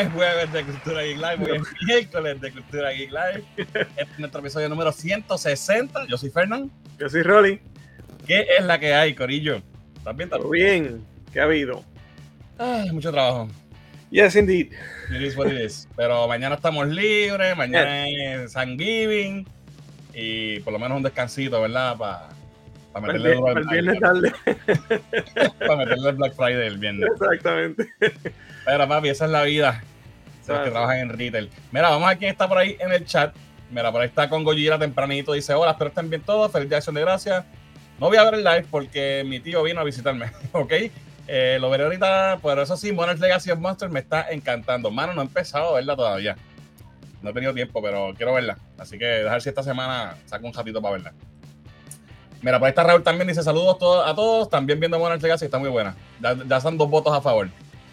es jueves de Cultura Geek Live, hoy es miércoles de Cultura Geek Live. Este es nuestro episodio número 160. Yo soy Fernán. Yo soy Rolly. ¿Qué es la que hay, Corillo? ¿Estás bien? ¿Todo bien? ¿Qué ha habido? Ay, mucho trabajo. Yes, indeed. It is what it is. Pero mañana estamos libres, mañana es Thanksgiving y por lo menos un descansito, ¿verdad? Para para meterle el, viernes tarde. para meterle el Black Friday el viernes. Exactamente. Pero papi, esa es la vida. Los que trabajan en retail. Mira, vamos a ver quién está por ahí en el chat. Mira, por ahí está con Gojira tempranito. Dice: Hola, espero estén bien todos. Feliz de acción de gracias. No voy a ver el live porque mi tío vino a visitarme. ¿Ok? Eh, lo veré ahorita. Pero eso sí, Monarch Legacy of Monsters me está encantando. Mano, no he empezado a verla todavía. No he tenido tiempo, pero quiero verla. Así que dejar si esta semana saco un ratito para verla. Mira, por ahí está Raúl también, dice saludos a todos, también viendo Monarch Legacy, está muy buena. Ya, son dos votos a favor.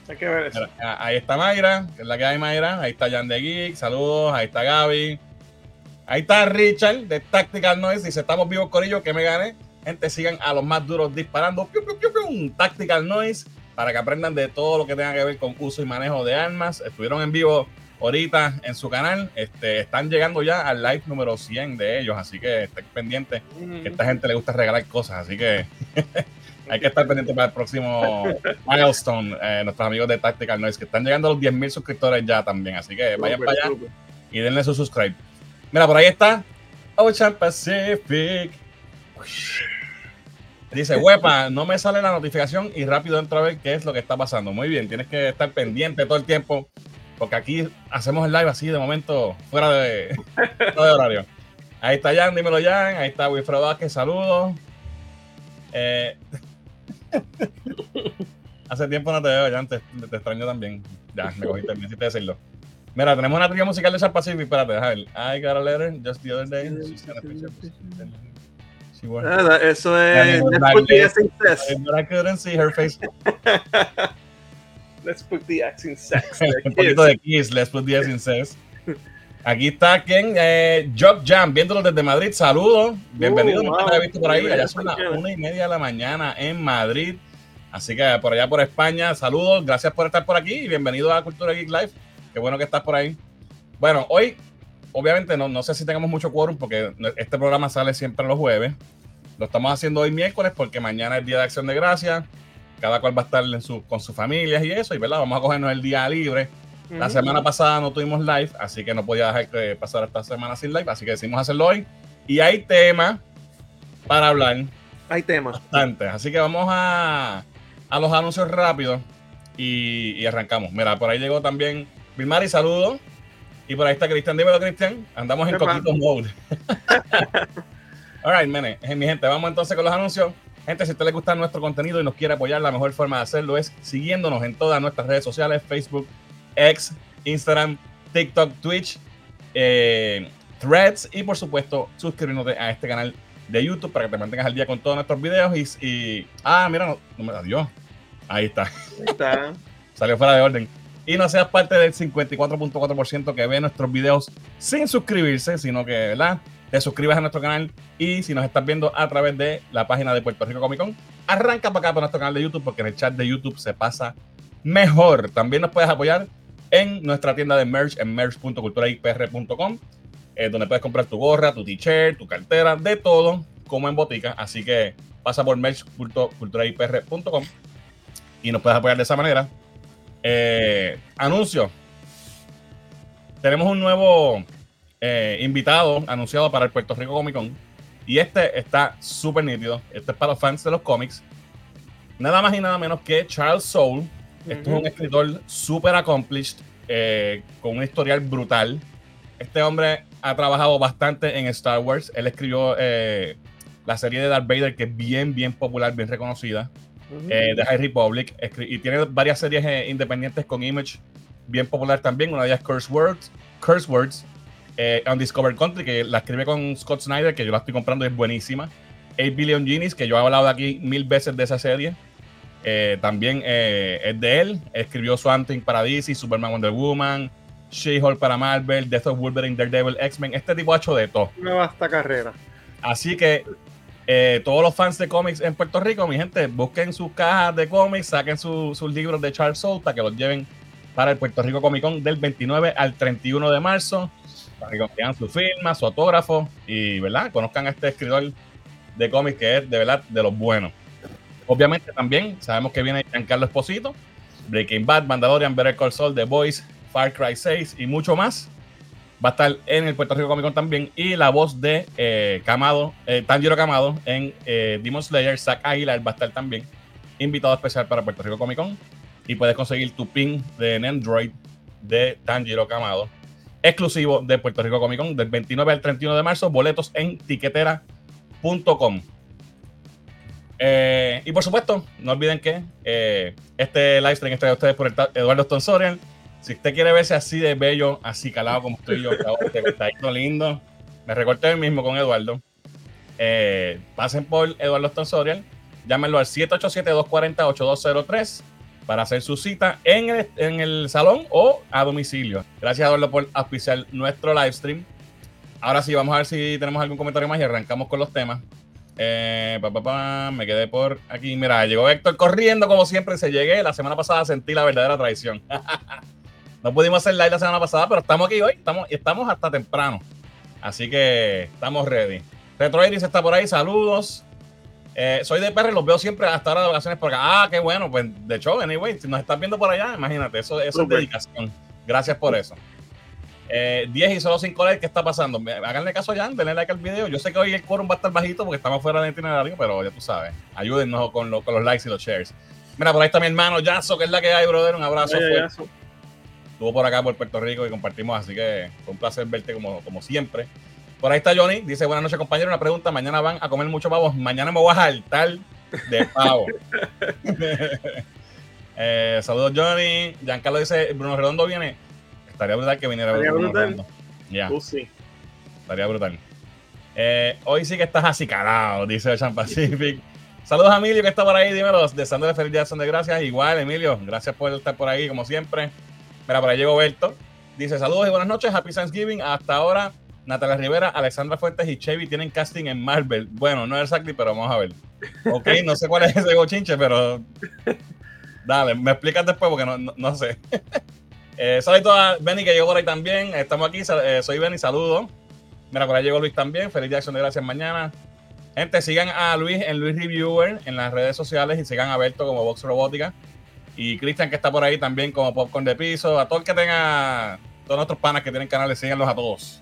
Hay que ver eso. ahí está Mayra, que es la que hay Mayra. Ahí está Jan de Geek, saludos. Ahí está Gaby. Ahí está Richard de Tactical Noise. Dice: Estamos vivos, Corillo, que me gane. Gente, sigan a los más duros disparando. Tactical Noise para que aprendan de todo lo que tenga que ver con uso y manejo de armas. Estuvieron en vivo ahorita en su canal. Este, están llegando ya al live número 100 de ellos, así que estén pendientes, esta gente le gusta regalar cosas, así que hay que estar pendiente para el próximo milestone, eh, nuestros amigos de Tactical Noise, que están llegando a los 10.000 suscriptores ya también, así que vayan para allá y denle su subscribe. Mira, por ahí está Ocean Pacific. Dice, huepa, no me sale la notificación y rápido entro a ver qué es lo que está pasando. Muy bien, tienes que estar pendiente todo el tiempo porque aquí hacemos el live así de momento, fuera de, horario. Ahí está Jan, dímelo Jan. Ahí está Wilfredo Vázquez, saludos. Eh, hace tiempo no te veo, Jan, te, extraño también. Ya, me cogiste, me hiciste decirlo. Mira, tenemos una tría musical de San Pacific. Espérate, déjame ver. I got a letter just the other day. Ah, eso es. I couldn't see her face. Let's put the X in sex. Un poquito de Kiss, let's put the X in sex. Aquí está Ken, eh, Job Jam, viéndolo desde Madrid. Saludos, bienvenido. Uh, no he visto por ahí. Allá son las una y media de la mañana en Madrid. Así que por allá por España, saludos. Gracias por estar por aquí y bienvenido a Cultura Geek Live. Qué bueno que estás por ahí. Bueno, hoy, obviamente, no, no sé si tengamos mucho quórum porque este programa sale siempre los jueves. Lo estamos haciendo hoy miércoles porque mañana es Día de Acción de Gracias cada cual va a estar en su, con sus familias y eso, y ¿verdad? Vamos a cogernos el día libre. La semana pasada no tuvimos live, así que no podía dejar que pasara esta semana sin live, así que decidimos hacerlo hoy. Y hay temas para hablar. Hay temas. Bastante. Así que vamos a, a los anuncios rápidos y, arrancamos. Mira, por ahí llegó también Vilmari, saludos. Y por ahí está Cristian. Dímelo, Cristian. Andamos en coquito mode. All right, mene. Mi gente, vamos entonces con los anuncios. Gente, si a usted le gusta nuestro contenido y nos quiere apoyar, la mejor forma de hacerlo es siguiéndonos en todas nuestras redes sociales, Facebook, X, Instagram, TikTok, Twitch, eh, Threads y por supuesto suscribiéndote a este canal de YouTube para que te mantengas al día con todos nuestros videos y, ah, mira, no, no me dio. Ahí está. Ahí está. Salió fuera de orden. Y no seas parte del 54.4% que ve nuestros videos sin suscribirse, sino que, ¿verdad? te suscribas a nuestro canal y si nos estás viendo a través de la página de Puerto Rico Comic Con, arranca para acá por nuestro canal de YouTube porque en el chat de YouTube se pasa mejor. También nos puedes apoyar en nuestra tienda de merch en merch.culturaipr.com, eh, donde puedes comprar tu gorra, tu t-shirt, tu cartera, de todo, como en botica. Así que pasa por merch.culturaipr.com y nos puedes apoyar de esa manera. Eh, anuncio. Tenemos un nuevo eh, invitado anunciado para el Puerto Rico Comic Con. Y este está súper nítido. Este es para los fans de los cómics. Nada más y nada menos que Charles Soule. Este es un escritor súper accomplished, eh, con un historial brutal. Este hombre ha trabajado bastante en Star Wars. Él escribió eh, la serie de Darth Vader, que es bien, bien popular, bien reconocida, de High Republic. Y tiene varias series independientes con Image, bien popular también. Una de ellas, Curse Words. Curse Words eh, Undiscovered Country, que la escribe con Scott Snyder, que yo la estoy comprando y es buenísima. 8 Billion Genies, que yo he hablado de aquí mil veces de esa serie. Eh, también eh, es de él. Escribió Swamp Thing para DC, Superman Wonder Woman, She-Hulk para Marvel, Death of Wolverine, Daredevil, X-Men. Este tipo ha hecho de todo. Una vasta carrera. Así que eh, todos los fans de cómics en Puerto Rico, mi gente, busquen sus cajas de cómics, saquen sus libros de Charles Soule para que los lleven para el Puerto Rico Comic Con del 29 al 31 de marzo, para que consigan su firma, su autógrafo y, ¿verdad? Conozcan a este escritor de cómics que es de verdad de los buenos. Obviamente también sabemos que viene Giancarlo Esposito, Breaking Bad, Mandalorian, Better Call Saul, The Boys, Far Cry 6 y mucho más. Va a estar en el Puerto Rico Comic Con también. Y la voz de eh, Camado, eh, Tanjiro Camado en eh, Demon Slayer, Zack Aguilar va a estar también invitado especial para Puerto Rico Comic Con. Y puedes conseguir tu pin de Android de Tanjiro Camado, exclusivo de Puerto Rico Comic Con del 29 al 31 de marzo. Boletos en tiquetera.com. Eh, y por supuesto, no olviden que eh, este live stream está de ustedes por Eduardo Stonsorial. Si usted quiere verse así de bello, así calado como estoy yo, está lindo, me recorté el mismo con Eduardo. Eh, pasen por Eduardo Stonsorial, llámenlo al 787-240-8203 para hacer su cita en el, en el salón o a domicilio. Gracias, Eduardo, por auspiciar nuestro live stream. Ahora sí, vamos a ver si tenemos algún comentario más y arrancamos con los temas. Eh, me quedé por aquí. Mira, llegó Héctor corriendo como siempre. Se llegué. La semana pasada sentí la verdadera traición. no pudimos hacer live la semana pasada, pero estamos aquí hoy. Estamos, estamos hasta temprano. Así que estamos ready. Retroiris está por ahí. Saludos. Eh, soy de PR, los veo siempre hasta ahora de vacaciones por acá. Ah, qué bueno. Pues de hecho, anyway, si nos estás viendo por allá, imagínate, eso, eso es dedicación. Gracias por eso. 10 eh, y solo 5 likes, ¿qué está pasando? Háganle caso ya, denle like al video. Yo sé que hoy el quórum va a estar bajito porque estamos fuera del itinerario, pero ya tú sabes. Ayúdennos con, con, los likes y los shares. Mira, por ahí está mi hermano Yazo, que es la que hay, brother. Un abrazo. Estuvo por acá, por Puerto Rico, y compartimos, así que fue un placer verte como, como siempre. Por ahí está Johnny, dice, buenas noches, compañero. Una pregunta, mañana van a comer mucho pavos. Mañana me voy a saltar de pavo. eh, saludos, Johnny. Giancarlo dice, Bruno Redondo viene Estaría brutal que viniera Estaría brutal. Ya. Uh, sí. Estaría brutal. Eh, hoy sí que estás así calado, dice Ocean Pacific. Saludos a Emilio que está por ahí, dímelo, deseando de feliz día, son de gracias. Igual, Emilio, gracias por estar por ahí, como siempre. Mira, por ahí llegó Berto. Dice saludos y buenas noches, Happy Thanksgiving. Hasta ahora, Natalia Rivera, Alexandra Fuentes y Chevy tienen casting en Marvel. Bueno, no es exactly, pero vamos a ver. Ok, no sé cuál es ese gochinche, pero dale, me explicas después porque no, no sé. Eh, saludos a Benny que llegó por ahí también. Estamos aquí, eh, soy Benny, saludo. Mira, por ahí llegó Luis también. Feliz día de de gracias mañana. Gente, sigan a Luis en Luis Reviewer en las redes sociales y sigan a Berto como Box Robótica. Y Cristian que está por ahí también como Popcorn de Piso. A todo el que tenga, todos nuestros panas que tienen canales, síganlos a todos.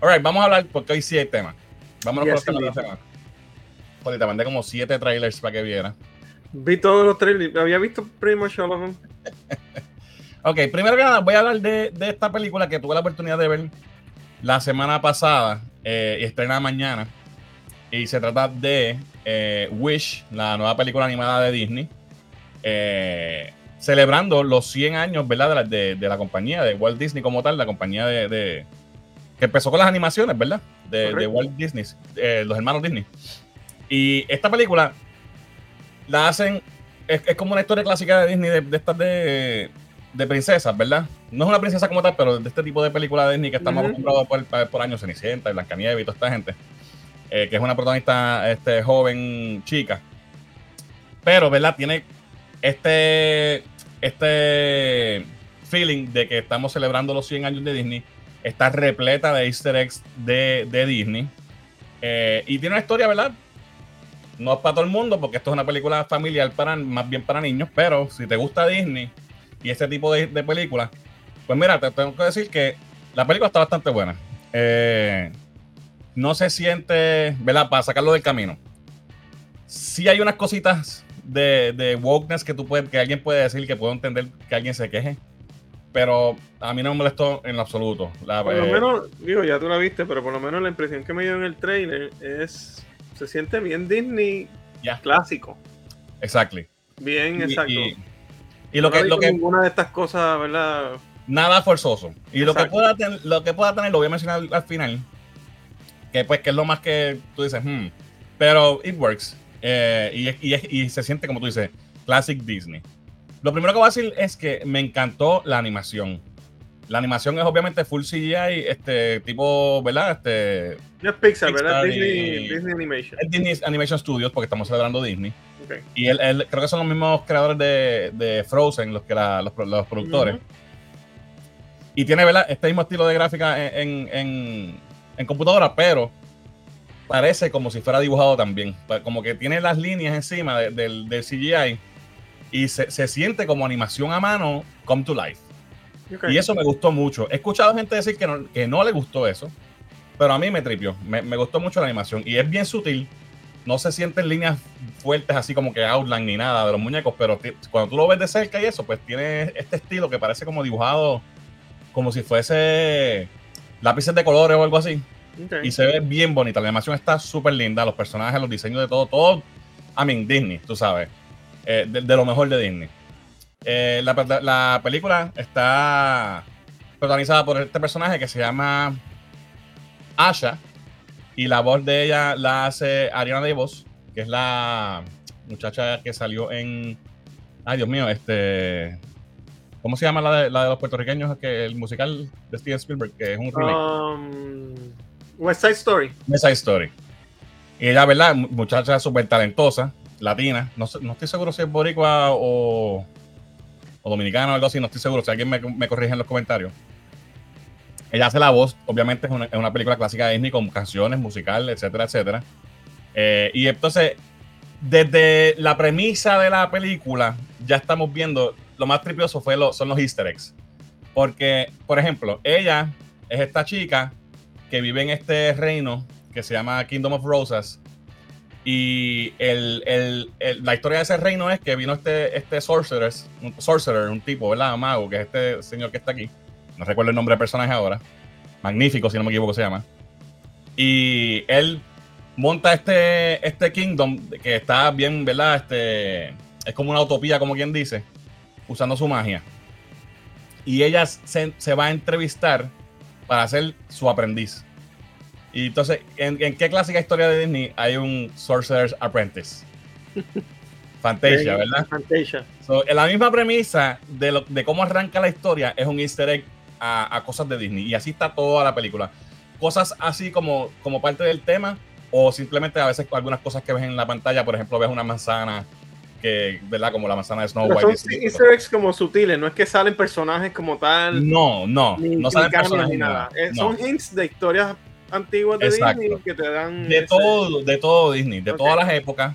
Alright, vamos a hablar porque hoy sí hay tema. Vámonos por los temas de te mandé como siete trailers para que viera. Vi todos los trailers. Había visto pretty much all of them. Ok, primero que nada, voy a hablar de, esta película que tuve la oportunidad de ver la semana pasada eh, y estrena mañana. Y se trata de eh, Wish, la nueva película animada de Disney. Eh, celebrando los 100 años, ¿verdad? De la, compañía, de Walt Disney como tal, la compañía de, que empezó con las animaciones, ¿verdad? De, Walt Disney, los hermanos Disney. Y esta película la hacen, es, como una historia clásica de Disney, de estas de de princesas, ¿verdad? No es una princesa como tal, pero de este tipo de película Disney que estamos acostumbrados por, por años, Cenicienta y Blancanieves y toda esta gente, eh, que es una protagonista este, joven, chica. Pero, ¿verdad? Tiene este, este feeling de que estamos celebrando los 100 años de Disney. Está repleta de easter eggs de, de Disney. Eh, y tiene una historia, ¿verdad? No es para todo el mundo, porque esto es una película familiar, para, más bien para niños, pero si te gusta Disney y ese tipo de, de películas, pues mira, te tengo que decir que la película está bastante buena. Eh, no se siente, ¿verdad? Para sacarlo del camino. Sí hay unas cositas de, de wokeness que tú puedes, que alguien puede decir que puedo entender que alguien se queje. Pero a mí no me molestó en lo absoluto. por lo eh, menos, digo, ya tú la viste, pero por lo menos la impresión que me dio en el trailer es. Se siente bien Disney clásico. Exactly. Bien, exacto. Y lo que, lo que ninguna de estas cosas, ¿verdad? Nada forzoso. Y lo que, pueda tener, lo que pueda tener, lo voy a mencionar al, final. Que pues que es lo más que tú dices, hmm. pero it works. Eh, y, y, se siente, como tú dices, classic Disney. Lo primero que voy a decir es que me encantó la animación. La animación es obviamente full CGI, este tipo, ¿verdad? Este, no es Pixar, ¿verdad? Disney, Disney, Animation. Es Disney Animation Studios, porque estamos celebrando Disney. Y él, creo que son los mismos creadores de, Frozen, los que los, productores. Y tiene ¿verdad? este mismo estilo de gráfica en, computadora, pero parece como si fuera dibujado también. Como que tiene las líneas encima del, CGI y se, siente como animación a mano come to life. Y eso me gustó mucho. He escuchado gente decir que no, que no le gustó eso, pero a mí me tripió. Me, me, gustó mucho la animación y es bien sutil no se sienten líneas fuertes así como que outline ni nada de los muñecos, pero cuando tú lo ves de cerca y eso, pues tiene este estilo que parece como dibujado como si fuese lápices de colores o algo así. Y se ve bien bonita. La animación está súper linda. Los personajes, los diseños de todo, todo. I mean, Disney, tú sabes. Eh, de, lo mejor de Disney. Eh, la, la, película está protagonizada por este personaje que se llama Asha, y la voz de ella la hace Ariana DeVos, que es la muchacha que salió en. Ay, Dios mío, este. ¿Cómo se llama la de, la de los puertorriqueños? Que el musical de Steven Spielberg, que es un remake. Um, West Side Story. West Side Story. Y ella, ¿verdad? Muchacha súper talentosa, latina. No, no, estoy seguro si es boricua o, o dominicana o algo así. No estoy seguro. Si alguien me, me corrige en los comentarios. Ella hace la voz, obviamente es una, película clásica de Disney con canciones, musical, etcétera, etcétera. Eh, y entonces, desde la premisa de la película, ya estamos viendo, lo más tripioso fue son los easter eggs. Porque, por ejemplo, ella es esta chica que vive en este reino que se llama Kingdom of Roses. Y la historia de ese reino es que vino este, este sorcerer, un, sorcerer, un tipo, ¿verdad? Mago, que es este señor que está aquí no recuerdo el nombre del personaje ahora, Magnífico, si no me equivoco, se llama. Y él monta este, este kingdom que está bien, ¿verdad? Este, es como una utopía, como quien dice, usando su magia. Y ella se, va a entrevistar para ser su aprendiz. Y entonces, ¿en, qué clásica historia de Disney hay un Sorcerer's Apprentice? Fantasia, ¿verdad? Fantasia. en la misma premisa de, de cómo arranca la historia es un easter egg a, cosas de Disney. Y así está toda la película. Cosas así como, como parte del tema, o simplemente a veces algunas cosas que ves en la pantalla, por ejemplo, ves una manzana que, ¿verdad? Como la manzana de Snow White. Son easter eggs como sutiles, no es que salen personajes como tal. No, no, no salen personajes ni nada. Eh, son hints de historias antiguas de Disney que te dan. De todo, de todo Disney, de todas las épocas.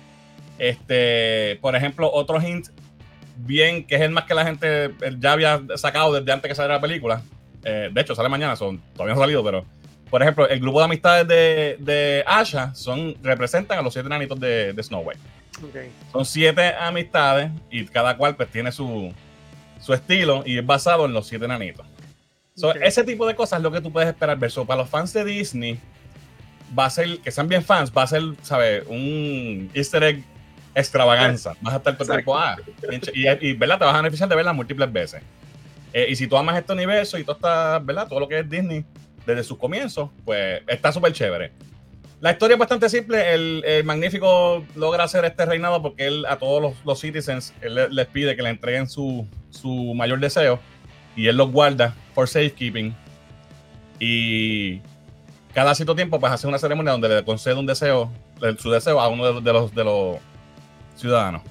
Este, por ejemplo, otro hint bien, que es el más que la gente ya había sacado desde antes que saliera la película. Eh, de hecho, sale mañana, son, todavía no ha salido, pero por ejemplo, el grupo de amistades de, de Asha son, representan a los siete nanitos de, de Snow White. Son siete amistades y cada cual pues tiene su, su estilo y es basado en los siete nanitos. Ese tipo de cosas es lo que tú puedes esperar. Verso para los fans de Disney, va a ser, que sean bien fans, va a ser, ¿sabes? Un easter egg extravaganza. Vas a estar todo el tiempo, ah, y, y, ¿verdad? Te vas a beneficiar de verla múltiples veces. Eh, y si tú amas este universo y todo está, ¿verdad? Todo lo que es Disney desde sus comienzos, pues está súper chévere. La historia es bastante simple. El, Magnífico logra hacer este reinado porque él a todos los, citizens él les pide que le entreguen su, su mayor deseo y él los guarda por safekeeping. Y cada cierto tiempo pues hace una ceremonia donde le concede un deseo, su deseo a uno de los, de los ciudadanos.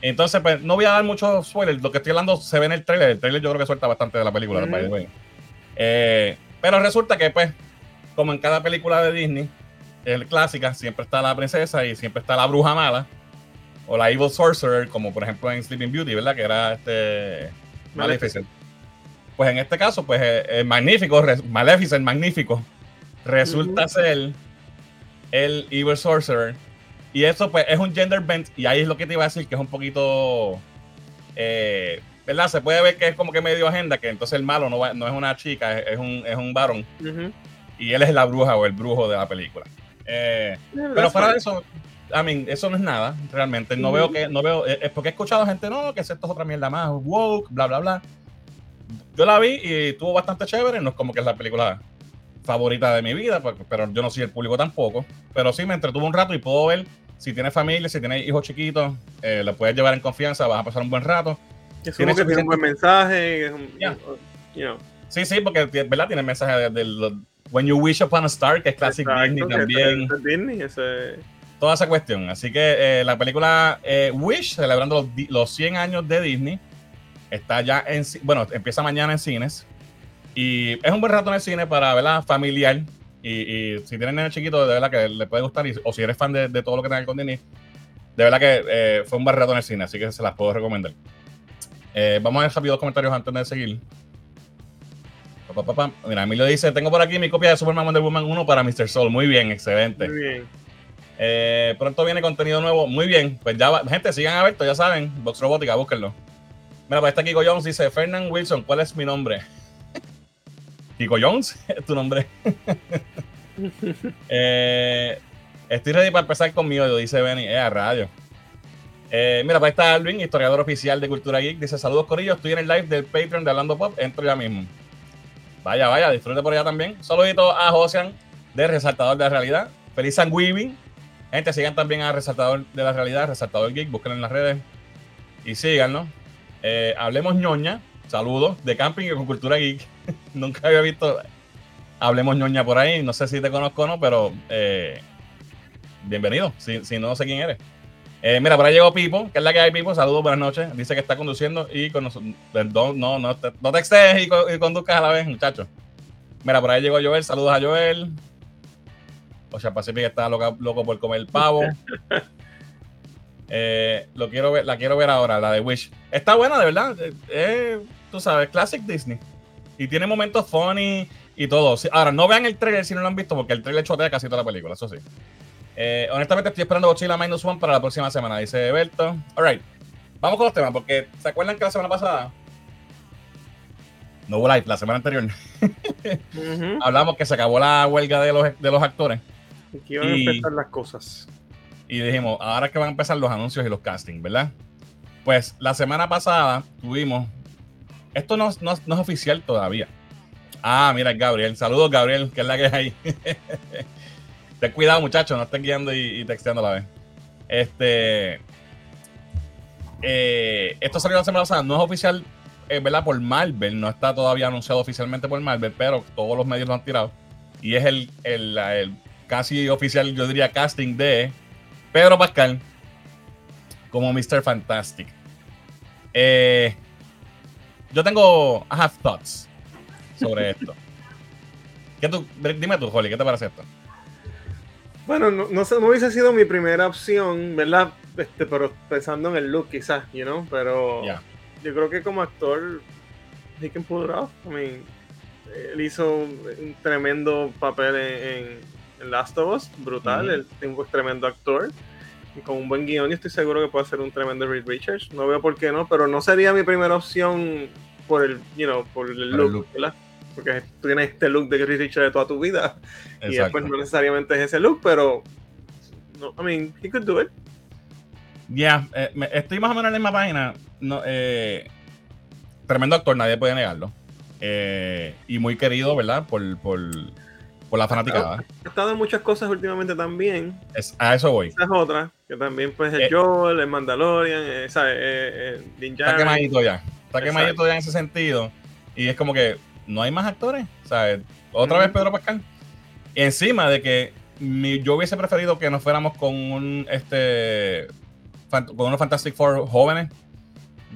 Entonces, pues no voy a dar muchos spoilers. Lo que estoy hablando se ve en el trailer. El trailer yo creo que suelta bastante de la película, eh, pero resulta que, pues, como en cada película de Disney, el clásica, siempre está la princesa y siempre está la bruja mala. O la Evil Sorcerer, como por ejemplo en Sleeping Beauty, ¿verdad? Que era este. Maleficent. Pues en este caso, pues el magnífico, Maleficent, magnífico, resulta ser el Evil Sorcerer y eso, pues, es un gender bent. Y ahí es lo que te iba a decir, que es un poquito. Eh, ¿Verdad? Se puede ver que es como que medio agenda, que entonces el malo no, no es una chica, es, un, es un varón. Y él es la bruja o el brujo de la película. Eh, pero fuera de eso, I mean, eso no es nada, realmente. No veo que, no veo, es porque he escuchado a gente, no, que esto es otra mierda más, woke, bla, bla, bla. Yo la vi y estuvo bastante chévere, no es como que es la película favorita de mi vida, pues, pero yo no soy el público tampoco. Pero sí me entretuvo un rato y puedo ver si tienes familia, si tienes hijos chiquitos, eh, lo puedes llevar en confianza, vas a pasar un buen rato. Es que tiene un buen mensaje. Sí, sí, porque ¿verdad? tiene mensaje del de, When You Wish Upon a Star, que es Classic Disney también. Disney, ese... toda esa cuestión. Así que eh, la película eh, Wish, celebrando los, 100 años de Disney, está ya en. Bueno, empieza mañana en cines. Y es un buen rato en el cine para verla familiar. Y, si tienen niños chiquito, de verdad que le puede gustar. o si eres fan de, todo lo que tenga con Disney, de verdad que eh, fue un buen rato en el cine. Así que se las puedo recomendar. vamos a ver rápido los comentarios antes de seguir. Mira, Emilio dice: Tengo por aquí mi copia de Superman Wonder Woman 1 para Mr. Soul. Muy bien, excelente. Muy bien. Eh, pronto viene contenido nuevo. Muy bien. Pues ya, gente, sigan a Berto, ya saben. Box Robótica, búsquenlo. Mira, pues está Kiko Jones, dice Fernand Wilson, ¿cuál es mi nombre? Kiko Jones, es tu nombre. Eh, estoy ready para empezar conmigo, dice Benny. Eh, a radio. Eh, mira, pues está Alvin, historiador oficial de Cultura Geek. Dice: Saludos, Corillo. Estoy en el live del Patreon de Hablando Pop. Entro ya mismo. Vaya, vaya, disfrute por allá también. Saludito a Josian, de Resaltador de la Realidad. Feliz San Weaving. Gente, sigan también a Resaltador de la Realidad, Resaltador Geek, búsquenlo en las redes y síganlo. Eh, hablemos ñoña, saludos, de camping y con cultura geek. Nunca había visto Hablemos ñoña por ahí, no sé si te conozco o no, pero eh, bienvenido, si, si, no sé quién eres. Eh, mira, por ahí llegó Pipo, que es la que hay, Pipo. Saludos, buenas noches. Dice que está conduciendo y con nosotros. No, no, no, te, no y, y, conduzcas a la vez, muchachos. Mira, por ahí llegó Joel. Saludos a Joel. Ocean Pacific está loco por comer el pavo. Eh, lo quiero ver, la quiero ver ahora, la de Wish. Está buena, de verdad. Eh, tú sabes, Classic Disney. Y tiene momentos funny y todo. Ahora, no vean el trailer si no lo han visto, porque el trailer chotea casi toda la película, eso sí. honestamente, estoy esperando Godzilla Minus One para la próxima semana, dice Berto. Alright, vamos con los temas, porque ¿se acuerdan que la semana pasada no hubo live, la semana anterior? Hablamos que se acabó la huelga de los, de los actores. Aquí van a empezar las cosas. Y dijimos, ahora que van a empezar los anuncios y los castings, ¿verdad? Pues la semana pasada tuvimos. Esto no, no, es oficial todavía. Ah, mira, Gabriel. Saludos, Gabriel, que es la que hay. Ten cuidado, muchachos, no estén guiando y, texteando a la vez. Este. Eh, esto salió la semana pasada. No es oficial, eh, ¿verdad? Por Marvel. No está todavía anunciado oficialmente por Marvel, pero todos los medios lo han tirado. Y es el, el, el casi oficial, yo diría, casting de Pedro Pascal como Mr. Fantastic. Eh, yo tengo, I have thoughts sobre esto. ¿Qué tú, dime tú, Holly, ¿qué te parece esto? Bueno, no, no, no, hubiese sido mi primera opción, ¿verdad? Este, pero pensando en el look, quizás, you know, pero yo creo que como actor, he can pull it off. I mean, él hizo un tremendo papel en Last of Us, brutal, tipo es tremendo actor. Y con un buen guion, y estoy seguro que puede ser un tremendo Reed Richards. No veo por qué no, pero no sería mi primera opción por el, you know, por el look, ¿verdad? Porque tú tienes este look de Reed Richards de toda tu vida. Y después no necesariamente es ese look, pero. No, I mean, he could do it. Ya, yeah, eh, estoy más o menos en la misma página. No, eh, tremendo actor, nadie puede negarlo. Eh, y muy querido, ¿verdad? Por, por, por la fanaticada. Ha estado en muchas cosas últimamente también. Es, a eso voy. Esa es otra, que también pues el eh, Joel, el Mandalorian, eh, ¿sabes? Eh, eh Está quemadito ya. Está quemadito ya en ese sentido. Y es como que no hay más actores, ¿sabes? Otra vez Pedro Pascal. Y encima de que yo hubiese preferido que nos fuéramos con un este con unos Fantastic Four jóvenes.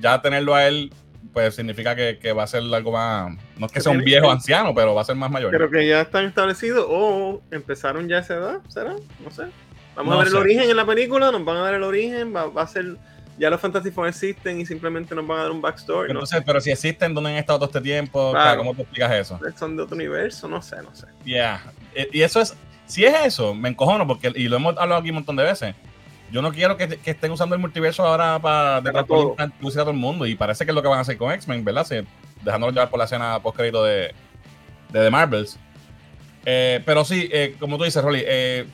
Ya tenerlo a él pues significa que, va a ser algo más, no es que sea un viejo anciano, pero va a ser más mayor. Pero que ya están establecidos o empezaron ya a esa edad, ¿será? No sé. Vamos a ver el origen en la película, nos van a dar el origen, va, a ser, ya los Fantasy Four existen y simplemente nos van a dar un backstory. Pero, no sé, pero si existen, ¿dónde han estado todo este tiempo? ¿Cómo te explicas eso? Son de otro universo, no sé, no sé. Ya, eh, y eso es, si es eso, me encojono, porque, y lo hemos hablado aquí un montón de veces, yo no quiero que, estén usando el multiverso ahora para, para todo. a todo el mundo. Y parece que es lo que van a hacer con X-Men, ¿verdad? Sí, dejándolo llevar por la escena post crédito de, de The Marvels. Eh, pero sí, eh, como tú dices, Rolly, eh,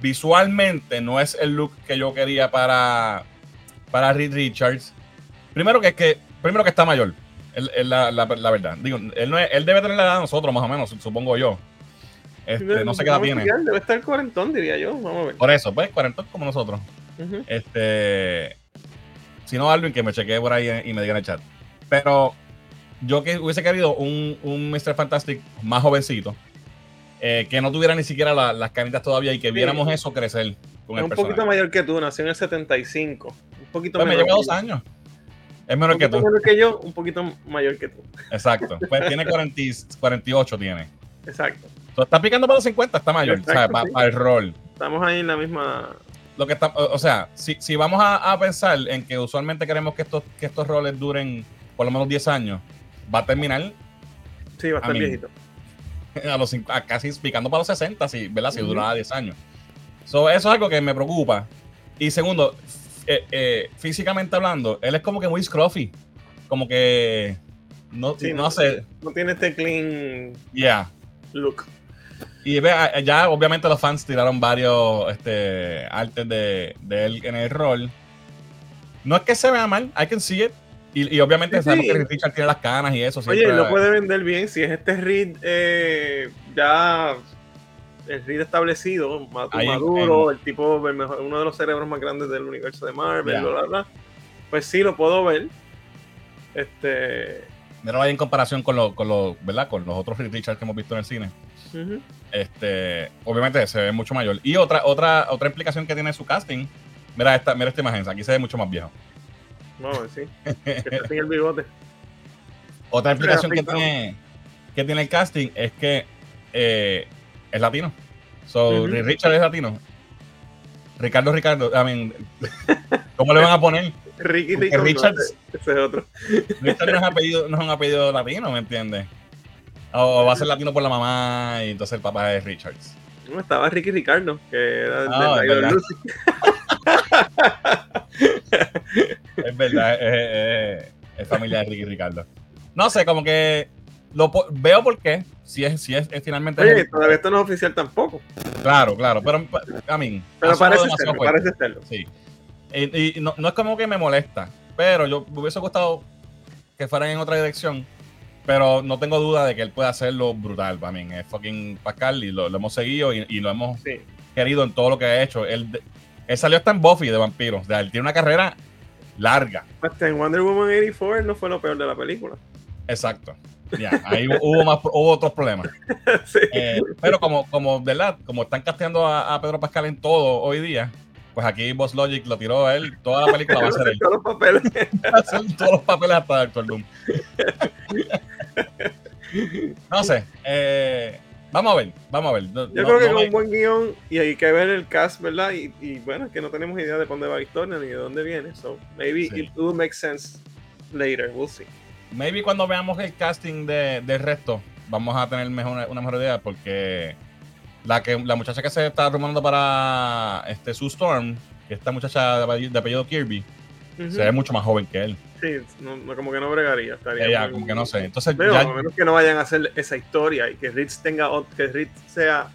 visualmente no es el look que yo quería para, para Reed Richards. Primero que es que, primero que está mayor, es la, la, verdad. Digo, él, no él debe tener la edad de nosotros, más o menos, supongo yo. Este, no sé qué edad tiene. Debe estar cuarentón, diría yo. Vamos a ver. Por eso, pues, cuarentón como nosotros. Este. Si no, Alvin, que me chequee por ahí y me diga en el chat. Pero yo que hubiese querido un, un Mr. Fantastic más jovencito. Eh, que no tuviera ni siquiera las canitas todavía y que viéramos eso crecer. es un poquito mayor que tú, nació en el 75. Un poquito pues me lleva dos años. Es menor que tú. menor que yo, un poquito mayor que tú. Exacto. Pues tiene 48, tiene. Exacto. Tú estás picando para los 50, está mayor. o sea, para, el rol. Estamos ahí en la misma. Lo que está, o sea, si, si vamos a, a, pensar en que usualmente queremos que estos, que estos roles duren por lo menos 10 años, va a terminar. Sí, va a estar viejito. A los, casi picando para los 60, si, ¿verdad? Si durara 10 años. eso es algo que me preocupa. Y segundo, eh, eh, físicamente hablando, él es como que muy scruffy. Como que. No, no, sé. No tiene este clean yeah. look. Y ya obviamente los fans tiraron varios este, artes de, de, él en el rol. No es que se vea mal, I can see it. Y, obviamente sabemos que Richard tiene las canas y eso. Oye, lo puede vender bien. Si es este Reed eh, ya el Reed establecido, maduro, el tipo, uno de los cerebros más grandes del universo de Marvel, bla, bla, pues sí, lo puedo ver. Este. Mira, en comparación con, lo, con, lo, ¿verdad? con los otros Reed Richards que hemos visto en el cine. Este, obviamente se ve mucho mayor. Y otra, otra, otra implicación que tiene su casting, mira esta, mira esta imagen, aquí se ve mucho más viejo. No, sí. que el bigote. Otra implicación que tiene, que tiene el casting es que eh, es latino. So, Richard es latino. Ricardo, Ricardo, I mean, ¿cómo le van a poner? Ricky. Richard, ese es otro. Richard no es, apellido, no es un apellido latino, ¿me entiendes? O va a ser latino por la mamá y entonces el papá es Richards. No, estaba Ricky Ricardo, que era ah, de Lucy. es verdad, es, familia de Ricky Ricardo. No sé, como que lo veo por qué. Si es, si es, finalmente. Oye, todavía esto no es oficial tampoco. Claro, claro. Pero, a mí. Pero parece serlo, parece serlo. Sí. Y, no, no, es como que me molesta. Pero yo me hubiese gustado que fueran en otra dirección. Pero no tengo duda de que él puede hacerlo brutal. Para mí, es fucking Pascal y lo, hemos seguido y, lo hemos querido en todo lo que ha hecho. Él, él salió hasta en Buffy de vampiros. O él tiene una carrera larga. Hasta en Wonder Woman 84 no fue lo peor de la película. Exacto. Ya, ahí hubo, más, hubo otros problemas. Eh, pero como, como, ¿verdad? Como están casteando a, Pedro Pascal en todo hoy día, pues aquí Boss Logic lo tiró a él. Toda la película va a ser él. todos los papeles. va a ser todos los papeles hasta Doctor Doom. no sé. Eh, Vamos a ver, vamos a ver. Yo creo que con un buen guion y hay que ver el cast, ¿verdad? Y, y, bueno, es que no tenemos idea de dónde va la historia ni de dónde viene. So maybe it will make sense later. We'll see. Maybe cuando veamos el casting de, del resto, vamos a tener mejor, una mejor idea porque la que la muchacha que se está rumorando para este Sue Storm, esta muchacha de apellido Kirby, se ve mucho más joven que él. Sí, no, como que no bregaría. Estaría ya, como que no sé. Entonces, ya... a menos que no vayan a hacer esa historia y que Ritz tenga que Ritz sea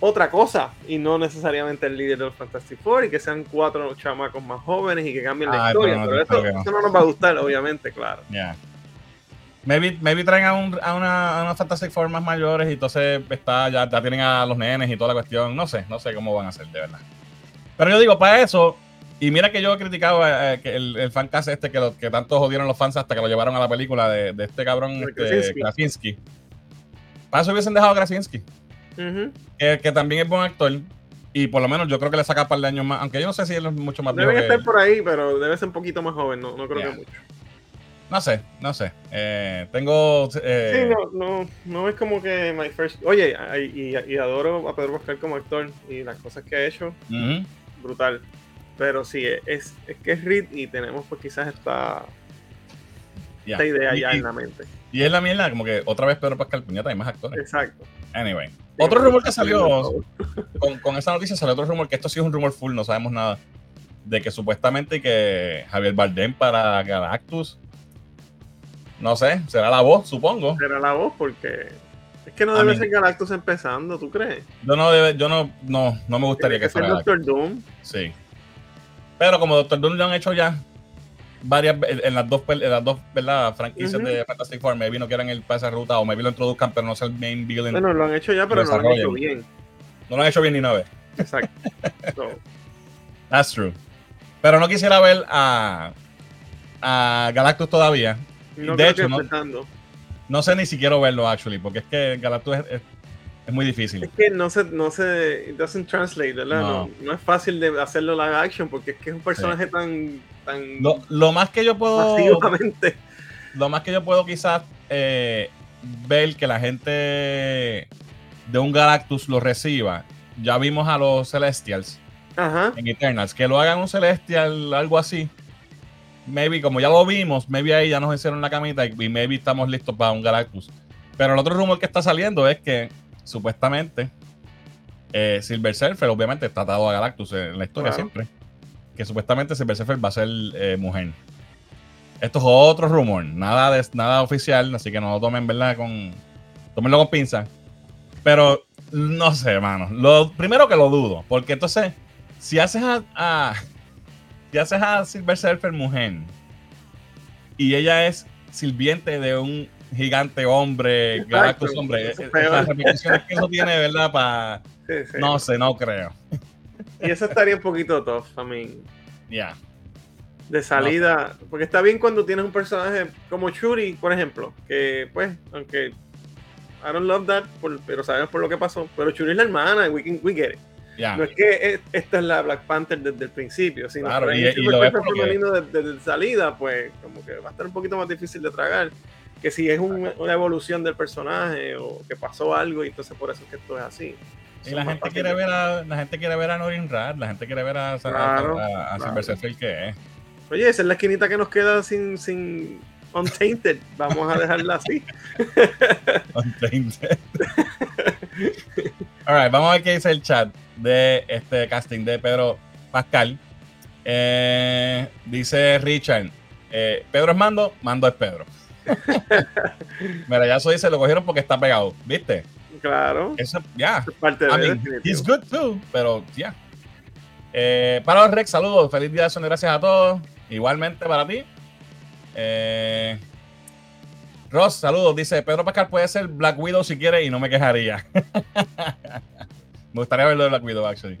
otra cosa y no necesariamente el líder de los Fantastic Four y que sean cuatro chamacos más jóvenes y que cambien la historia. Pero, eso, no. nos va a gustar, obviamente, claro. Ya. Maybe, maybe traen a, un, a, una, a unos Fantastic Four más mayores y entonces está, ya, ya tienen a los nenes y toda la cuestión. No sé, no sé cómo van a hacer, de verdad. Pero yo digo, para eso, y mira que yo he criticado eh, que el, el fancast este que, lo, que tanto jodieron los fans hasta que lo llevaron a la película de, de este cabrón este, Krasinski. Para eso hubiesen dejado a Krasinski. que, que, también es buen actor. Y por lo menos yo creo que le saca un par de años más. Aunque yo no sé si él es mucho más Debe estar por ahí, pero debe ser un poquito más joven. No, no creo que mucho. No sé, no sé. Eh, tengo. Eh... Sí, no, no, no es como que my first. Oye, y, y, adoro a Pedro Pascal como actor y las cosas que ha hecho. Brutal. Pero sí, es, es que es Reed y tenemos pues quizás esta, esta idea ya en la mente. Y es la mierda, como que otra vez Pedro Pascal Puñeta hay más actores. Exacto. Anyway. otro rumor que salió con, con, esa noticia salió otro rumor, que esto sí es un rumor full, no sabemos nada. De que supuestamente que Javier Bardem para Galactus. No sé, será la voz, supongo. Será la voz porque es que no debe ser Galactus empezando, ¿tú crees? Yo no debe, yo no, no, no me gustaría que, que fuera. Doctor Doom. Sí. Pero como Doctor Doom lo han hecho ya varias en las dos, en las dos ¿verdad? franquicias de Fantastic Four, maybe no quieran el para ruta o maybe lo introduzcan, pero no es el main villain. Bueno, lo han hecho ya, pero no lo han hecho bien. No lo han hecho bien ni una vez. Exacto. That's true. Pero no quisiera ver a, a Galactus todavía. de hecho, no, no, sé ni si quiero verlo, actually, porque es que Galactus es, es muy difícil. Es que no se, no se, it doesn't translate, ¿verdad? No. no, es fácil de hacerlo live action porque es que es un personaje tan, tan. Lo, más que yo puedo. Lo más que yo puedo quizás eh, ver que la gente de un Galactus lo reciba. Ya vimos a los Celestials en Eternals. Que lo hagan un Celestial, algo así. Maybe, como ya lo vimos, maybe ahí ya nos hicieron la camita y, maybe estamos listos para un Galactus. Pero el otro rumor que está saliendo es que supuestamente eh, Silver Surfer, obviamente, está atado a Galactus en la historia siempre. Que supuestamente Silver Surfer va a ser eh, mujer. Esto es otro rumor, nada, de, nada oficial, así que no lo tomen, ¿verdad? Con, tómenlo con pinza. Pero no sé, hermano. Lo, primero que lo dudo, porque entonces, si haces a, si haces a Silver Surfer mujer y ella es sirviente de un gigante hombre, Galactus hombre, las repeticiones que eso tiene, ¿verdad? Para. No sé, no creo. Y eso estaría un poquito tough, I mean. Ya de salida. Porque está bien cuando tienes un personaje como Shuri, por ejemplo, que pues, aunque I don't love that, pero sabemos por lo que pasó. Pero Shuri es la hermana, we, can, we get it. No es que esta es la Black Panther desde el principio, sino claro, que y, lo femenino desde, salida, pues como que va a estar un poquito más difícil de tragar. Que si es una evolución del personaje o que pasó algo y entonces por eso es que esto es así. Y la gente, quiere ver a, la gente quiere ver a Norin Rad, la gente quiere ver a, claro, a, a, a que es. Oye, esa es la esquinita que nos queda sin, sin Untainted. Vamos a dejarla así. Untainted. Alright, vamos a ver qué dice el chat de este casting de Pedro Pascal. Eh, dice Richard: eh, Pedro es mando, mando es Pedro. Mira, ya eso dice, lo cogieron porque está pegado, ¿viste? Claro. Eso, ya. parte de I mean, he's good too, pero ya. Eh, para los Rex, saludos, feliz día de acción, gracias a todos. Igualmente para ti. Eh, Ross, saludos. Dice Pedro Pascal puede ser Black Widow si quiere y no me quejaría. me gustaría verlo de Black Widow, actually.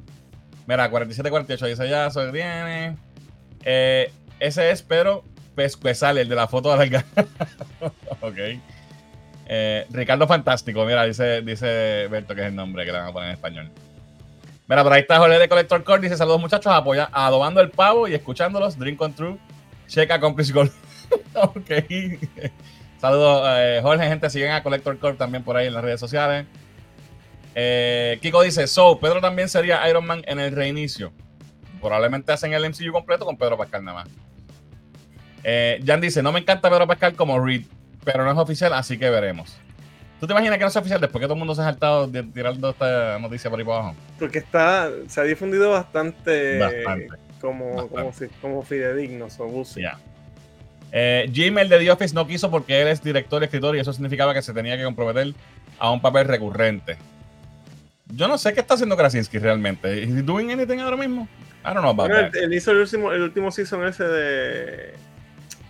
Mira, 4748 dice ya, soy viene. Eh, ese es Pedro Pescuezal, el de la foto de la Ok. Eh, Ricardo Fantástico, mira, dice, dice Berto que es el nombre que le van a poner en español. Mira, por ahí está Jorge de Collector Core. Dice: Saludos, muchachos. Apoya, adobando el pavo y escuchándolos. Drink on True. Checa Complice Gold. ok. Saludos, eh, Jorge. Gente, siguen a Collector Core también por ahí en las redes sociales. Eh, Kiko dice: So, Pedro también sería Iron Man en el reinicio. Probablemente hacen el MCU completo con Pedro Pascal nada más. Eh, Jan dice: No me encanta Pedro Pascal como Reed, pero no es oficial, así que veremos. ¿Tú te imaginas que no sea oficial después que todo el mundo se ha saltado tirando esta noticia por ahí para abajo? Porque está, se ha difundido bastante, como, como, fidedigno, o eh, Jim, el de The Office, no quiso porque él es director y escritor y eso significaba que se tenía que comprometer a un papel recurrente. Yo no sé qué está haciendo Krasinski realmente. ¿Is he doing anything ahora mismo? I don't know about bueno, Él, hizo el último, el último season ese de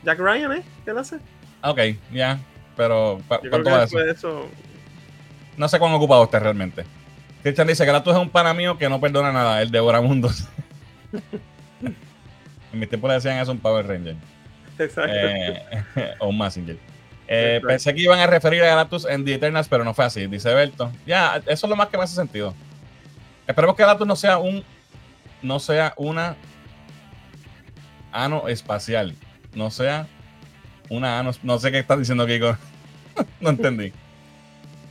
Jack Ryan, ¿eh? ¿Qué él hace? Ok, ya. Pero, ¿cuánto eso? No sé cuán ocupado esté realmente. Christian dice que tú es un pana mío que no perdona nada, el devora mundos. en mi tiempo le decían eso un Power Ranger. Exacto. Eh, o un Messenger. Eh, pensé que iban a referir a Galactus en The Eternals, pero no fue así, dice Berto. Ya, eso es lo más que me hace sentido. Esperemos que Galactus no sea un. No sea una. Ano espacial. No sea una no, sé qué estás diciendo, Kiko. no entendí.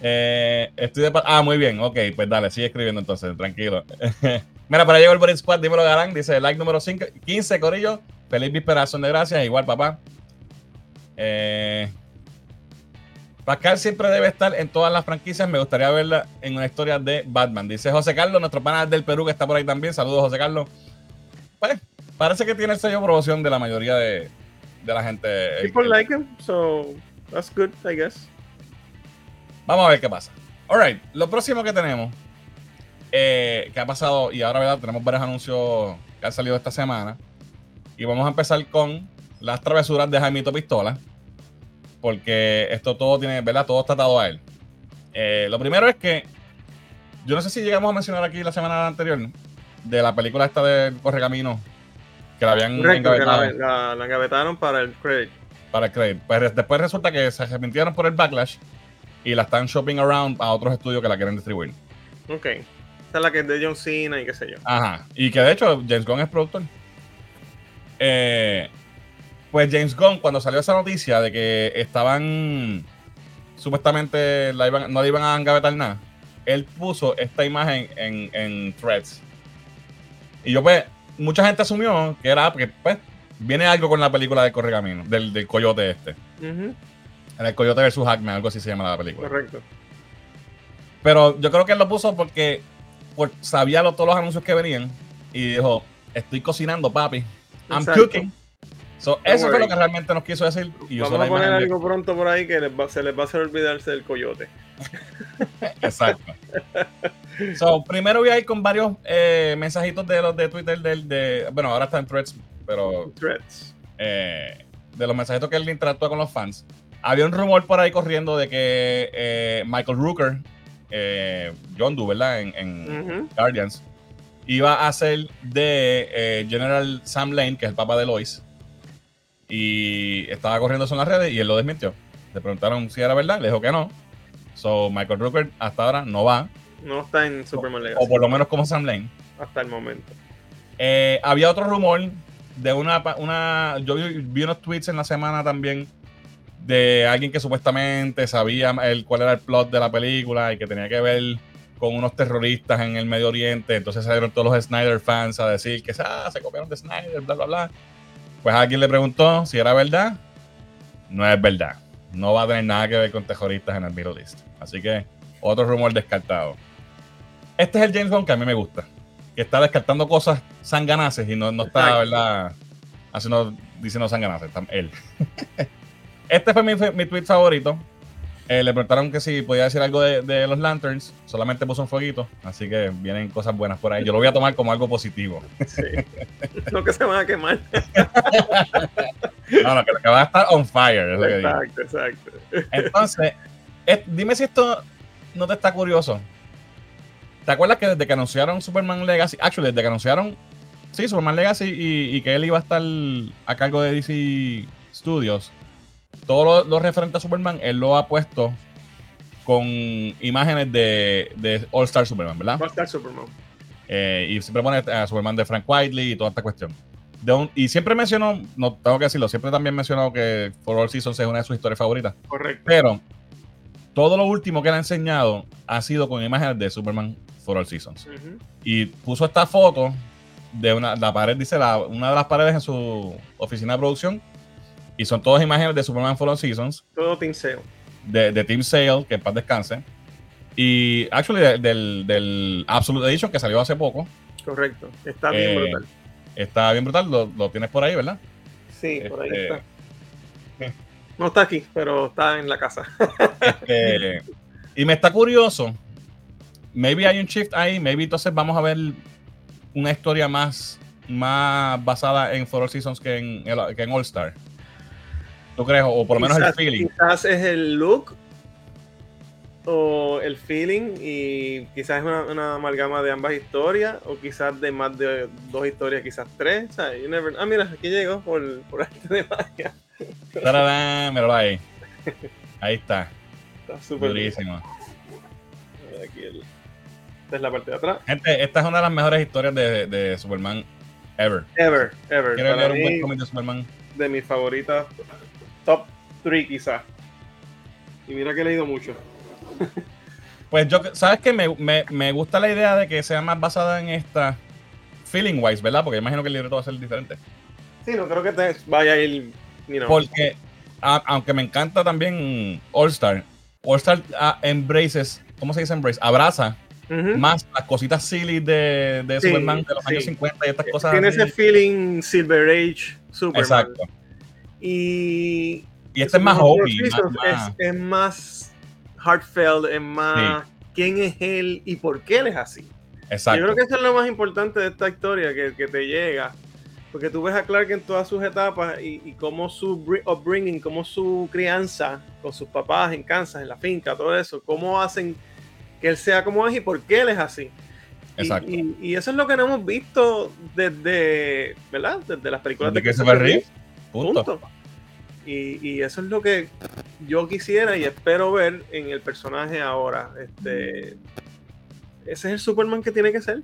Eh, estoy de Ah, muy bien, ok, pues dale, sigue escribiendo entonces, tranquilo. Mira, para llegar el Boris Squad, dímelo Galán, dice like número 5, 15, Corillo. Feliz visperación de gracias, igual papá. Eh, Pascal siempre debe estar en todas las franquicias. Me gustaría verla en una historia de Batman. Dice José Carlos, nuestro pana del Perú que está por ahí también. Saludos, José Carlos. Pues, parece que tiene el sello promoción de la mayoría de, de la gente. People like him, so that's good, I guess. Vamos a ver qué pasa. Alright, lo próximo que tenemos, eh, que ha pasado, y ahora ¿verdad? tenemos varios anuncios que han salido esta semana. Y vamos a empezar con las travesuras de Jaimito Pistola. Porque esto todo tiene, ¿verdad? Todo está atado a él. Eh, lo primero es que yo no sé si llegamos a mencionar aquí la semana anterior de la película esta de Correcamino que la habían engavetado. la, engavetaron para el credit. Para el credit. Pues después resulta que se arrepintieron por el backlash y la están shopping around a otros estudios que la quieren distribuir. Ok. Esta es la que es de John Cena y qué sé yo. Ajá. Y que de hecho James Gunn es productor. Eh, pues James Gunn, cuando salió esa noticia de que estaban supuestamente la iban, no le iban a engavetar nada, él puso esta imagen en, threads. Y yo, pues, mucha gente asumió que era porque, pues, viene algo con la película de Correcamino, del, del coyote este. El coyote versus Hackman, algo así se llama la película. Correcto. Pero yo creo que él lo puso porque sabía todos los anuncios que venían y dijo: Estoy cocinando, papi. I'm cooking. eso fue lo que realmente nos quiso decir. Y Vamos a poner algo pronto por ahí que se les va a hacer olvidarse del coyote. Exacto. So, primero voy a ir con varios eh, mensajitos de los de Twitter del de, bueno, ahora está en threads, pero threads. Eh, de los mensajitos que él interactúa con los fans. Había un rumor por ahí corriendo de que eh, Michael Rooker, John Doe, ¿verdad? En, Guardians, iba a ser de General Sam Lane, que es el papá de Lois. Y estaba corriendo eso en las redes y él lo desmintió. Le preguntaron si era verdad, le dijo que no. So, Michael Rooker hasta ahora no va. No está en Superman Legacy. O por lo menos como Sam Lane. Hasta el momento. Eh, había otro rumor de una, una. Yo vi, unos tweets en la semana también de alguien que supuestamente sabía el, cuál era el plot de la película y que tenía que ver con unos terroristas en el Medio Oriente. Entonces salieron todos los Snyder fans a decir que ah, se copiaron de Snyder, bla, bla, bla. Pues alguien le preguntó si era verdad. No es verdad no va a tener nada que ver con terroristas en el Middle East. Así que otro rumor descartado. Este es el James Bond que a mí me gusta. Que está descartando cosas sanganaces y no, no está, ¿verdad? Haciendo, diciendo sanganaces. Él. este fue mi, mi tweet favorito. Eh, le preguntaron que si podía decir algo de, los Lanterns. Solamente puso un fueguito. Así que vienen cosas buenas por ahí. Yo lo voy a tomar como algo positivo. Sí. no que se van a quemar. no, no, que, va a estar on fire. exacto, exacto. Entonces, dime si esto no te está curioso. ¿Te acuerdas que desde que anunciaron Superman Legacy, actually, desde que anunciaron, sí, Superman Legacy y, y que él iba a estar a cargo de DC Studios, todo lo, referente a Superman, él lo ha puesto con imágenes de, de All Star Superman, ¿verdad? All Star Superman. Eh, y siempre pone a Superman de Frank Whiteley y toda esta cuestión. y siempre mencionó, no tengo que decirlo, siempre también mencionó que For All Seasons es una de sus historias favoritas. Correcto. Pero todo lo último que le ha enseñado ha sido con imágenes de Superman For All Seasons. Y puso esta foto de una, la pared, dice, la, una de las paredes en su oficina de producción y son todas imágenes de Superman Fallen Seasons. Todo Team Sale. De, de Team Sale, que en paz descanse. Y actually del, del Absolute Edition que salió hace poco. Correcto. Está bien eh, brutal. Está bien brutal. Lo, tienes por ahí, ¿verdad? Sí, por ahí este, está. No está aquí, pero está en la casa. Este, y me está curioso. Maybe hay un shift ahí. Maybe entonces vamos a ver una historia más, más basada en For All Seasons que en, que en All Star. ¿Tú crees? O por lo menos el feeling. Quizás es el look o el feeling y quizás es una, amalgama de ambas historias o quizás de más de dos historias, quizás tres. Ah, mira, aquí llegó por, por arte de magia. Míralo ahí. Ahí está. Está súper durísimo. Esta es la parte de atrás. Gente, esta es una de las mejores historias de, de Superman ever. Ever, ever. Quiero ver un buen cómic de Superman. De mis favoritas top 3 quizás. Y mira que he leído mucho. pues yo, ¿sabes que me, me, me, gusta la idea de que sea más basada en esta feeling wise, ¿verdad? Porque imagino que el libreto va a ser diferente. Sí, no creo que te vaya a ir. Porque, aunque me encanta también All Star, All Star ah, embraces, ¿cómo se dice embrace? Abraza más las cositas silly de, de Superman de los años 50 y estas cosas. Tiene ese feeling Silver Age Superman. Exacto. Y, y este es más obvio. Es, más heartfelt, es más quién es él y por qué él es así. Exacto. Yo creo que eso es lo más importante de esta historia, que, que te llega. Porque tú ves a Clark en todas sus etapas y, y cómo su upbringing, cómo su crianza con sus papás en Kansas, en la finca, todo eso, cómo hacen que él sea como es y por qué él es así. Exacto. Y, eso es lo que no hemos visto desde, ¿verdad? Desde las películas de, que se va a Punto. Y, eso es lo que yo quisiera y espero ver en el personaje ahora. Este, ese es el Superman que tiene que ser.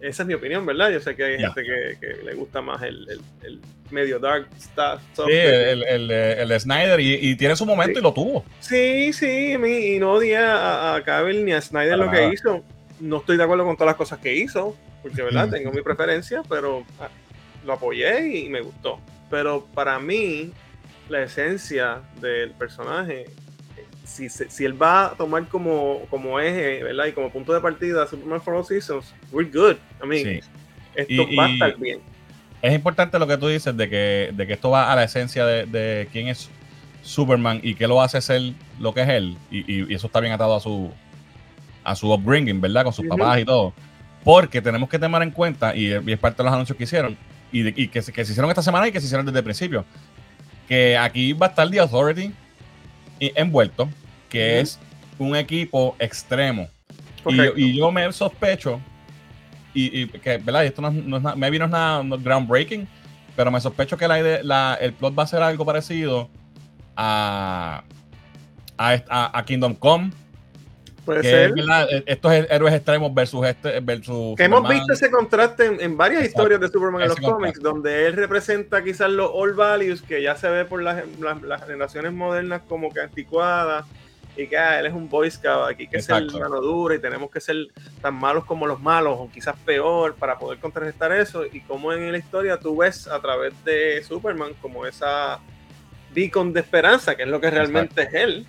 Esa es mi opinión, ¿verdad? Yo sé que hay gente que, le gusta más el, medio dark stuff. Sí, el, el, Snyder y, tiene su momento y lo tuvo. Sí, sí, y no odia a, a ni a Snyder lo que hizo. No estoy de acuerdo con todas las cosas que hizo, porque, ¿verdad? Tengo mi preferencia, pero ah, lo apoyé y me gustó. Pero para mí, la esencia del personaje, si, si él va a tomar como, como eje, ¿verdad? Y como punto de partida Superman for All Seasons, we're good. I mean, esto va a estar bien. Es importante lo que tú dices de que, de que esto va a la esencia de, de quién es Superman y qué lo hace ser lo que es él. Y, y, eso está bien atado a su, a su upbringing, ¿verdad? Con sus papás y todo. Porque tenemos que tener en cuenta, y, es parte de los anuncios que hicieron, y, y que, que, se hicieron esta semana y que se hicieron desde el principio, que aquí va a estar The Authority envuelto, que es un equipo extremo. Y, yo me sospecho, y, que, ¿verdad? esto no, no, es nada, maybe no es nada groundbreaking, pero me sospecho que la, el plot va a ser algo parecido a, a, a Kingdom Come Puede ser. E, estos héroes extremos versus este. Versus que hemos visto ese contraste en, varias historias de Superman en los cómics, donde él representa quizás los old values que ya se ve por las, las, generaciones modernas como que anticuadas. Y que ah, él es un Boy Scout, aquí que ser mano dura y tenemos que ser tan malos como los malos, o quizás peor, para poder contrarrestar eso. Y como en la historia tú ves a través de Superman como esa beacon de esperanza, que es lo que realmente es él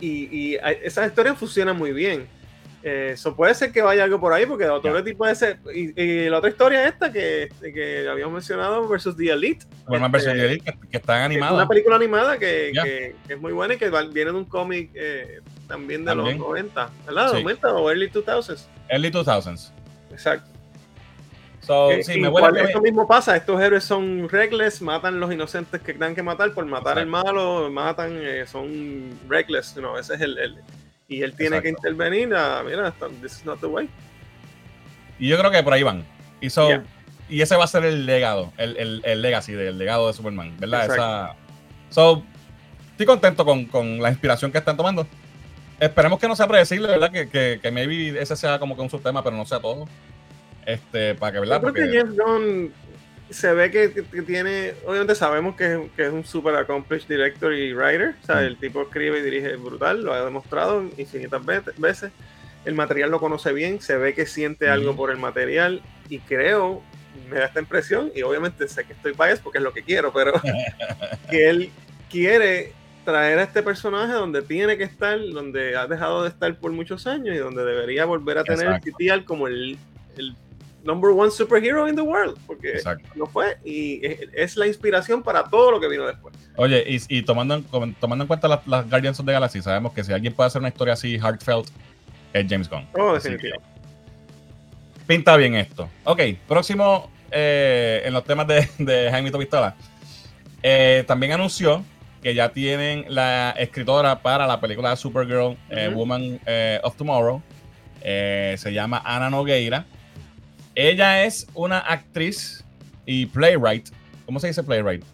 y, esas historias funcionan muy bien. Eso puede ser que vaya algo por ahí, porque otro tipo puede ser. Y, la otra historia esta que, que habíamos mencionado, versus The Elite. versus The Elite, que, está animada. una película animada que, es muy buena y que viene de un cómic eh, también de los 90, ¿verdad? 90 o early 2000s. Early 2000s. Exacto. So, eh, esto mismo pasa, estos héroes son reckless, matan los inocentes que tengan que matar por matar al malo, matan, eh, son reckless, no, ese es el, y él tiene que intervenir, a, mira, this is not the way. Y yo creo que por ahí van. Y, y ese va a ser el legado, el, el, legacy del legado de Superman, ¿verdad? Esa, so, estoy contento con, con, la inspiración que están tomando. Esperemos que no sea predecible, ¿verdad? Que, que, que maybe ese sea como que un subtema, pero no sea todo. Este, para que, ¿verdad? Yo creo que Jeff Gunn se ve que, tiene, obviamente sabemos que, que, es un super accomplished director y writer, o sea, mm. el tipo escribe y dirige brutal, lo ha demostrado infinitas veces, el material lo conoce bien, se ve que siente algo por el material y creo, me da esta impresión, y obviamente sé que estoy biased porque es lo que quiero, pero que él quiere traer a este personaje donde tiene que estar, donde ha dejado de estar por muchos años y donde debería volver a tener el sitial como el, el number one superhero in the world, porque lo fue y es, la inspiración para todo lo que vino después. Oye, y, tomando, en, tomando en cuenta las, Guardians of the Galaxy, sabemos que si alguien puede hacer una historia así heartfelt, es James Gunn. Oh, definitivamente. Pinta bien esto. Ok, próximo eh, en los temas de, de Jaime Pistola. Eh, también anunció que ya tienen la escritora para la película de Supergirl, eh, Woman of Tomorrow. se llama Ana Nogueira. Ella es una actriz y playwright. ¿Cómo se dice playwright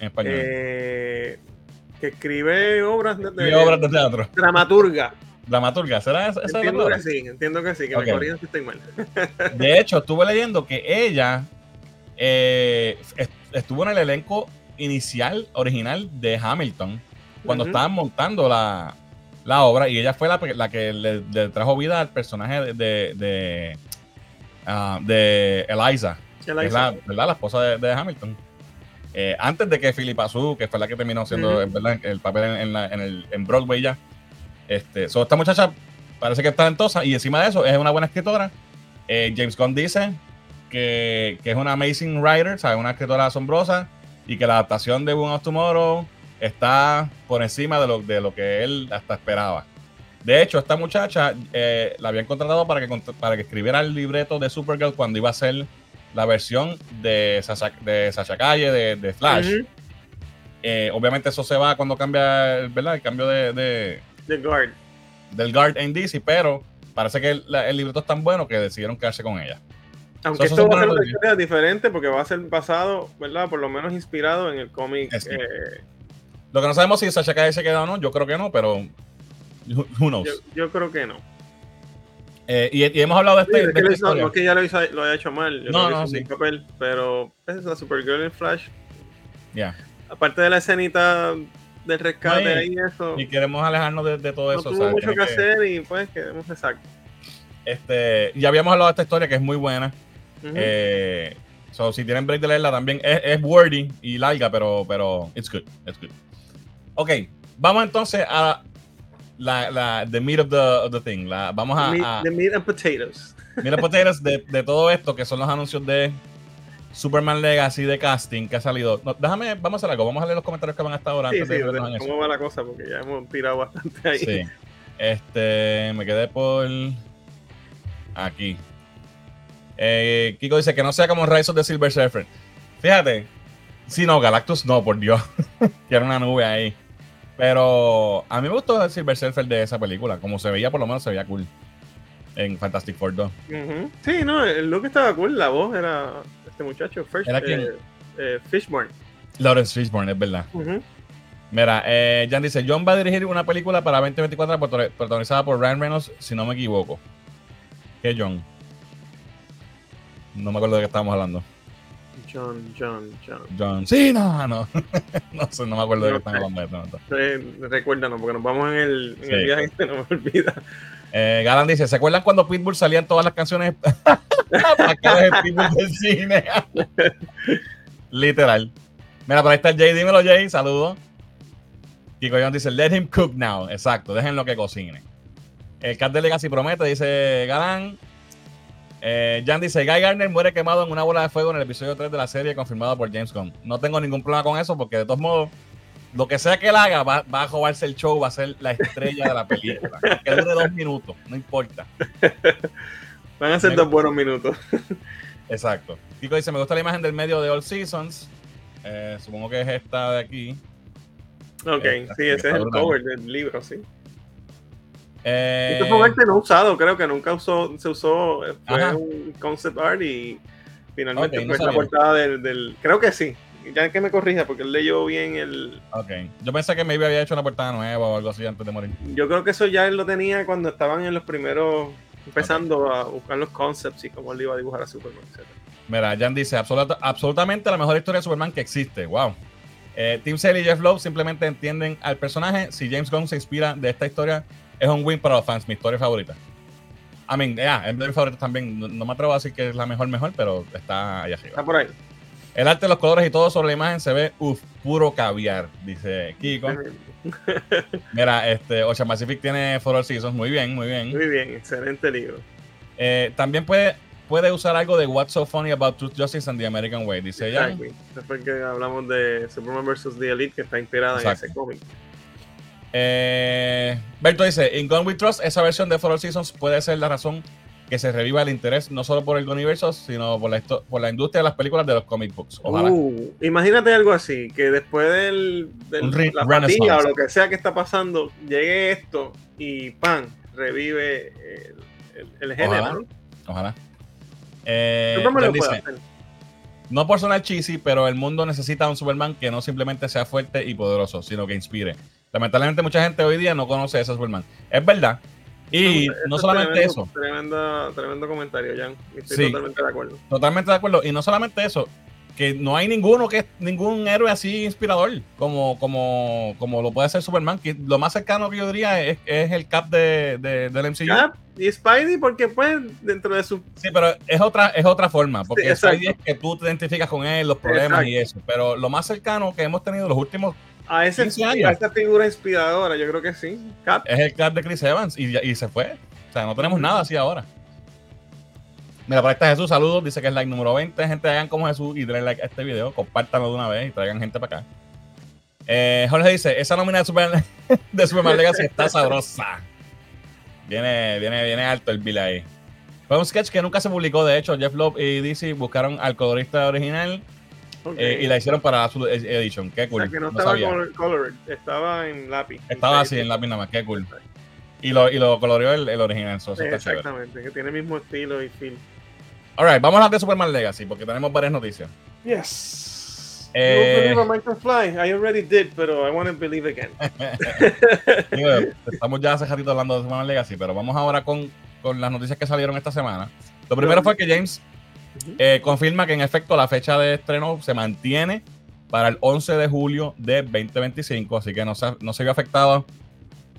en español? Eh, que escribe obras de, obras de teatro. Dramaturga. Dramaturga, ¿será esa? Entiendo que sí, entiendo que sí, que me corrigen si estoy mal. de hecho, estuve leyendo que ella eh, estuvo en el elenco inicial, original de Hamilton, cuando estaban montando la, obra, y ella fue la, que le, trajo vida al personaje de de Eliza, la, ¿verdad? la esposa de, Hamilton. Eh, antes de que Philippa Azul, que fue la que terminó haciendo el papel en, el, en Broadway ya. Este, esta muchacha parece que es talentosa y encima de eso es una buena escritora. Eh, James Gunn dice que, es una amazing writer, ¿sabes? una escritora asombrosa y que la adaptación de Boom of Tomorrow está por encima de lo, de lo que él hasta esperaba. De hecho, esta muchacha eh, la habían contratado para que, para que escribiera el libreto de Supergirl cuando iba a ser la versión de Sasha, de Calle, de, Flash. Eh, obviamente eso se va cuando cambia, ¿verdad? El cambio de... de guard. Del guard en DC, pero parece que el, libreto es tan bueno que decidieron quedarse con ella. Aunque esto va a ser una historia diferente porque va a ser basado, ¿verdad? Por lo menos inspirado en el cómic. Eh, lo que no sabemos si Sasha Calle se queda o no, yo creo que no, pero who knows. Yo, creo que no. Eh, y, hemos hablado de este. de esta no, es que ya lo, lo haya hecho mal. Yo no, no, sí. Papel, pero es la Supergirl en Flash. Ya. Aparte de la escenita del rescate y eso. Y queremos alejarnos de, todo eso. No tuvo mucho que, hacer y pues quedemos exacto. Este, ya habíamos hablado de esta historia que es muy buena. eh, so, si tienen break de leerla también, es, es, wordy y larga, pero, pero it's good. It's good. Ok, vamos entonces a la, la the meat of the, of the thing. La, vamos a, The meat and potatoes. Meat and potatoes de, de, todo esto, que son los anuncios de Superman Legacy de casting que ha salido. déjame, vamos a hacer algo. Vamos a leer los comentarios que van a estar ahora. Sí, antes sí, de, ¿Cómo va la cosa? Porque ya hemos tirado bastante ahí. Sí. Este, me quedé por aquí. Eh, Kiko dice que no sea como Rise of the Silver Surfer. Fíjate. Sí, no, Galactus no, por Dios. Tiene una nube ahí. Pero a mí me gustó el Silver Surfer de esa película. Como se veía, por lo menos se veía cool. En Fantastic Four 2. Sí, no, el look estaba cool. La voz era este muchacho. First, ¿Era? Eh, eh, Fishburne. Lawrence Fishburne, es verdad. Mira, eh, Jan dice: John va a dirigir una película para 2024 protagonizada por Ryan Reynolds, si no me equivoco. ¿Qué John? No me acuerdo de qué estábamos hablando. John, John, John. John. Sí, no, no. no sé, no me acuerdo de qué estamos hablando. Eh, recuérdanos, porque nos vamos en el, en el viaje y se nos olvida. Eh, Galan dice: ¿Se acuerdan cuando Pitbull salían todas las canciones para de Pitbull del cine? Literal. Mira, por ahí está Jay. Dímelo, Jay. Saludos. Kiko John dice: Let him cook now. Exacto, déjenlo que cocine. El Cat de Legacy promete, dice Galán. Eh, Jan dice, Guy Gardner muere quemado en una bola de fuego en el episodio 3 de la serie confirmado por James Gunn. No tengo ningún problema con eso porque de todos modos, lo que sea que él haga, va, a jugarse el show, va a ser la estrella de la película. que dure dos minutos, no importa. Van a ser dos buenos minutos. Exacto. Kiko dice, me gusta la imagen del medio de All Seasons. Eh, supongo que es esta de aquí. Ok, sí, ese es el cover del libro, sí. Eh, fue un arte no usado, creo que nunca usó, se usó, fue un concept art y finalmente fue la portada del, Creo que sí, ya que me corrija porque él leyó bien el... Ok, yo pensé que me había hecho una portada nueva o algo así antes de morir. Yo creo que eso ya él lo tenía cuando estaban en los primeros, empezando a buscar los concepts y cómo él iba a dibujar a Superman, etc. Mira, Jan dice, absolutamente la mejor historia de Superman que existe, wow. Eh, Tim Sale y Jeff Lowe simplemente entienden al personaje. Si James Gunn se inspira de esta historia, es un win para los fans, mi historia favorita. I mean, yeah, es de mis favoritos también. No, me atrevo a decir que es la mejor, mejor, pero está ahí arriba. Está por ahí. El arte, los colores y todo sobre la imagen se ve, uff, puro caviar, dice Kiko. Mira, este, Ocean Pacific tiene For All Seasons, muy bien, muy bien. Muy bien, excelente libro. Eh, también puede, puede usar algo de What's So Funny About Truth, Justice and the American Way, dice ella. Después que hablamos de Superman vs. The Elite, que está inspirada en ese cómic. Eh, Berto dice, en Gone with Trust, esa versión de For Seasons puede ser la razón que se reviva el interés no solo por el universo, sino por la, por la industria de las películas de los comic books. Uh, imagínate algo así, que después del, la partida o lo que sea que está pasando, llegue esto y ¡pam! revive el, género. Ojalá. Eh, no por sonar cheesy, pero el mundo necesita un Superman que no simplemente sea fuerte y poderoso, sino que inspire. Lamentablemente mucha gente hoy día no conoce a ese Superman. Es verdad. Y no, solamente eso. tremendo comentario, Jan. Estoy totalmente de acuerdo. Totalmente de acuerdo. Y no solamente eso, que no hay ninguno que es ningún héroe así inspirador como, como, como lo puede ser Superman. Que lo más cercano que yo diría es, el Cap de, del MCU. Cap y Spidey, porque pues dentro de su. Sí, pero es otra, es otra forma. Porque Spidey es que tú te identificas con él, los problemas y eso. Pero lo más cercano que hemos tenido los últimos a, ese, a esa figura inspiradora, yo creo que sí. Es el Cap de Chris Evans y, y, se fue. O sea, no tenemos nada así ahora. Mira, para está Jesús, saludos. Dice que es like número 20. Gente, hagan como Jesús y denle like a este video. Compártanlo de una vez y traigan gente para acá. Eh, Jorge dice: Esa nómina de Superman, de Superman Legacy está sabrosa. Viene, viene, viene alto el bill ahí. Fue un sketch que nunca se publicó. De hecho, Jeff Love y DC buscaron al colorista original eh, y la hicieron para su edition. Qué cool. O sea, que no, estaba colored, estaba en lápiz. Estaba así en lápiz nada más. Qué cool. Y lo, y lo coloreó el, el original. exactamente, que tiene el mismo estilo y feel. Alright, vamos a hablar de Superman Legacy porque tenemos varias noticias. Yes. Eh, fly. I already did, pero I want to believe again. estamos ya hace ratito hablando de Superman Legacy, pero vamos ahora con, con las noticias que salieron esta semana. Lo primero fue que James eh, confirma que en efecto la fecha de estreno se mantiene para el 11 de julio de 2025, así que no se, no se vio afectado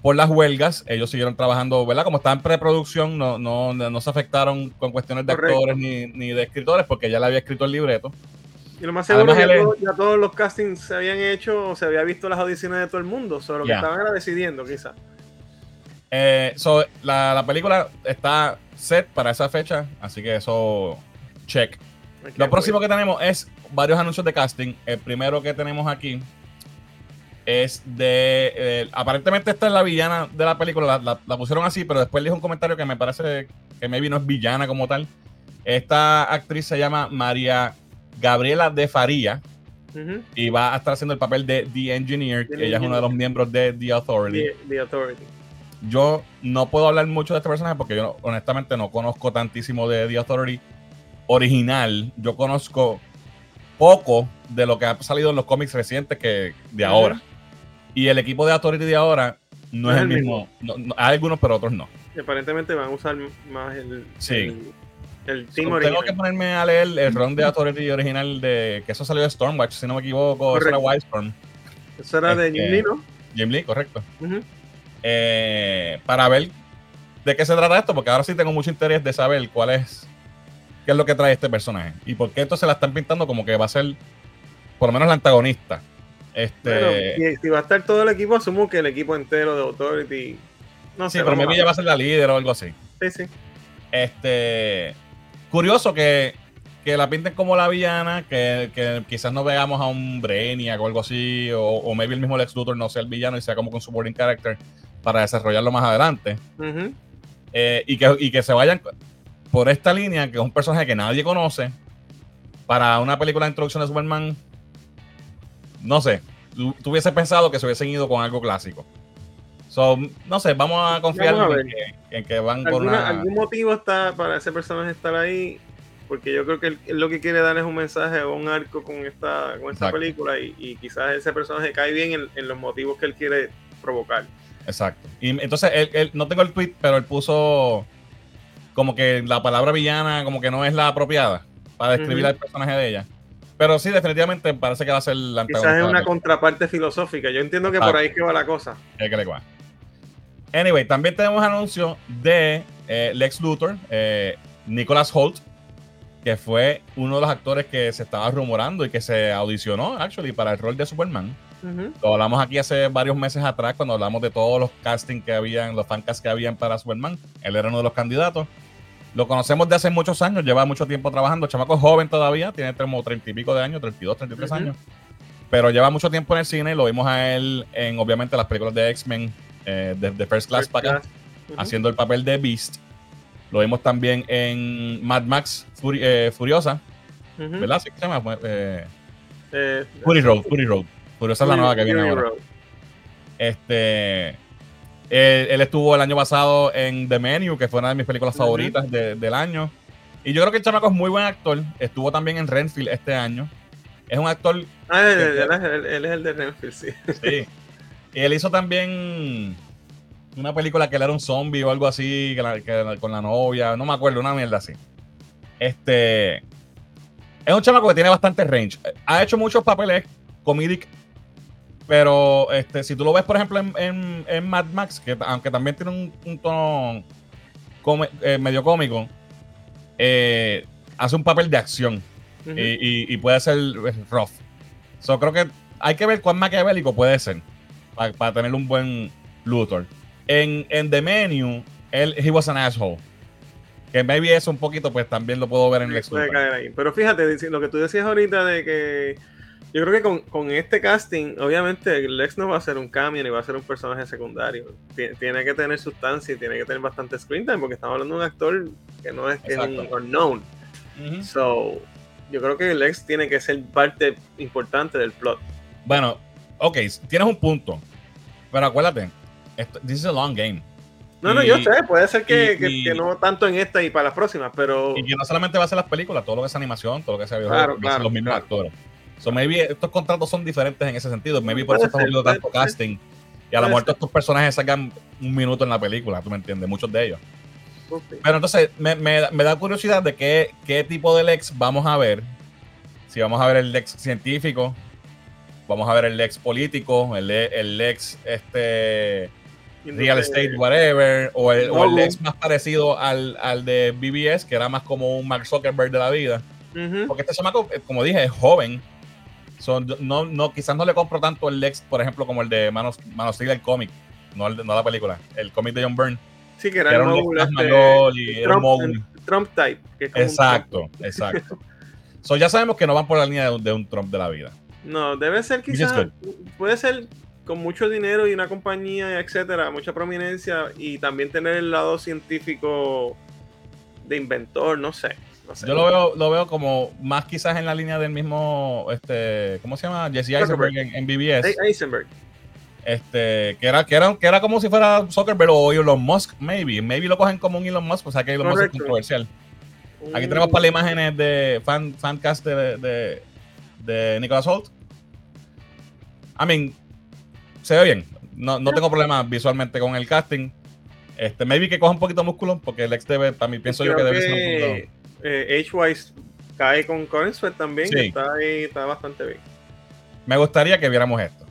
por las huelgas. Ellos siguieron trabajando, ¿verdad? Como estaban en preproducción, no, no, no se afectaron con cuestiones de actores ni, ni, de escritores, porque ya le había escrito el libreto. Y lo más seguro es que ya todos los castings se habían hecho, se había visto las audiciones de todo el mundo, solo que estaban era decidiendo, quizás. Eh, la, la, película está set para esa fecha, así que eso, check. Lo próximo que tenemos es varios anuncios de casting. El primero que tenemos aquí es de. Eh, aparentemente, esta es la villana de la película. La, pusieron así, pero después dijo un comentario que me parece que maybe no es villana como tal. Esta actriz se llama María Gabriela de Faría. Y va a estar haciendo el papel de The Engineer, que ella es uno de los miembros de The Authority. The, Authority. Yo no puedo hablar mucho de este personaje porque yo honestamente no conozco tantísimo de The Authority original. Yo conozco poco de lo que ha salido en los cómics recientes que de ahora. Y el equipo de Authority de ahora no, es, el mismo. hay algunos, pero otros no. aparentemente van a usar más el, sí. el, team original. Tengo que ponerme a leer el ron de Authority original de que eso salió de Stormwatch, si no me equivoco, eso era Wildstorm. Eso era de Jim Lee, ¿no? Jim Lee, correcto. Eh, para ver de qué se trata esto, porque ahora sí tengo mucho interés de saber cuál es, qué es lo que trae este personaje y por qué esto se la están pintando como que va a ser, por lo menos la antagonista este... si va a estar todo el equipo, asumo que el equipo entero de Authority. No sí, pero me ya va a ser la líder o algo así. Sí, sí. Este. Curioso que, la pinten como la villana, que, quizás no veamos a un Brainiac o algo así, o, o maybe el mismo Lex Luthor no sea el villano y sea como con supporting character para desarrollarlo más adelante. Eh, y, que, y que se vayan por esta línea, que es un personaje que nadie conoce, para una película de introducción de Superman no sé, tú, hubiese pensado que se hubiesen ido con algo clásico. So, no sé, vamos a confiar en, que, van con una... ¿Algún motivo está para ese personaje estar ahí? Porque yo creo que él, lo que quiere dar es un mensaje o un arco con esta, con esta película y, quizás ese personaje cae bien en, los motivos que él quiere provocar. Exacto. Y entonces, él, no tengo el tweet, pero él puso como que la palabra villana como que no es la apropiada para describir al personaje de ella. Pero sí, definitivamente parece que va a ser la Quizás es una contraparte filosófica. Yo entiendo que por ahí es que va la cosa. Es que le va. Anyway, también tenemos anuncio de eh, Lex Luthor, eh, Nicholas Holt, que fue uno de los actores que se estaba rumorando y que se audicionó, actually, para el rol de Superman. Lo hablamos aquí hace varios meses atrás, cuando hablamos de todos los castings que habían, los fancasts que habían para Superman. Él era uno de los candidatos. Lo conocemos de hace muchos años, lleva mucho tiempo trabajando. Chamaco es joven todavía, tiene como treinta y pico de años, 32, 33 años. Pero lleva mucho tiempo en el cine. Lo vimos a él en, obviamente, las películas de X-Men, eh, de, First Class para acá, haciendo el papel de Beast. Lo vimos también en Mad Max eh, Furiosa, ¿verdad? ¿Sí se llama? Eh, eh, Fury Road, Fury Road. Furiosa es la nueva que viene ahora. Este él, estuvo el año pasado en The Menu, que fue una de mis películas favoritas del año. Y yo creo que el chamaco es muy buen actor. Estuvo también en Renfield este año. Es un actor. Ah, él, es el de Renfield, sí. Sí. Y él hizo también una película que él era un zombie o algo así, con la novia. No me acuerdo, una mierda así. Este. Es un chamaco que tiene bastante range. Ha hecho muchos papeles comedic pero este, si tú lo ves, por ejemplo, en, en, Mad Max, que aunque también tiene un, tono eh, medio cómico, eh, hace un papel de acción y, puede ser rough. So, creo que hay que ver cuán maquiavélico puede ser para, tener un buen Luthor. En, en The Menu, él, he was an asshole. Que maybe eso un poquito, pues también lo puedo ver en el Pero fíjate, lo que tú decías ahorita de que yo creo que con, este casting, obviamente, Lex no va a ser un cambio ni va a ser un personaje secundario. Tiene que tener sustancia y tiene que tener bastante screen time porque estamos hablando de un actor que no es, que es un unknown. So, yo creo que Lex tiene que ser parte importante del plot. Bueno, ok, tienes un punto. Pero acuérdate, esto, this is a long game. No, no, yo sé, puede ser que, que, no tanto en esta y para las próximas, pero. Y que no solamente va a ser las películas, todo lo que es animación, todo lo que sea videojuego, claro, los mismos actores. So maybe estos contratos son diferentes en ese sentido. Maybe por eso estamos viendo tanto casting. Y a lo mejor estos personajes sacan un minuto en la película, tú me entiendes, muchos de ellos. Pero entonces me, me, da curiosidad de qué, qué tipo de Lex vamos a ver. Si vamos a ver el Lex científico, vamos a ver el Lex político, el, el Lex este, real estate, whatever, o el, o el Lex más parecido al, al, de BBS, que era más como un Mark Zuckerberg de la vida. Porque este chamaco, eh, como dije, es joven. No, no, quizás no le compro tanto el Lex, por ejemplo, como el de Manos, Manos el cómic, no, no la película, el cómic de John Byrne. Sí, que era, el un este, Trump, type. exacto, exacto. so, ya sabemos que no van por la línea de un, Trump de la vida. No, debe ser quizás, puede ser con mucho dinero y una compañía, etcétera, mucha prominencia y también tener el lado científico de inventor, no sé. Yo lo veo, lo veo como más quizás en la línea del mismo, este, ¿cómo se llama? Jesse Eisenberg en, en BBS. Eisenberg. Este, que era, que era, que era como si fuera Zuckerberg o Elon Musk, maybe. Maybe lo cogen como un Elon Musk, o sea que Elon Musk es controversial. Aquí tenemos para las imágenes de fan, fancast de, de, de Nicholas Holt. I mean, se ve bien. No, no tengo problemas visualmente con el casting. Este, maybe que coja un poquito de músculo, porque el ex debe, para mí pienso yo que debe ser un poquito. Eh, H-Wise cae con Cornsford también, está ahí, está bastante bien. Me gustaría que viéramos esto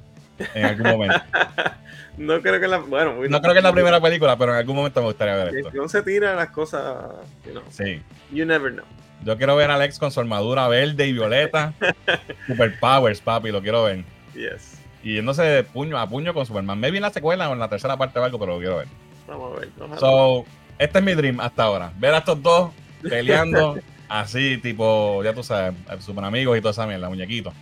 en algún momento. no creo que la, bueno, no creo que es la primera película, pero en algún momento me gustaría ver esto. No se tira las cosas, Sí. You never know. Yo quiero ver a Alex con su armadura verde y violeta. Superpowers, papi, lo quiero ver. Yes. Y yéndose puño a puño con Superman. Maybe en la secuela o en la tercera parte o algo, pero lo quiero ver. Vamos a ver. so, este es mi dream hasta ahora. Ver a estos dos peleando así, tipo, ya tú sabes, super amigos y toda esa mierda, muñequitos.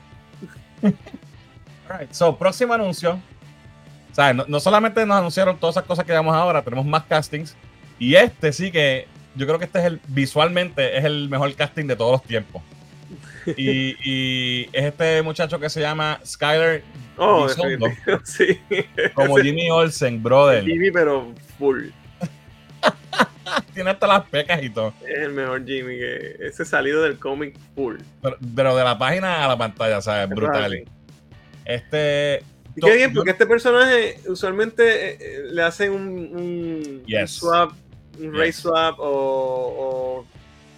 So, próximo anuncio. O sea, no, solamente nos anunciaron todas esas cosas que vemos ahora, tenemos más castings. Y este sí que yo creo que este es el visualmente es el mejor casting de todos los tiempos. Y, es este muchacho que se llama Skyler oh, sí. como Jimmy Olsen, brother. Jimmy, pero full. Tiene hasta las pecas y todo. Es el mejor Jimmy, que ese salido del cómic full. Pero, de la página a la pantalla, ¿sabes? Brutal. Este. Y qué bien, porque este personaje usualmente eh, eh, le hacen un, swap, un race swap, o,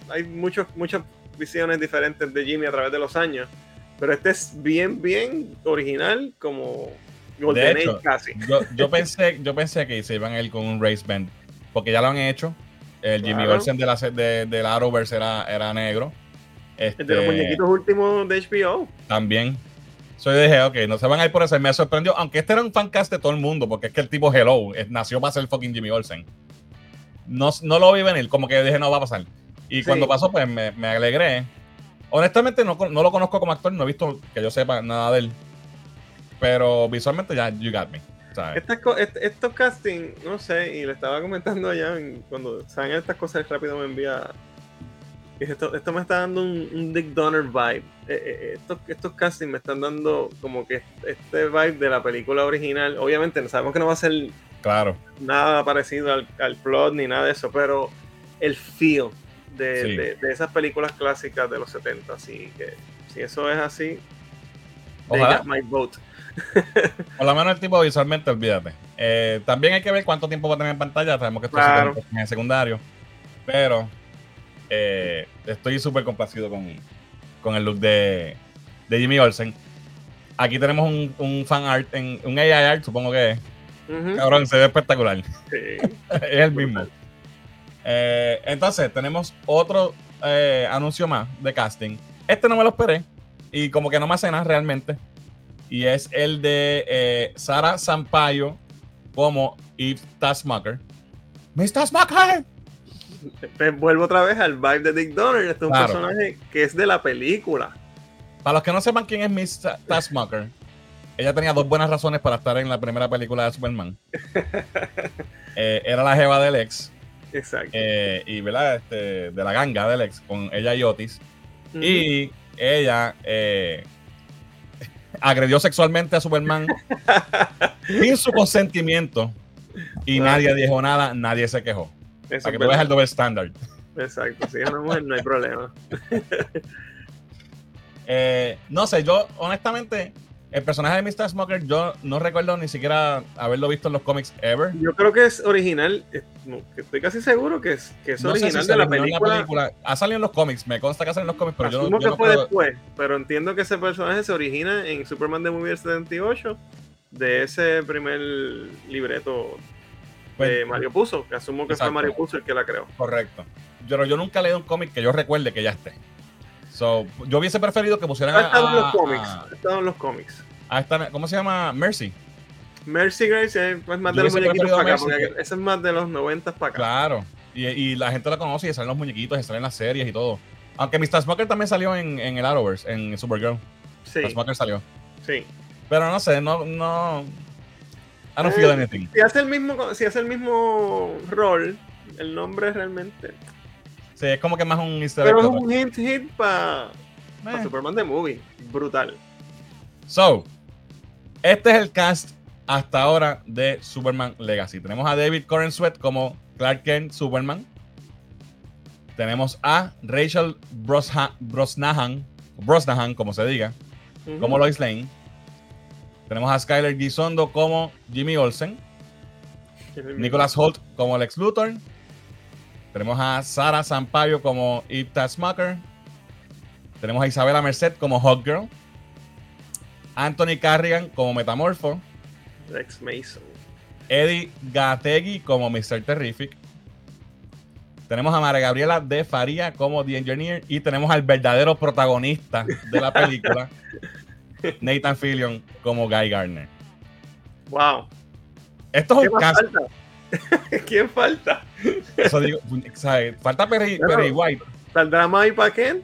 hay muchos, muchas visiones diferentes de Jimmy a través de los años. Pero este es bien, bien original, como Golden Age casi. Yo, pensé, yo pensé que se iban a ir con un race band, porque ya lo han hecho. El Jimmy Olsen de la, de, de la Arrowverse era, era negro. el de los este, muñequitos últimos de HBO. También. So yo dije, ok, no se van a ir por eso. Me sorprendió, aunque este era un fancast de todo el mundo, porque es que el tipo Hello nació para ser fucking Jimmy Olsen. No, no lo vi venir, como que dije, no va a pasar. Y cuando pasó, pues me, me alegré. Honestamente, no, no, lo conozco como actor, no he visto que yo sepa nada de él. Pero visualmente ya, you got me. Estos castings, no sé, y le estaba comentando allá, cuando saben estas cosas rápido me envía esto, esto me está dando un, Dick Donner vibe. Eh, eh, eh, estos, estos castings me están dando como que este vibe de la película original. Obviamente sabemos que no va a ser claro. nada parecido al, plot ni nada de eso, pero el feel de, esas películas clásicas de los 70. Así que si eso es así, Ojalá. my vote. Por lo menos el tipo visualmente, olvídate. también hay que ver cuánto tiempo va a tener en pantalla. Sabemos que esto es en el secundario. Pero eh, estoy súper complacido con, el look de, Jimmy Olsen. Aquí tenemos un, fan art, en, un AI art, supongo que es. Cabrón, se ve espectacular. es el mismo. Eh, entonces, tenemos otro eh, anuncio más de casting. Este no me lo esperé. Y como que no me hace nada realmente. Y es el de Sara Sampaio como Eve Tassmaker. ¡Miss Tassmaker! vuelvo otra vez al vibe de Dick Donner. Este es un personaje que es de la película. Para los que no sepan quién es Miss Taskmaker, ella tenía dos buenas razones para estar en la primera película de Superman. Eh, era la jeva del ex. Exacto. Eh, y, ¿verdad? Este, de la ganga del ex, con ella y Otis. Y ella eh, agredió sexualmente a Superman sin su consentimiento. Y nadie dijo nada, nadie se quejó. para que tú veas el doble estándar. Exacto, si es una mujer no hay problema. Eh, no sé, yo honestamente, el personaje de Mr. Smoker, yo no recuerdo ni siquiera haberlo visto en los cómics ever. Yo creo que es original, estoy casi seguro que es, que es original de la película. Ha salido en los cómics, me consta que ha salido en los cómics, pero yo, yo que fue después, pero entiendo que ese personaje se origina en Superman de Movie 78, de ese primer libreto pues, de Mario Puzo, que asumo que fue Mario Puzo el que la creó. Correcto. Yo, yo nunca he leído un cómic que yo recuerde que ya esté. So, yo hubiese preferido que pusieran a, a, los cómics. en los cómics. ¿Cómo se llama? Mercy. Mercy Grace es más de los muñequitos para acá, porque ese es más de los 90 para acá. Claro. Y, y, la gente la conoce y salen los muñequitos, y salen las series y todo. Aunque Mr. Smoker también salió en, en el Arrowverse, en Supergirl. Sí. Mr. Smoker salió. Sí. Pero no sé, no, no. I don't feel eh, anything. Si hace el mismo, si hace el mismo rol, el nombre realmente Sí, es como que más un easter Pero es un hint hit para eh. Superman The Movie. Brutal. So, este es el cast hasta ahora de Superman Legacy. Tenemos a David Coren Sweat como Clark Kent Superman. Tenemos a Rachel Brosnahan, Brosnahan, como se diga, como Lois Lane. Tenemos a Skyler Gisondo como Jimmy Olsen. Nicholas Holt como Lex Luthor. Tenemos a Sara Sampaio como Ita Smucker. Tenemos a Isabela Merced como Hot Girl. Anthony Carrigan como Metamorfo. Rex Mason. Eddie Gategui como Mr. Terrific. Tenemos a María Gabriela de Faría como The Engineer. Y tenemos al verdadero protagonista de la película, Nathan Fillion como Guy Gardner. Wow. Esto es un caso. ¿Quién falta? Eso digo, Falta Perry, White. ¿Saldrá Maipa Ken?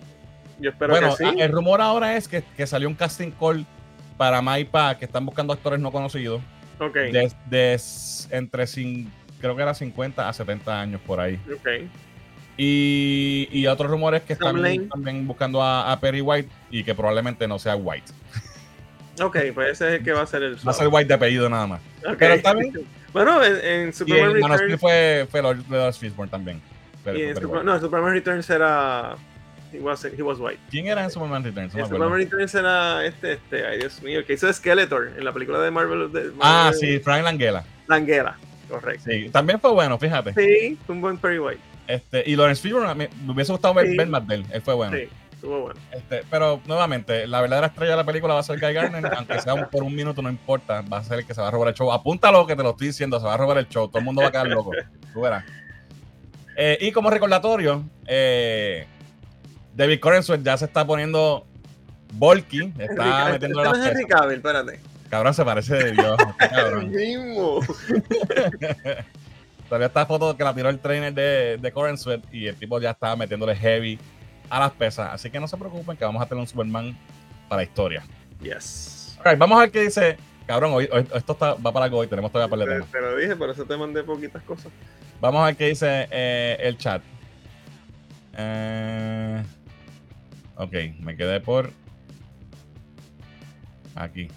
Yo espero que sí. El rumor ahora es que, que, salió un casting call para Maipa que están buscando actores no conocidos. Ok. De, entre, creo que era 50 a 70 años por ahí. Ok. Y, y otros rumores que están también buscando a, a, Perry White y que probablemente no sea White. Ok, pues ese es el que va a ser el. Va a ser White de apellido nada más. Pero también. Bueno, en, Superman Returns. fue, fue Lord, Lord Fishburne también. Pero, y en no, Superman Returns era. He was, he was white. ¿Quién era en Superman Returns? en Superman Returns era este, este, ay Dios mío, el que hizo Skeletor en la película de Marvel. De ah, sí, Frank Langella. Langella, correcto. Sí, también fue bueno, fíjate. Sí, fue un buen Perry White. Este, y Lawrence Fishburne, me, me hubiese gustado ver, ver más de él, él fue bueno. Sí. Este, pero nuevamente, la verdadera estrella de la película va a ser Guy Garner, aunque sea por un minuto, no importa, va a ser el que se va a robar el show. Apúntalo que te lo estoy diciendo, se va a robar el show, todo el mundo va a quedar loco. Tú verás. Eh, y como recordatorio, eh, David Corenswell ya se está poniendo bulky, está metiendo las Henry Cavill, espérate. Cabrón, se parece de Dios. Este cabrón. el mismo. Todavía está foto que la tiró el trainer de, de y el tipo ya estaba metiéndole heavy a las pesas. Así que no se preocupen que vamos a tener un Superman para historia. Yes. vamos a ver qué dice. Cabrón, hoy, esto está, va para algo hoy, tenemos todavía para el Te, lo dije, por eso te mandé poquitas cosas. Vamos a ver qué dice eh, el chat. Eh, ok, me quedé por aquí.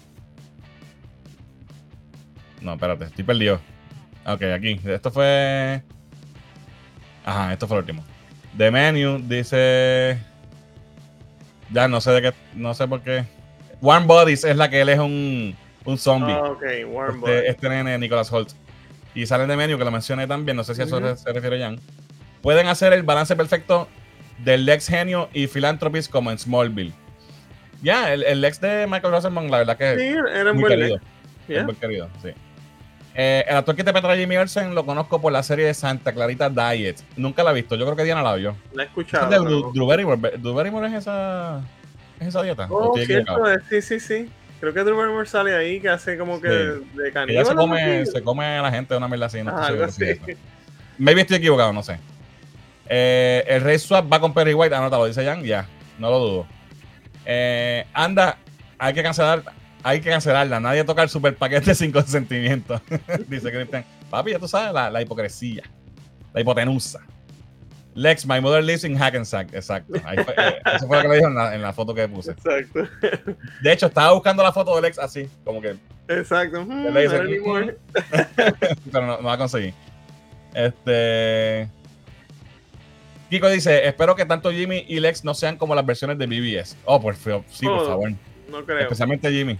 No, espérate, estoy perdido. Ok, aquí. Esto fue. Ajá, esto fue el último. The Menu dice. Ya no sé de qué. No sé por qué. Warm Bodies es la que él es un, un zombie. Ah, ok, Warm este. Este nene, Nicholas Holt. Y sale de Menu, que lo mencioné también. No sé si a eso se, refiere Jan. Pueden hacer el balance perfecto del Lex Genio y Philanthropist como en Smallville. Ya, el, el, Lex de Michael Rosenbaum, la verdad que sí, era muy querido. Muy querido, sí. Eh, el actor que interpreta a Jimmy Olsen lo conozco por la serie de Santa Clarita Diet. Nunca la he visto. Yo creo que Diana la vio. La he escuchado. ¿Es de Drew, Barrymore. ¿Drew Barrymore es esa, es esa dieta? Oh, cierto. Sí, sí, sí. Creo que Drew Barrymore sale ahí que hace como que de caníbal. Ella se come, se come a la gente de una mierda así. No ah, algo así. Maybe estoy equivocado, no sé. Eh, el Rey Swap va con Perry White. Anótalo, dice Jan. Ya, no lo dudo. Eh, anda, hay que cancelar hay que cancelarla. Nadie toca el super paquete sin consentimiento. Dice Cristian. Papi, ya tú sabes, la, hipocresía. La hipotenusa. Lex, my mother lives in Hackensack. Exacto. Eh, eso fue lo que le dijo en la, foto que puse. Exacto. De hecho, estaba buscando la foto de Lex así, como que. Exacto. Mm, pero no, va a conseguir. Este. Kiko dice: Espero que tanto Jimmy y Lex no sean como las versiones de BBS. Oh, por sí, por oh, favor. No creo. Especialmente Jimmy.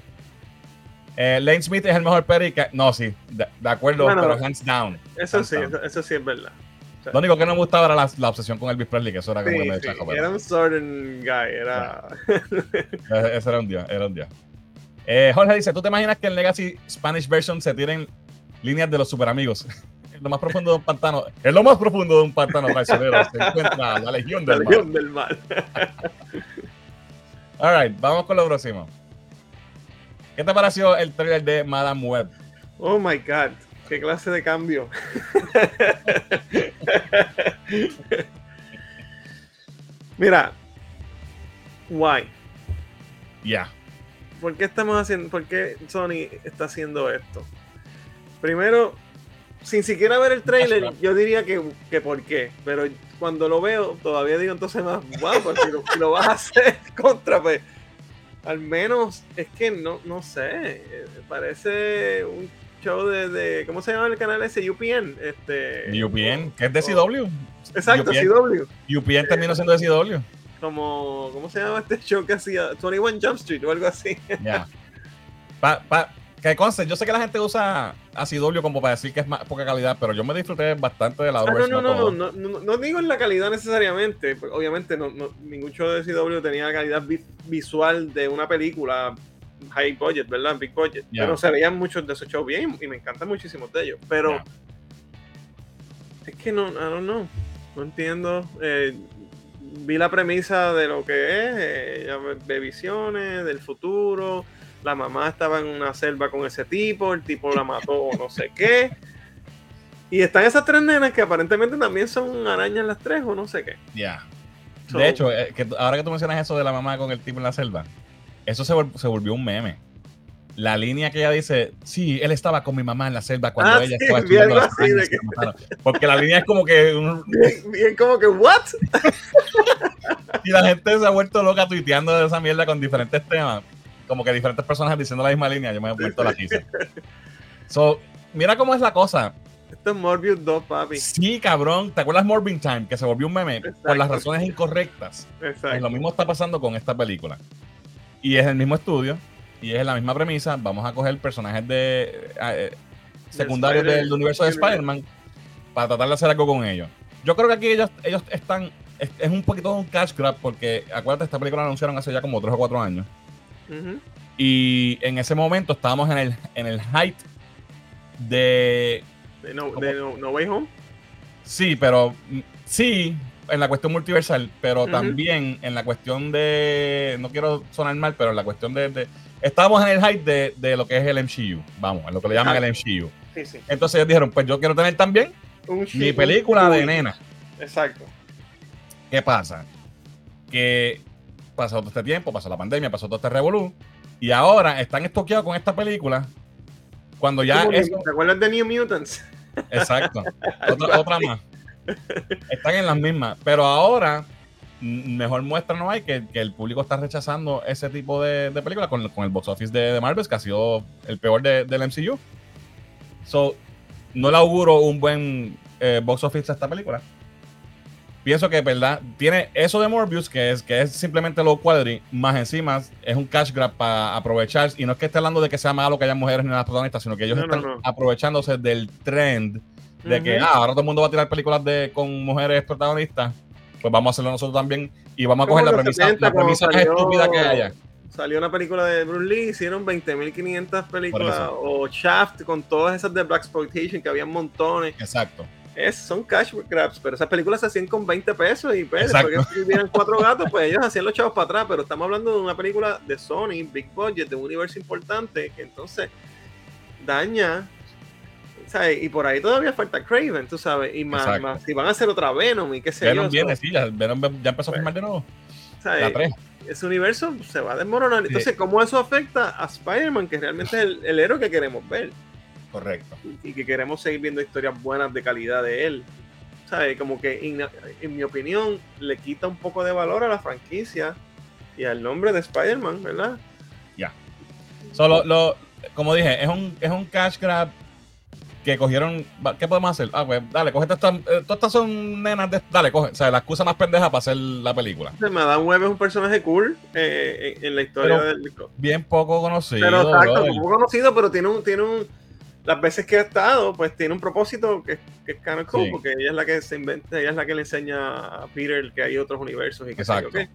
Eh, Lane Smith es el mejor Perry que. No, sí, de, acuerdo, pero hands down. Eso sí, Eso, sí es verdad. Lo único que no me gustaba era la, la, obsesión con Elvis Presley, que eso era como que me sí, Era un Southern guy, era. Ese era un día, era un día. Eh, Jorge dice: ¿Tú te imaginas que en Legacy Spanish version se tienen líneas de los super amigos? en lo más profundo de un pantano. En lo más profundo de un pantano traicionero se encuentra la Legión del la Legión del Mal. Alright, vamos con lo próximo. ¿Qué te pareció el trailer de Madame Web? Oh my god, qué clase de cambio. Mira, why? Ya. ¿Por qué estamos haciendo, por qué Sony está haciendo esto? Primero, sin siquiera ver el trailer, yo diría que, que por qué, pero cuando lo veo, todavía digo entonces más, wow, porque si lo, vas a hacer contra, pues, al menos, es que no, no sé, parece un show de, ¿cómo se llama el canal ese? UPN. Este, UPN, que es de CW. Exacto, CW. UPN terminó siendo de CW. Como, ¿cómo se llama este show que hacía? 21 Jump Street o algo así. Ya. Pa, pa, que conste, yo sé que la gente usa Acidoblio como para decir que es más poca calidad, pero yo me disfruté bastante de la ah, no, no, no, no, no, no, digo en la calidad necesariamente. Pues, obviamente, no, ningún show de CW tenía la calidad visual de una película high budget, ¿verdad? Big budget. Pero se veían muchos de esos shows bien y me encantan muchísimos de ellos. Pero es que no, I don't know. No entiendo. Eh, vi la premisa de lo que es, eh, de visiones, del futuro la mamá estaba en una selva con ese tipo, el tipo la mató o no sé qué. Y están esas tres nenas que aparentemente también son arañas las tres o no sé qué. Ya. de hecho, eh, ahora que tú mencionas eso de la mamá con el tipo en la selva, eso se, volvió un meme. La línea que ella dice, sí, él estaba con mi mamá en la selva cuando ah, ella estaba estudiando las Porque la línea es como que... bien, como que, ¿what? y la gente se ha vuelto loca tuiteando de esa mierda con diferentes temas como que diferentes personajes diciendo la misma línea, yo me he vuelto la quise. So, mira cómo es la cosa. Esto es Morbius 2, papi. Sí, cabrón. ¿Te acuerdas Morbin Time? Que se volvió un meme por las razones incorrectas. Exacto. Pues lo mismo está pasando con esta película. Y es el mismo estudio. Y es la misma premisa. Vamos a coger personajes de eh, secundarios del universo de Spider-Man para tratar de hacer algo con ellos. Yo creo que aquí ellos, ellos están. Es, es un poquito un cash grab porque acuérdate, esta película la anunciaron hace ya como 3 o 4 años. Y en ese momento estábamos en el, en el height de. ¿De no, Way Home? Sí, pero. Mm, sí, en la cuestión multiversal, pero también en la cuestión de. No quiero sonar mal, pero en la cuestión de. estábamos en el height de, de, lo que es el MCU. Vamos, en lo que le llaman el MCU. Entonces ellos dijeron: Pues yo quiero tener también mi película de nena. Exacto. ¿Qué pasa? Que pasó todo este tiempo, pasó la pandemia, pasó todo este revolú, y ahora están estoqueados con esta película cuando ya ¿Te acuerdas de New Mutants? Exacto, otra, más. Están en las mismas, pero ahora mejor muestra no hay que, el público está rechazando ese tipo de, de películas con, el box office de, Marvel, que ha sido el peor del MCU. So, no le auguro un buen eh, box office a esta película pienso que, ¿verdad? Tiene eso de Morbius, que es, que es simplemente lo quadri, más encima es un cash grab para aprovechar. Y no es que esté hablando de que sea malo que haya mujeres ni las protagonistas, sino que ellos están aprovechándose del trend de que ah, ahora todo el mundo va a tirar películas de, con mujeres protagonistas. Pues vamos a hacerlo nosotros también. Y vamos a coger la premisa, la premisa más estúpida que haya. Salió una película de Bruce Lee, hicieron 20.500 películas. O Shaft con todas esas de Black Exploitation, que había montones. Exacto es, son cash grabs, pero esas películas se hacían con 20 pesos y pues, porque si hubieran cuatro gatos, pues ellos hacían los chavos para atrás, pero estamos hablando de una película de Sony, big budget, de un universo importante, que entonces daña, ¿sabes? Y por ahí todavía falta Craven, tú sabes, y más, más si van a hacer otra Venom y qué sé Venom viene, sí, ya, Venom ya empezó a filmar de nuevo. ¿sabes? La Ese universo se va a desmoronar. Entonces, ¿cómo eso afecta a Spider-Man, que realmente es el, el héroe que queremos ver? Correcto. Y que queremos seguir viendo historias buenas de calidad de él. ¿sabes? Como que, en, mi opinión, le quita un poco de valor a la franquicia y al nombre de Spider-Man, ¿verdad? Ya. Solo, lo, como dije, es un, es un cash grab que cogieron. ¿Qué podemos hacer? Ah, pues dale, coge estas. Eh, todas estas son nenas de. Dale, coge. O sea, la excusa más pendeja para hacer la película. Madame Web es un personaje cool eh, en, la historia del. Bien poco conocido. Pero exacto, poco conocido, pero tiene un, tiene un las veces que ha estado, pues tiene un propósito que, que es kind of cool, porque ella es la que se inventa, ella es la que le enseña a Peter que hay otros universos y que Exacto. Sé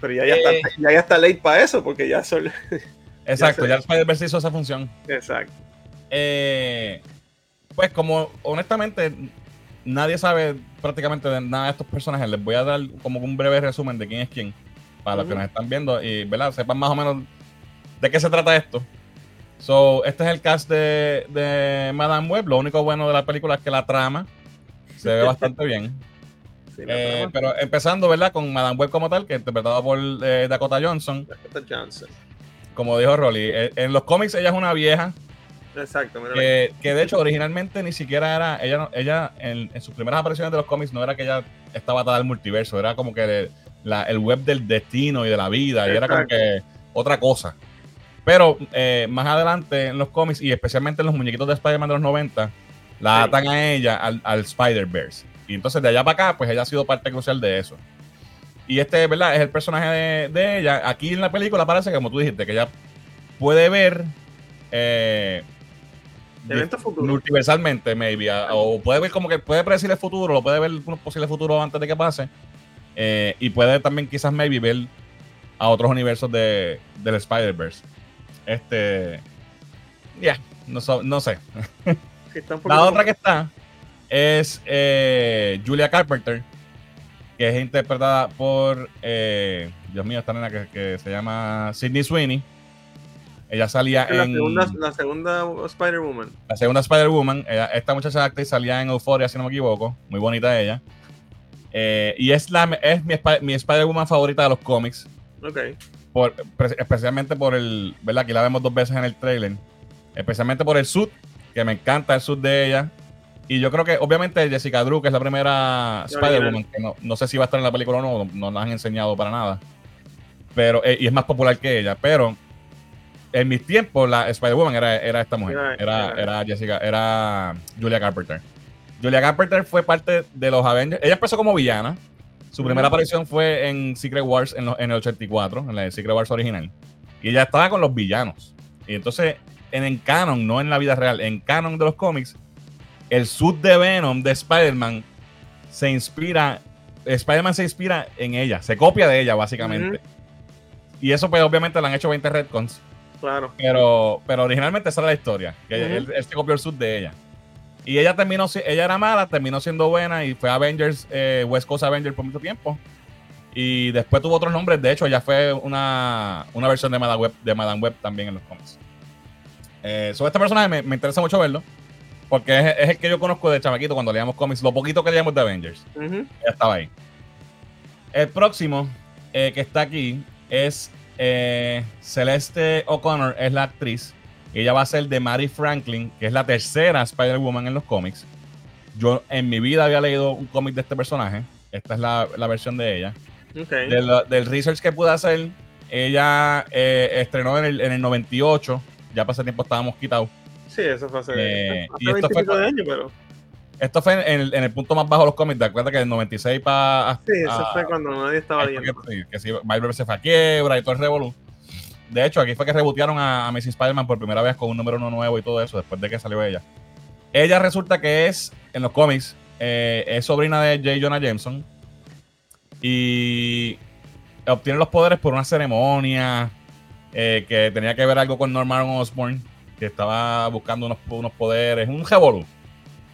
Pero ya, ya, está, eh. ya, ya está late para eso, porque ya son. Exacto, ya, el Spider-Verse hizo esa función. Exacto. Eh, pues como honestamente nadie sabe prácticamente de nada de estos personajes, les voy a dar como un breve resumen de quién es quién, para los que nos están viendo y ¿verdad? sepan más o menos de qué se trata esto. So, este es el cast de, de Madame Web. Lo único bueno de la película es que la trama se ve bastante bien. Eh, pero empezando, ¿verdad? Con Madame Web como tal, que interpretada por eh, Dakota Johnson. Dakota Johnson. Como dijo Rolly, eh, en los cómics ella es una vieja. Exacto. Que, que, de hecho originalmente ni siquiera era, ella, ella en, sus primeras apariciones de los cómics no era que ella estaba atada al multiverso, era como que el web del destino y de la vida, y era como que otra cosa. Pero eh, más adelante en los cómics y especialmente en los muñequitos de Spider-Man de los 90, la atan a ella al, Spider-Verse. Y entonces de allá para acá, pues ella ha sido parte crucial de eso. Y este, ¿verdad? Es el personaje de, ella. Aquí en la película parece, como tú dijiste, que ella puede ver eh, multiversalmente, maybe. o puede ver como que puede predecir el futuro, o puede ver un posible futuro antes de que pase. Eh, y puede también quizás maybe ver a otros universos de, del Spider-Verse. Este. Ya, no, no, sé. la otra que está es eh, Julia Carpenter, que es interpretada por. Eh, Dios mío, esta nena que, se llama Sidney Sweeney. Ella salía en. la segunda Spider-Woman. La segunda Spider-Woman. Esta muchacha actriz salía en Euphoria, si no me equivoco. Muy bonita ella. Eh, y es, la, es mi, mi Spider-Woman favorita de los cómics. Ok especialmente por el, ¿verdad? Aquí la vemos dos veces en el trailer. Especialmente por el suit, que me encanta el suit de ella. Y yo creo que, obviamente, Jessica Drew, que es la primera Spider-Woman, que no, sé si va a estar en la película o no, no la han enseñado para nada. Pero, eh, y es más popular que ella. Pero en mis tiempos, la Spider-Woman era, era esta mujer. Era, era, Jessica, era Julia Carpenter. Julia Carpenter fue parte de los Avengers. Ella empezó como villana. Su primera aparición fue en Secret Wars en, el 84, en la Secret Wars original. Y ella estaba con los villanos. Y entonces, en el canon, no en la vida real, en canon de los cómics, el suit de Venom de Spider-Man se inspira, Spider-Man se inspira en ella, se copia de ella básicamente. Y eso pues obviamente lo han hecho 20 retcons. Claro. Pero, pero originalmente esa era la historia, que él, se copió el suit de ella. Y ella terminó, ella era mala, terminó siendo buena y fue Avengers, eh, West Coast Avengers por mucho tiempo. Y después tuvo otros nombres. De hecho, ella fue una, versión de Madame Web, de Madame Web también en los cómics. Eh, sobre este personaje me, interesa mucho verlo. Porque es, el que yo conozco de chamaquito cuando leíamos cómics. Lo poquito que leíamos de Avengers. Ella estaba ahí. El próximo eh, que está aquí es eh, Celeste O'Connor, es la actriz ella va a ser de Mary Franklin, que es la tercera Spider-Woman en los cómics. Yo en mi vida había leído un cómic de este personaje. Esta es la, versión de ella. del research que pude hacer, ella eh, estrenó en el, en el 98. Ya pasé tiempo estábamos quitados. Sí, eso fue hace, eh, y esto fue, de años, pero... Esto fue en el, en el, punto más bajo de los cómics. ¿Te acuerdas que del 96 para. Sí, eso fue cuando nadie estaba leyendo. Que, que, si Marvel se fue a quiebra y todo el revolú. De hecho, aquí fue que rebotearon a, a. Spider-Man por primera vez con un número uno nuevo y todo eso, después de que salió ella. Ella resulta que es, en los cómics, eh, es sobrina de J. Jonah Jameson. Y obtiene los poderes por una ceremonia eh, que tenía que ver algo con Norman Osborn, que estaba buscando unos, unos poderes, un revolú.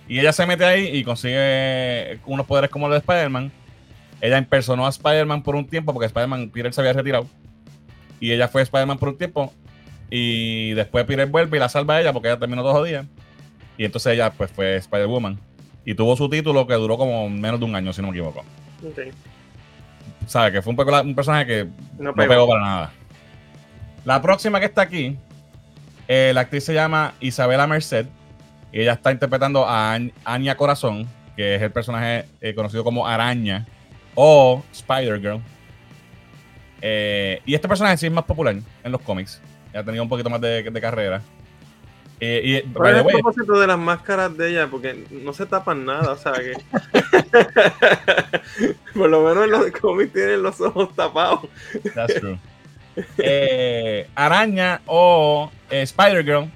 Y ella se mete ahí y consigue unos poderes como los de Spider-Man. Ella impersonó a Spider-Man por un tiempo porque Spider-Man, Peter se había retirado. Y ella fue Spider-Man por un tiempo. Y después Peter vuelve y la salva a ella porque ella terminó dos días. Y entonces ella pues fue Spider-Woman. Y tuvo su título que duró como menos de un año, si no me equivoco. Okay. ¿Sabe? Que fue un, personaje que no pegó. para nada. La próxima que está aquí, eh, la actriz se llama Isabela Merced. Y ella está interpretando a Anya Corazón, que es el personaje eh, conocido como Araña o Spider-Girl. Eh, y este personaje sí es más popular en los cómics. Ha tenido un poquito más de, carrera. Eh, y, ¿Cuál es el propósito de las máscaras de ella? Porque no se tapan nada, o sea que. Por lo menos en los cómics tienen los ojos tapados. That's true. Eh, Araña o Spider-Girl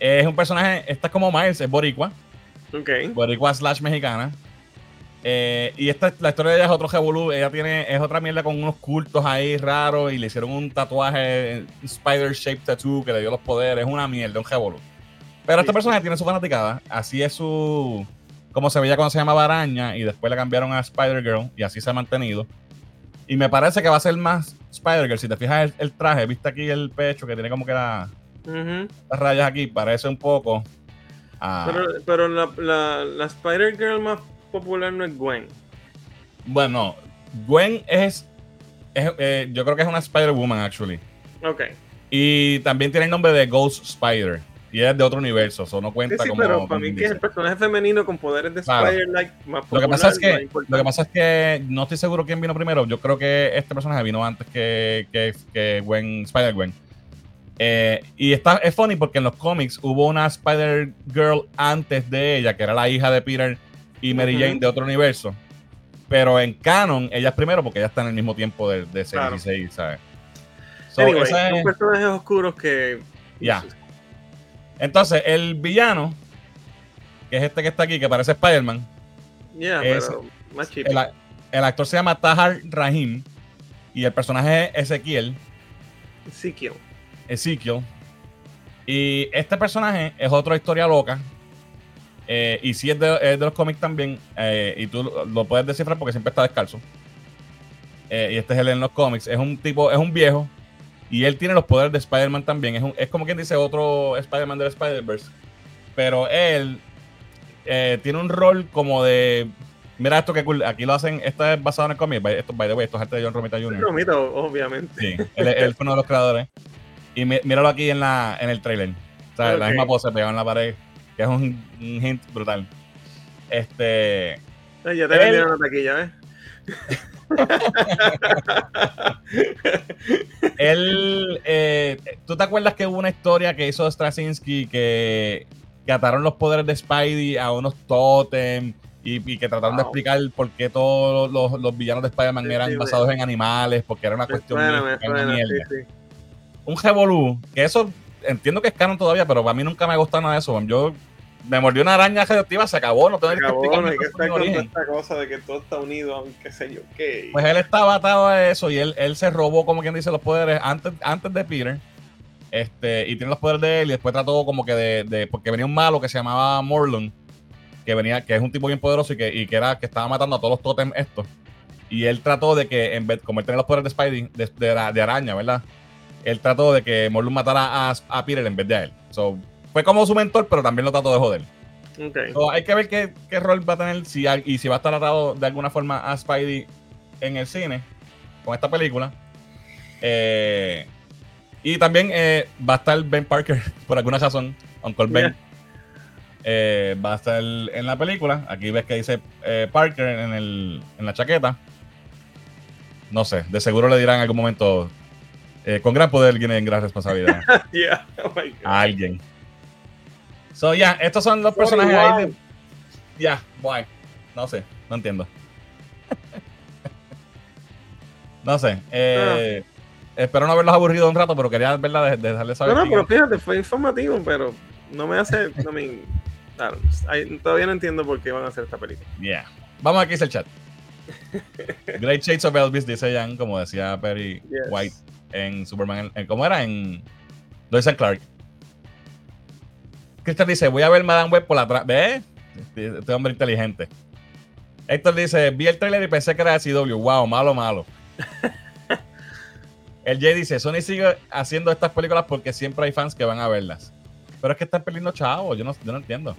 es un personaje, está como Miles, es Boricua. Ok. Boricua slash mexicana. Eh, y esta, la historia de ella es otro revolú. Ella tiene, es otra mierda con unos cultos ahí raros y le hicieron un tatuaje, Spider Shape Tattoo, que le dio los poderes. Es una mierda, un revolú. Pero esta persona tiene su fanaticada. Así es su. Como se veía cuando se llamaba Araña y después le cambiaron a Spider Girl y así se ha mantenido. Y me parece que va a ser más Spider Girl. Si te fijas el, traje, viste aquí el pecho que tiene como que la, las rayas aquí, parece un poco. pero, pero la, la Spider Girl más popular no es Gwen. Bueno, Gwen es, eh, yo creo que es una Spider-Woman, actually. Ok. Y también tiene el nombre de Ghost Spider. Y es de otro universo, eso no cuenta sí, como. Pero para mí que es el personaje femenino con poderes de Spider-like más popular, lo que, pasa es que, lo que pasa es que no estoy seguro quién vino primero. Yo creo que este personaje vino antes que, que, que Gwen, Spider-Gwen. Eh, y está, es funny porque en los cómics hubo una Spider-Girl antes de ella, que era la hija de Peter y Mary Jane de otro universo. Pero en canon, ellas primero porque ellas están en el mismo tiempo de, de ¿sabes? son personajes oscuros que. Ya. Entonces, el villano, que es este que está aquí, que parece Spider-Man. Ya, pero más el, el, actor se llama Tahar Rahim y el personaje es Ezequiel. Ezequiel. Ezequiel. Y este personaje es otra historia loca eh, y si es de, los cómics también, eh, y tú lo puedes descifrar porque siempre está descalzo. Eh, y este es él en los cómics. Es un tipo, es un viejo. Y él tiene los poderes de Spider-Man también. Es, es como quien dice otro Spider-Man del Spider-Verse. Pero él tiene un rol como de. Mira esto que cool. Aquí lo hacen. Esto es basado en el cómic. Esto, by the way, esto es arte de John Romita Jr. Romita, obviamente. Sí, él, fue uno de los creadores. Y míralo aquí en, la, en el trailer. O sea, la misma pose pegada en la pared que es un, hint brutal. Este. ya te vendieron la taquilla, ¿eh? él, eh, ¿tú te acuerdas que hubo una historia que hizo Straczynski que, que ataron los poderes de Spidey a unos totem y, que trataron de explicar por qué todos los, villanos de Spider-Man eran basados en animales, porque era una cuestión de Un revolú, que eso entiendo que es canon todavía, pero para mí nunca me ha gustado nada de eso. Yo me mordió una araña radioactiva, se acabó, no tengo que explicar no hay que estar con esta cosa de que todo está unido, aunque sé yo qué. Pues él estaba atado a eso y él, él se robó, como quien dice, los poderes antes, antes de Peter. Este, y tiene los poderes de él y después trató como que de, de porque venía un malo que se llamaba Morlun, que venía, que es un tipo bien poderoso y que, y que era, que estaba matando a todos los totems estos. Y él trató de que, en vez, como él tenía los poderes de Spidey, de, de, araña, ¿verdad? Él trató de que Morlun matara a, a Peter en vez de a él. So, fue como su mentor, pero también lo trató de joder. Okay. hay que ver qué, rol va a tener si, y si va a estar atado de alguna forma a Spidey en el cine con esta película. Eh, y también eh, va a estar Ben Parker, por alguna razón, Uncle Ben. Eh, va a estar en la película. Aquí ves que dice Parker en, el, en la chaqueta. No sé, de seguro le dirán en algún momento, con gran poder viene gran responsabilidad. Oh a alguien. So, ya, estos son los personajes ahí. De... Ya, guay. No sé, no entiendo. no sé. Eh, espero no haberlos aburrido un rato, pero quería verla de, dejarles saber. No, no, pero fíjate, fue informativo, pero no me hace. No me, todavía no entiendo por qué van a hacer esta película. Yeah. Vamos aquí el chat. Great Shades of Elvis, dice Jan, como decía Perry White en Superman. En, ¿Cómo era? En Lois and Clark. Cristian dice, voy a ver Madame Web por la atrás. ¿Ves? Este, hombre inteligente. Héctor dice, vi el trailer y pensé que era de CW. Wow, malo, malo. el Jay dice, Sony sigue haciendo estas películas porque siempre hay fans que van a verlas. Pero es que están perdiendo chavos, yo no, yo no entiendo.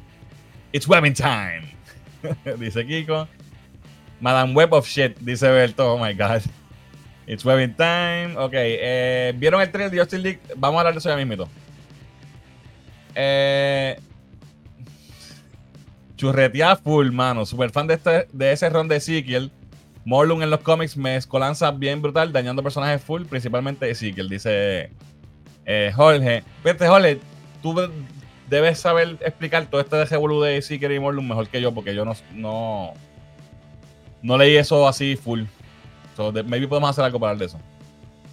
It's webbing time. dice Kiko. Madame Web of Shit, dice Berto. Oh my God. It's webbing time. Ok, eh, ¿vieron el trailer de Justin League? Vamos a hablar de eso ya mismito. Eh, Churretea full, mano. Super fan de, este, de ese ron de Ezekiel. Morlun en los cómics me escolanza bien brutal, dañando personajes full, principalmente Ezekiel, dice eh, Jorge. Vete, Jorge, tú debes saber explicar todo este de de Ezekiel y Morlun mejor que yo, porque yo no, no, no leí eso así full. So, maybe podemos hacer algo para hablar de eso.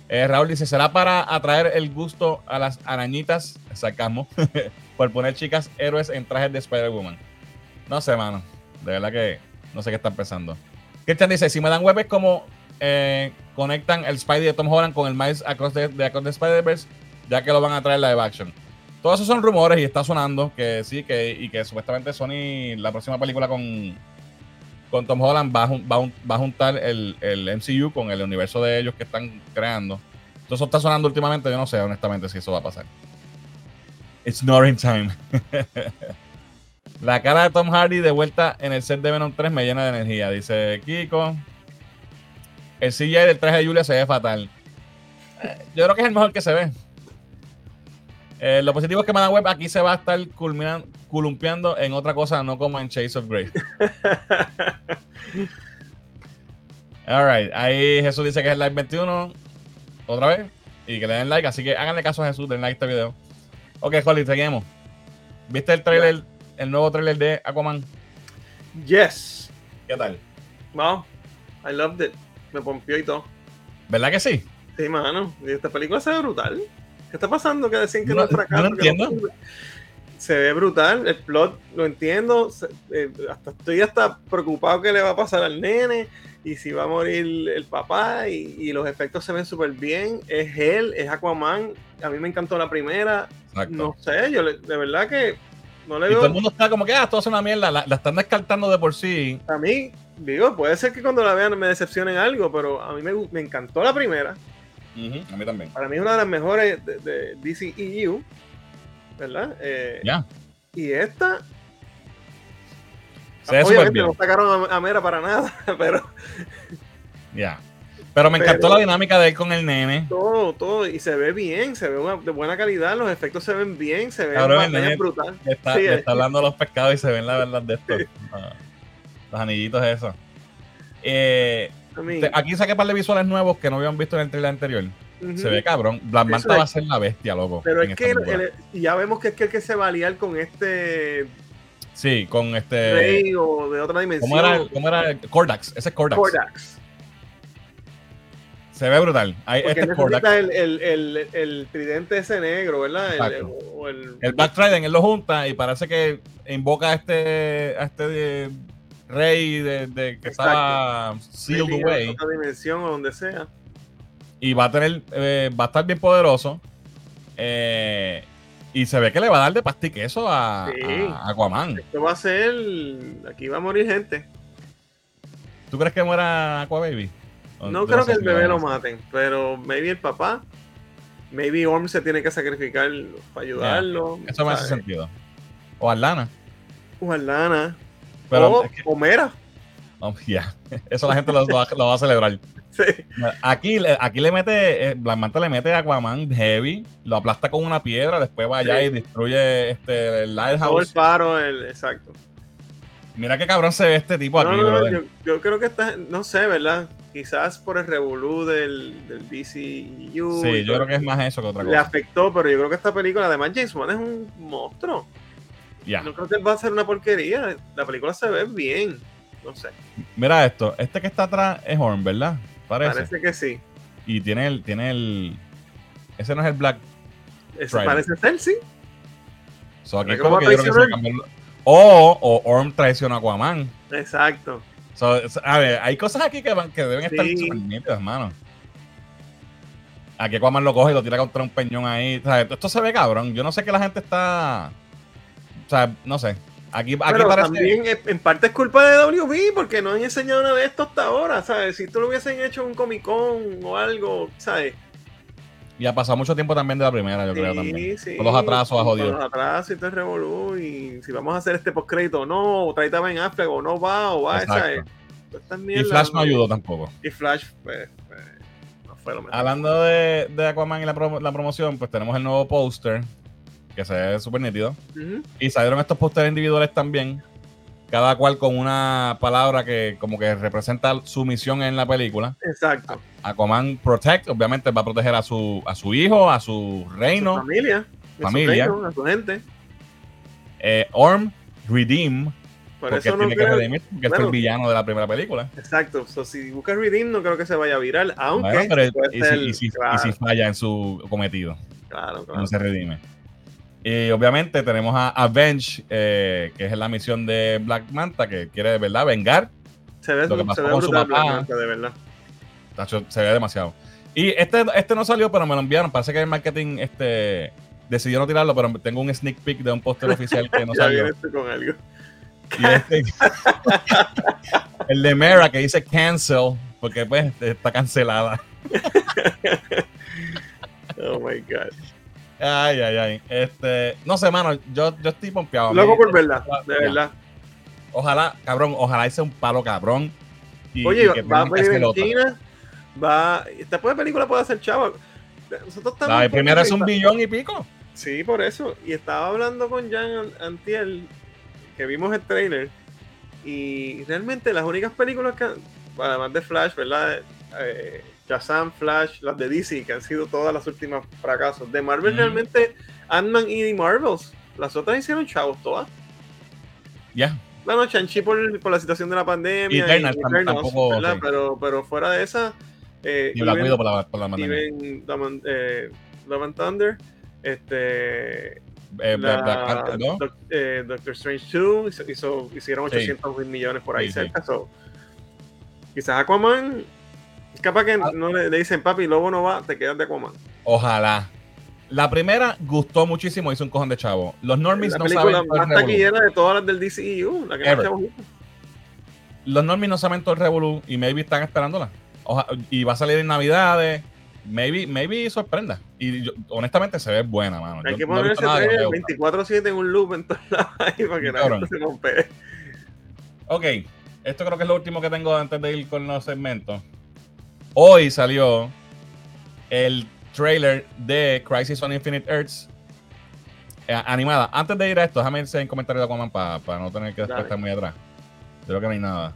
Eh, Raúl dice, ¿será para atraer el gusto a las arañitas? Sacamos. por poner chicas héroes en trajes de Spider-Woman. No sé, mano. De verdad que no sé qué están pensando. Christian dice, si me dan web es como eh, conectan el Spidey de Tom Holland con el Miles Across de, de Across the Spider-Verse, ya que lo van a traer live action. Todos esos son rumores y está sonando que sí, que, y que supuestamente Sony, la próxima película con, con Tom Holland va va va a juntar el, el, MCU con el universo de ellos que están creando. Todo eso está sonando últimamente, yo no sé honestamente si eso va a pasar. It's not in time. La cara de Tom Hardy de vuelta en el set de Venom 3 me llena de energía, dice Kiko. El CGI del traje de Julia se ve fatal. Eh, yo creo que es el mejor que se ve. Eh, lo positivo es que Madame Web aquí se va a estar columpiando en otra cosa, no como en Chase of Grace. Alright, ahí Jesús dice que es el live 21. Otra vez. Y que le den like. Así que háganle caso a Jesús, den like a este video. Ok, Holly, seguimos. ¿Viste el trailer, el nuevo trailer de Aquaman? Yes. ¿Qué tal? Wow, I loved it. Me pompió y todo. ¿Verdad que sí? Sí, mano. Y esta película se ve brutal. ¿Qué está pasando? Que decían que no, es fracaso. No entiendo. se ve brutal. El plot lo entiendo. Eh, hasta estoy hasta preocupado que le va a pasar al nene y si va a morir el papá y, los efectos se ven súper bien. Es él, es Aquaman. A mí me encantó la primera. No sé, yo de verdad que no le veo. Y todo el mundo está como que, ah, esto es una mierda. La, están descartando de por sí. A mí, digo, puede ser que cuando la vean me decepcionen algo, pero a mí me, encantó la primera. a mí también. Para mí es una de las mejores de, de DCEU. ¿Verdad? Eh, ya. Y esta, se Obviamente no sacaron a, Mera para nada, pero. Ya. Pero me encantó la dinámica de él con el nene. Todo, todo. Y se ve bien, se ve de buena calidad, los efectos se ven bien, se ve brutal. Está, está hablando de los pescados y se ven la verdad de esto. los anillitos, eso. Eh, aquí saqué un par de visuales nuevos que no habían visto en el trailer anterior. Se ve cabrón. Black Manta va a ser la bestia, loco. Pero es que ya vemos que es que el que se va a liar con este Sí, con este. Rey o de otra dimensión. ¿Cómo era, cómo era Cordax? Ese es Cordax. Cordax. Se ve brutal. Ahí, este es Cordax. El, el, el, el, tridente ese negro, ¿verdad? El, el, Black Trident, él lo junta y parece que invoca a este, a este rey de, de que estaba sealed away. otra dimensión o donde sea. Y va a tener, eh, va a estar bien poderoso. Eh, y se ve que le va a dar de pastique eso a, Aquaman. Esto va a ser. Aquí va a morir gente. ¿Tú crees que muera Aquababy? No creo que el bebé lo maten, pero maybe el papá. Maybe Orm se tiene que sacrificar para ayudarlo. eso me hace sentido. O Alana. O. Pero o, Mera. Oh, ya. Eso la gente lo va a celebrar. Aquí, aquí le mete, eh, Manta le mete Aquaman heavy, lo aplasta con una piedra, después va allá y destruye este, el Lighthouse. el paro, exacto. Mira qué cabrón se ve este tipo aquí, yo, creo que está, no sé, ¿verdad? Quizás por el revolú del, del DCU. Sí, yo creo que es más eso que otra cosa. Le afectó, pero yo creo que esta película, además, James Wan es un monstruo. Ya. No creo que va a ser una porquería. La película se ve bien. No sé. Mira esto, este que está atrás es Horn, ¿verdad? Parece. que sí. Y tiene el, tiene el. Ese no es el Black. Ese parece ser, sí. aquí como que yo creo que se O, o Orm traiciona a Aquaman. Exacto. A ver, hay cosas aquí que, que deben estar súper nítidas, hermano. Aquí Aquaman lo coge y lo tira contra un peñón ahí. O sea, esto se ve cabrón. Yo no sé que la gente está. O sea, no sé. Aquí, Pero también en parte es culpa de WB porque no han enseñado nada de esto hasta ahora, ¿sabes? Si tú lo hubiesen hecho un Comic Con o algo, ¿sabes? Y ha pasado mucho tiempo también de la primera, yo creo también. Sí. Con los atrasos a jodido. Con los atrasos y todo revolú. Y si vamos a hacer este postcrédito o no, o trae Ben Affleck o no va, o va, ¿sabes? y Flash no ayudó tampoco. Y Flash, pues, pues, no fue lo mejor. Hablando de, de Aquaman y la, la promoción, pues tenemos el nuevo póster que se ve súper nítido. Y salieron estos pósteres individuales también. cada cual con una palabra que como que representa su misión en la película. Exacto. Aquaman Protect, obviamente va a proteger a su, a su hijo, a su reino. A su familia. familia. A su, gente. Eh, Orm, Redeem. Por porque eso no tiene que redimir, porque es el villano de la primera película. Exacto. si buscas Redeem, no creo que se vaya a virar, aunque. y, si, falla en su cometido. Claro, claro. No se redime. Y obviamente tenemos a Avenge, eh, que es la misión de Black Manta, que quiere de verdad vengar se ve, lo que pasó con su papá. de verdad. Se ve demasiado. Y este, este no salió, pero me lo enviaron. Parece que el marketing este, decidió no tirarlo, pero tengo un sneak peek de un póster oficial que no salió. con algo. Este, el de Mera que dice cancel, porque pues está cancelada. oh my god. Ay, ay, ay. Este, no sé, mano, yo, yo estoy pompeado. Loco por verdad, de verdad. Ojalá, cabrón, ojalá hice un palo cabrón. Oye, va a venir en China, va, después de película puede hacer chavo. Nosotros estamos la primera es un billón y pico. Sí, por eso. Y estaba hablando con Jan Antiel, que vimos el trailer, y realmente las únicas películas que, además de Flash, ¿verdad? Eh, Shazam, Flash, las de DC, que han sido todas las últimas fracasos. De Marvel, realmente, Ant-Man y Marvels, las otras hicieron chavos todas. Ya. Bueno, Chanchi por, por, la situación de la pandemia. Y, y tampoco, pero, pero fuera de esa. Eh, y la cuido por la, por la pandemia. eh, Love and Thunder. Este. Eh, la, ¿no? eh, Doctor Strange 2 hizo, hicieron 800 mil millones por ahí cerca. quizás Aquaman Capaz que ah. no le, dicen, papi, Lobo no va, te quedas de Aquaman. Ojalá. La primera gustó muchísimo, hizo un cojón de chavo. Los normies la no saben. Más taquillera de todas las del DCU, la que Los normies no saben todo el Revolu y maybe están esperándola. Y va a salir en Navidades. Maybe, maybe sorprenda. Y honestamente se ve buena, mano. Hay que ponerse no 24-7 en un loop en todos lados ahí para que la se rompe. Ok, esto creo que es lo último que tengo antes de ir con los segmentos. Hoy salió el trailer de Crisis on Infinite Earths eh, animada. Antes de ir a esto, déjame irse en comentarios de Aquaman para no tener que estar muy atrás. Creo que no hay nada.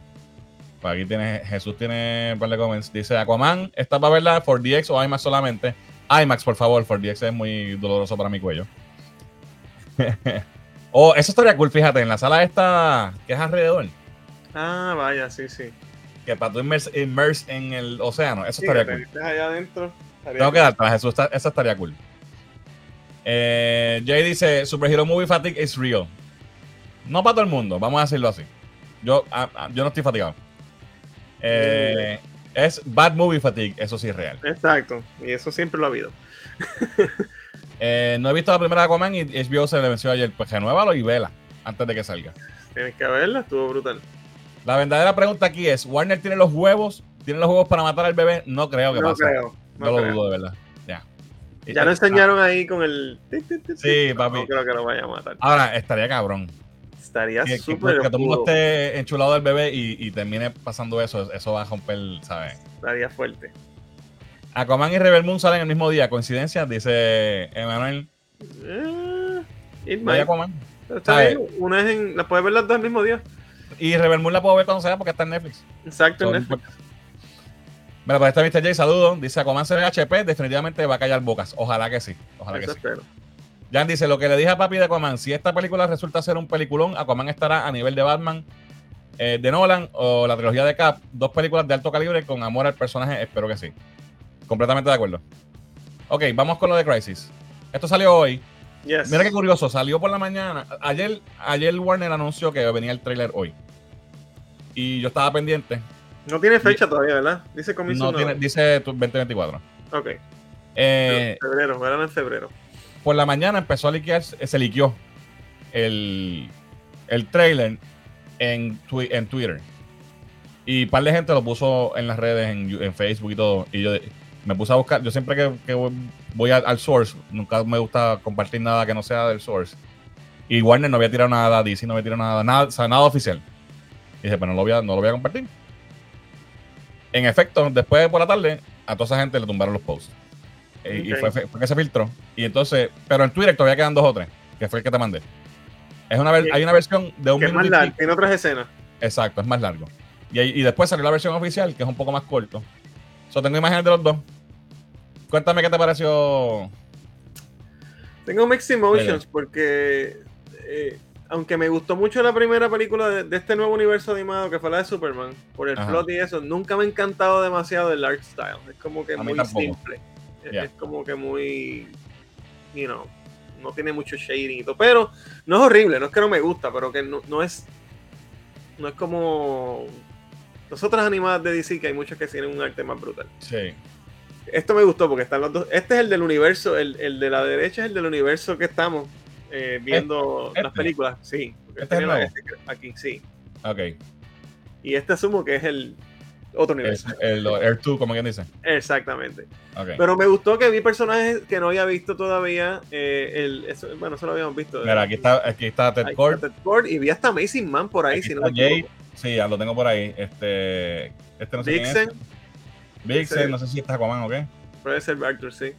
Para aquí tiene, Jesús tiene un par de comments. Dice Aquaman, ¿esta para verla for DX o IMAX solamente? IMAX, por favor, for DX es muy doloroso para mi cuello. oh, eso estaría cool, fíjate, en la sala esta que es alrededor. Ah, vaya, sí, sí que para tú immerse, en el océano, eso estaría cool. Allá adentro, Tengo que dar eso, eso estaría cool. Eh, Jay dice, Superhero Movie Fatigue is real. No para todo el mundo, vamos a decirlo así. Yo, ah, ah, yo no estoy fatigado. Eh, es Bad Movie Fatigue, eso sí es real. Exacto, y eso siempre lo ha habido. Eh, no he visto la primera de Aquaman y HBO se le venció ayer. Pues renuévalo y vela antes de que salga. Tienes que verla, estuvo brutal. La verdadera pregunta aquí es: ¿Warner tiene los huevos? ¿Tiene los huevos para matar al bebé? No creo que no pase. Creo, no, lo dudo, de verdad. Ya. Ya lo enseñaron ahí con el. Sí, papi. No creo que lo vaya a matar. Ahora, estaría cabrón. Estaría súper. Que, que, todo el mundo esté enchulado del bebé y, y, termine pasando eso. Eso va a romper, ¿sabes? Estaría fuerte. Aquaman y Rebel Moon salen el mismo día. ¿Coincidencia? Dice Emanuel. Eh, Aquaman. Una es en. ¿La puedes ver las dos el mismo día? Y Rebel Moon la puedo ver cuando sea porque está en Netflix. Exacto, en Netflix. Mira, pues está Mr. J, saludos. Dice Aquaman se HP, definitivamente va a callar bocas. Ojalá que sí. Ojalá que sí. Jan dice, lo que le dije a papi de Aquaman, si esta película resulta ser un peliculón, Aquaman estará a nivel de Batman, eh, de Nolan o la trilogía de Cap, dos películas de alto calibre con amor al personaje, espero que sí. Completamente de acuerdo. Ok, vamos con lo de Crisis. Esto salió hoy. Mira qué curioso, salió por la mañana. Ayer, ayer Warner anunció que venía el trailer hoy. Y yo estaba pendiente. No tiene fecha todavía, ¿verdad? Dice No tiene, dice 2024. Ok. Eh, febrero, verán en febrero. Por la mañana empezó a liquear, se liqueó el, el trailer en, en Twitter. Y un par de gente lo puso en las redes, en, Facebook y todo. Y yo me puse a buscar. Yo siempre que, voy al, source, nunca me gusta compartir nada que no sea del source. Y Warner no había tirado nada, DC no había tirado nada, nada, o sea, nada oficial. Y dije, pero no lo voy a, no lo voy a compartir. En efecto, después por la tarde, a toda esa gente le tumbaron los posts. Y fue, que se filtró. Y entonces, pero en Twitter todavía quedan dos o tres, que fue el que te mandé. Es una, hay una versión de un que minuto. Es más largo, tiene otras escenas. Exacto, es más largo. Y, y después salió la versión oficial, que es un poco más corto. So, tengo imágenes de los dos. Cuéntame qué te pareció. Tengo mixed emotions porque eh, aunque me gustó mucho la primera película de, este nuevo universo animado que fue la de Superman, por el plot y eso, nunca me ha encantado demasiado el art style. Es como que muy simple. Es, como que muy, you know, no tiene mucho shading y todo. Pero no es horrible, no es que no me gusta, pero que no, no es, no es como las otras animadas de DC que hay muchas que tienen un arte más brutal. Sí. Esto me gustó porque están los dos. Este es el del universo, el, el de la derecha es el del universo que estamos eh, viendo ¿Este? las películas, sí. ¿Este es el este aquí, sí. Ok. Y este asumo que es el otro universo. El, Air 2, como quien dice. Exactamente. Pero me gustó que vi personajes que no había visto todavía. Eh, el, eso, bueno, eso lo habíamos visto. Mira, aquí está, aquí está Ted Cord. y vi hasta Amazing Man por ahí, si no me Sí, ya lo tengo por ahí. Este, este no sé Vixen. Vixen, no sé si está Aquaman o qué. Puede ser Arthur, sí.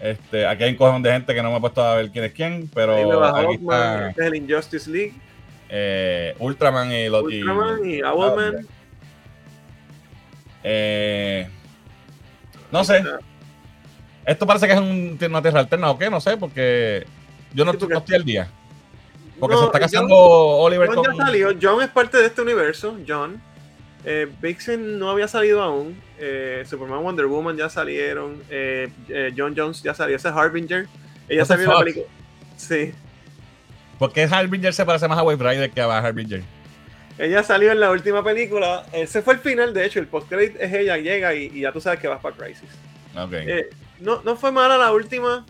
Este, aquí hay un cojón de gente que no me he puesto a ver quién es quién, pero aquí está, este es el Injustice League. Eh, Ultraman y los Ultraman y, y Owlman. Eh, no sé. Esto parece que es un, una tierra alterna o qué, no sé, porque yo no, estoy al día. Porque se está casando Oliver John Ya salió. John es parte de este universo, John. Eh, Vixen no había salido aún. Eh, Superman Wonder Woman ya salieron. Eh, eh, John Jones ya salió. Ese es Harbinger. Ella salió en la película. Sí. ¿Por qué Harbinger se parece más a Wave Rider que a Harbinger? Ella salió en la última película. Ese fue el final, de hecho. El post-credit es ella, llega y, ya tú sabes que vas para Crisis. Okay. no, no fue mala la última.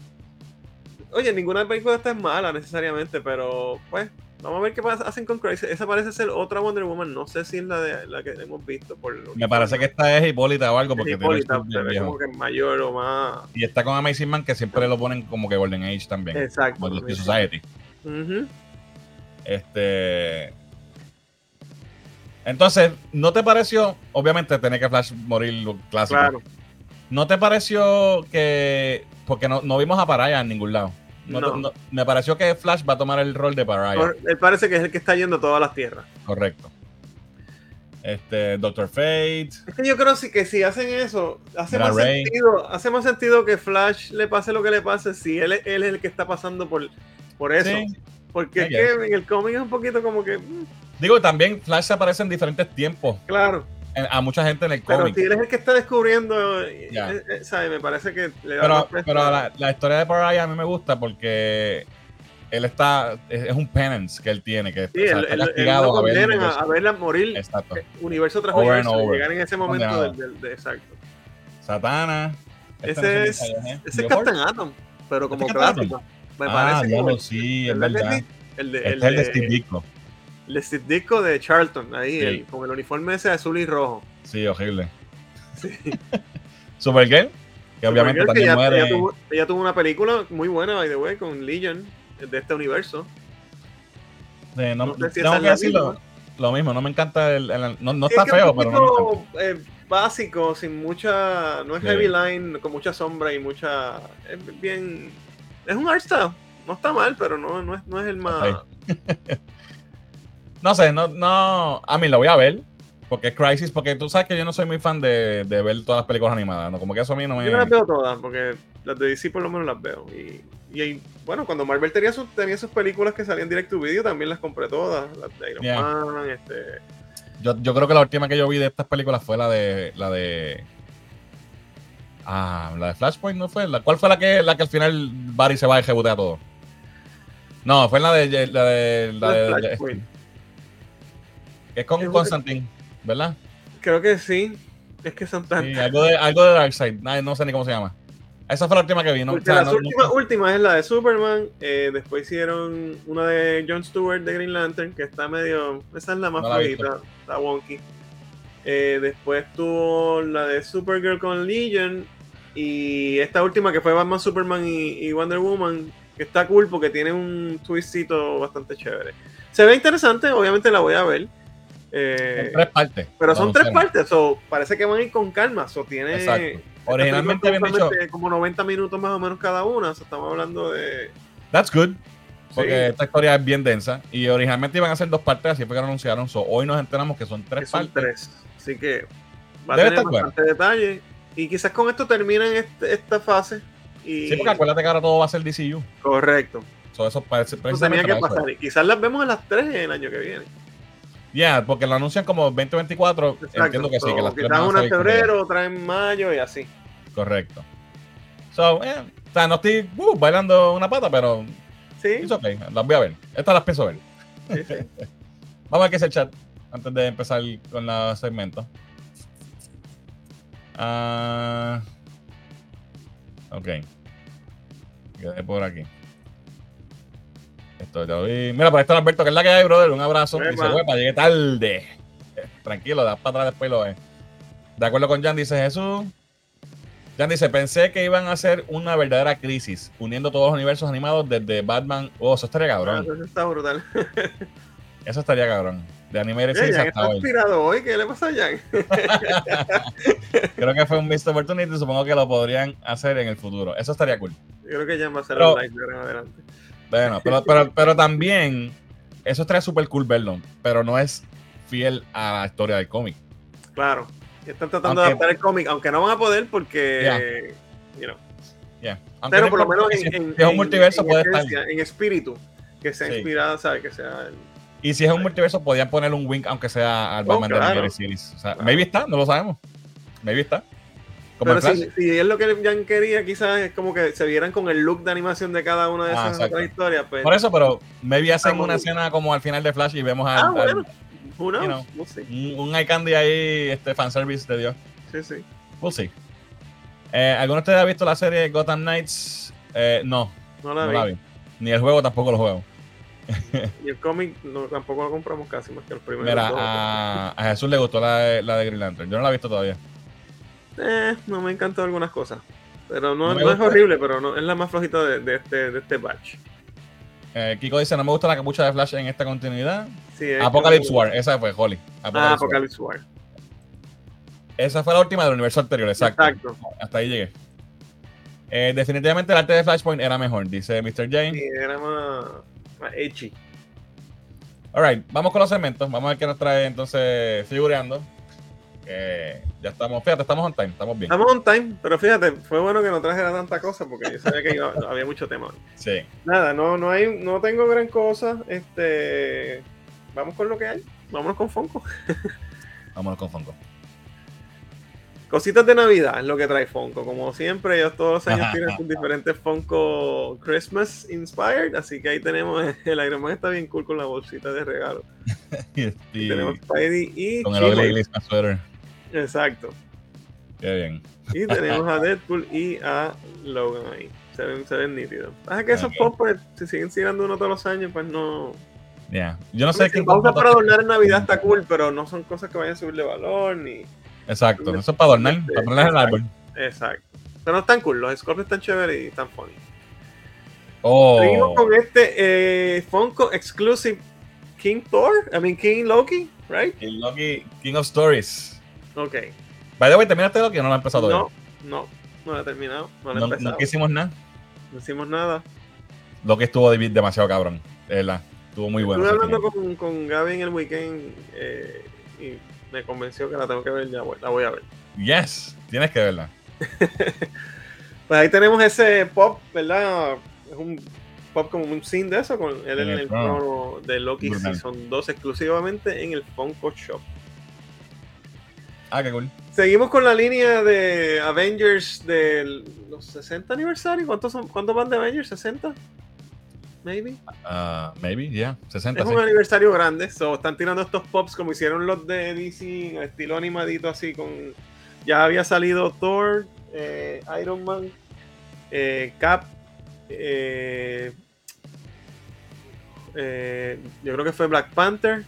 Oye, ninguna película esta es mala necesariamente, pero pues Vamos a ver qué hacen con Crisis. Esa parece ser otra Wonder Woman. No sé si es la, de, la que hemos visto. Por Me parece que esta es Hipólita o algo. Porque Hipólita, pero es como que mayor o más. Y está con Amazing Man, que siempre lo ponen como que Golden Age también. Exacto. Como Society. Este. Entonces, ¿no te pareció? Obviamente, tener que Flash morir lo clásico. Claro. ¿No te pareció que.? Porque no, no vimos a Paraya en ningún lado me pareció que Flash va a tomar el rol de Pariah. Él parece que es el que está yendo a todas las tierras. Correcto. Este, Doctor Fate. Es que yo creo que si hacen eso, hace más, sentido, hace más sentido que Flash le pase lo que le pase si él, es el que está pasando por, por eso. Porque en el cómic es un poquito como que. Digo, también Flash aparece en diferentes tiempos. Claro a mucha gente en el cómic. Pero si él es el que está descubriendo, eh, eh, ¿sabes? Me parece que le da Pero, pero la, historia de Pariah a mí me gusta porque él está, es, un penance que él tiene, que está castigado a, verla morir exacto. Eh, universo tras universo, llegar en ese momento del, de, exacto. Satana. Ese es, ese es Captain Atom, pero como clásico. Me ah, parece. Diablo, sí, es verdad. El de, este el de, el de Steve Ditko el disco de Charlton, ahí, con el uniforme ese azul y rojo. Sí, horrible. Sí. Supergirl, que obviamente también ella, muere. Ella tuvo, una película muy buena, by the way, con Legion, de este universo. no, no tengo que decirlo. Lo mismo, no me encanta el. no, no está feo, pero no eh, básico, sin mucha. No es heavy line, con mucha sombra y mucha. Es bien. Es un art style. No está mal, pero no, no, es, no es el más. No sé, no, no. A mí lo voy a ver. Porque es Crisis, porque tú sabes que yo no soy muy fan de, de ver todas las películas animadas, ¿no? Como que eso a mí no me. Yo las veo todas, porque las de DC por lo menos las veo. Y, y bueno, cuando Marvel tenía, sus, tenía sus películas que salían directo to video, también las compré todas. Las de Iron Man, este. Yo, yo creo que la última que yo vi de estas películas fue la de. la de. Ah, la de Flashpoint, ¿no fue? ¿La, ¿Cuál fue la que, la que al final Barry se va y rebotea todo? No, fue la de. La de, la de, Es con Constantine, ¿verdad? Creo que sí. Es que son. Sí, algo de, algo de Darkseid. No, sé ni cómo se llama. Esa fue la última que vi. ¿no? la última, es la de Superman. Eh, después hicieron una de Jon Stewart de Green Lantern, que está medio. Esa es la más favorita. Está wonky. Eh, después tuvo la de Supergirl con Legion. Y esta última que fue Batman, Superman y, Wonder Woman. Que está cool porque tiene un twistito bastante chévere. Se ve interesante, obviamente la voy a ver. Eh, tres partes. Pero son tres partes, so, parece que van a ir con calma. So, tiene, Originalmente habían dicho como 90 minutos más o menos cada una. estamos hablando de. That's good. Porque esta historia es bien densa. Y originalmente iban a ser dos partes, así fue que lo anunciaron. hoy nos enteramos que son tres son tres. Así que va a tener bastante detalle. Y quizás con esto terminen este, esta fase. Y... Sí, porque acuérdate que ahora todo va a ser DCU. Correcto. eso parece, tenía que pasar. Y quizás las vemos a las tres el año que viene. Ya, porque lo anuncian como 2024. Entiendo que sí, que las una en febrero, otra en mayo y así. Correcto. So, eh, o sea, no estoy uh, bailando una pata, pero Sí. Las voy a ver. Estas las pienso ver. Vamos a ver qué es el chat antes de empezar con los segmentos. Ah, ok. Quedé por aquí. Esto ya vi. Mira, por ahí está Alberto, que es la que hay, brother. Un abrazo. Dice, huepa, llegué tarde. Tranquilo, das para atrás después lo ves. De acuerdo con Jan, dice Jesús. Jan dice, pensé que iban a hacer una verdadera crisis, uniendo todos los universos animados desde Batman. Oh, eso estaría cabrón. Ah, eso está brutal. eso estaría cabrón. De anime de Jan está inspirado hoy. ¿Qué le pasa a Jan? Creo que fue un missed opportunity. Supongo que lo podrían hacer en el futuro. Eso estaría cool. Yo creo que Jan va a ser pero, un en adelante. Bueno, pero, pero, pero también, eso estaría súper cool verlo. Pero no es fiel a la historia del cómic. Claro. Están tratando de adaptar el cómic, aunque no van a poder porque. Pero por lo menos en, es un multiverso puede estar. En espíritu, que sea inspirado, ¿sabes? Que sea. y si es un multiverso, podían poner un wink, aunque sea al Batman de la Series. O sea, maybe está, no lo sabemos. Maybe está. Como Pero si, si, es lo que Jan quería, quizás es como que se vieran con el look de animación de cada una de ah, esas historias. Pues, Por eso, pero maybe hacen una escena como al final de Flash y vemos a ah, un, un candy ahí, este fanservice de Dios. Sí, sí. We'll see. Eh, ¿Alguno de ustedes ha visto la serie Gotham Knights? Eh, no. No la, vi. Ni el juego tampoco lo juego. y el cómic tampoco lo compramos casi más que el primero. Mira, a, a, Jesús le gustó la la de Green Lantern. Yo no la he visto todavía. Eh, no me encantó algunas cosas. Pero no, no, es horrible, pero no, es la más flojita de, de, este, de este batch. Eh, Kiko dice, no me gusta la capucha de Flash en esta continuidad. Apocalypse War, esa fue Holly. ah, Apocalypse War. Esa fue la última del universo anterior, exacto. exacto. Hasta ahí llegué. Eh, definitivamente el arte de Flashpoint era mejor, dice Mr. Jane. Sí, era más, más edgy. Alright, vamos con los segmentos. Vamos a ver qué nos trae entonces figureando. Eh, ya estamos, fíjate, estamos on time, estamos bien. Estamos on time, pero fíjate, fue bueno que no trajera tanta cosa porque yo sabía que había mucho tema. Sí. Nada, no, no hay, no tengo gran cosa. Este, vamos con lo que hay. Vámonos con Fonco. Vámonos con Fonco. Cositas de Navidad es lo que trae Fonco. Como siempre, ellos todos los años tienen sus diferentes Fonco Christmas Inspired. Así que ahí tenemos el Iron Man está bien cool con la bolsita de regalo. y, tenemos Spidey y con el Sweater. Exacto. Qué bien. Y tenemos a Deadpool y a Logan ahí. Se ven, se ven nítidos. Pasa que esos pop, pues, si siguen tirando uno todos los años, pues no. Ya. Yo no sé qué. Vamos para adornar en Navidad está cool, pero no son cosas que vayan a subirle valor ni. Exacto. Eso es para adornar, para ponerlas en el árbol. Exacto. Pero no están cool. Los scores están chéveres y están funny. Oh. Seguimos con este eh, Funko Exclusive King Thor. I mean, King Loki, right? King Loki, King of Stories. Ok. By the way, ¿terminaste lo que no lo he empezado No, no, no lo he terminado. No, lo he no, no hicimos nada. No hicimos nada. Lo que estuvo demasiado cabrón, de verdad. Estuvo muy bueno. Estuve hablando con, con Gaby en el weekend eh, y me convenció que la tengo que ver ya. La voy a ver. Yes, tienes que verla. pues ahí tenemos ese pop, ¿verdad? Es un pop como un scene de eso, con él en el trono de Loki Season 2 exclusivamente en el Funko Shop. Ah, qué cool. Seguimos con la línea de Avengers de los 60 aniversarios. ¿Cuántos, son, ¿Cuántos van de Avengers? ¿60? Maybe. Uh, maybe, yeah. 60. Es un aniversario grande. So, están tirando estos pops como hicieron los de DC, estilo animadito así con. Ya había salido Thor, eh, Iron Man, eh, Cap, eh, yo creo que fue Black Panther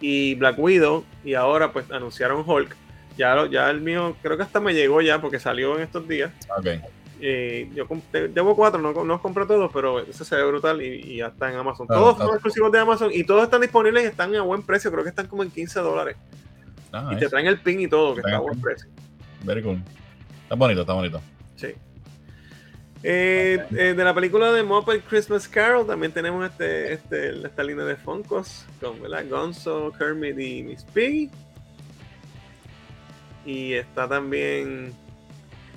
y Black Widow y ahora pues anunciaron Hulk. Ya, ya el mío creo que hasta me llegó ya porque salió en estos días. Okay. Eh, yo llevo cuatro, no, no compré todos, pero ese se ve brutal y, ya está en Amazon. todos son exclusivos de Amazon y todos están disponibles y están a buen precio. Creo que están como en 15 dólares. Ah, y te traen el pin y todo, que está a buen precio. Very cool. Está bonito, está bonito. Sí. Eh, eh, de la película de Muppet Christmas Carol también tenemos este, este, esta línea de Funkos con ¿verdad? Gonzo, Kermit y Miss Piggy. Y está también.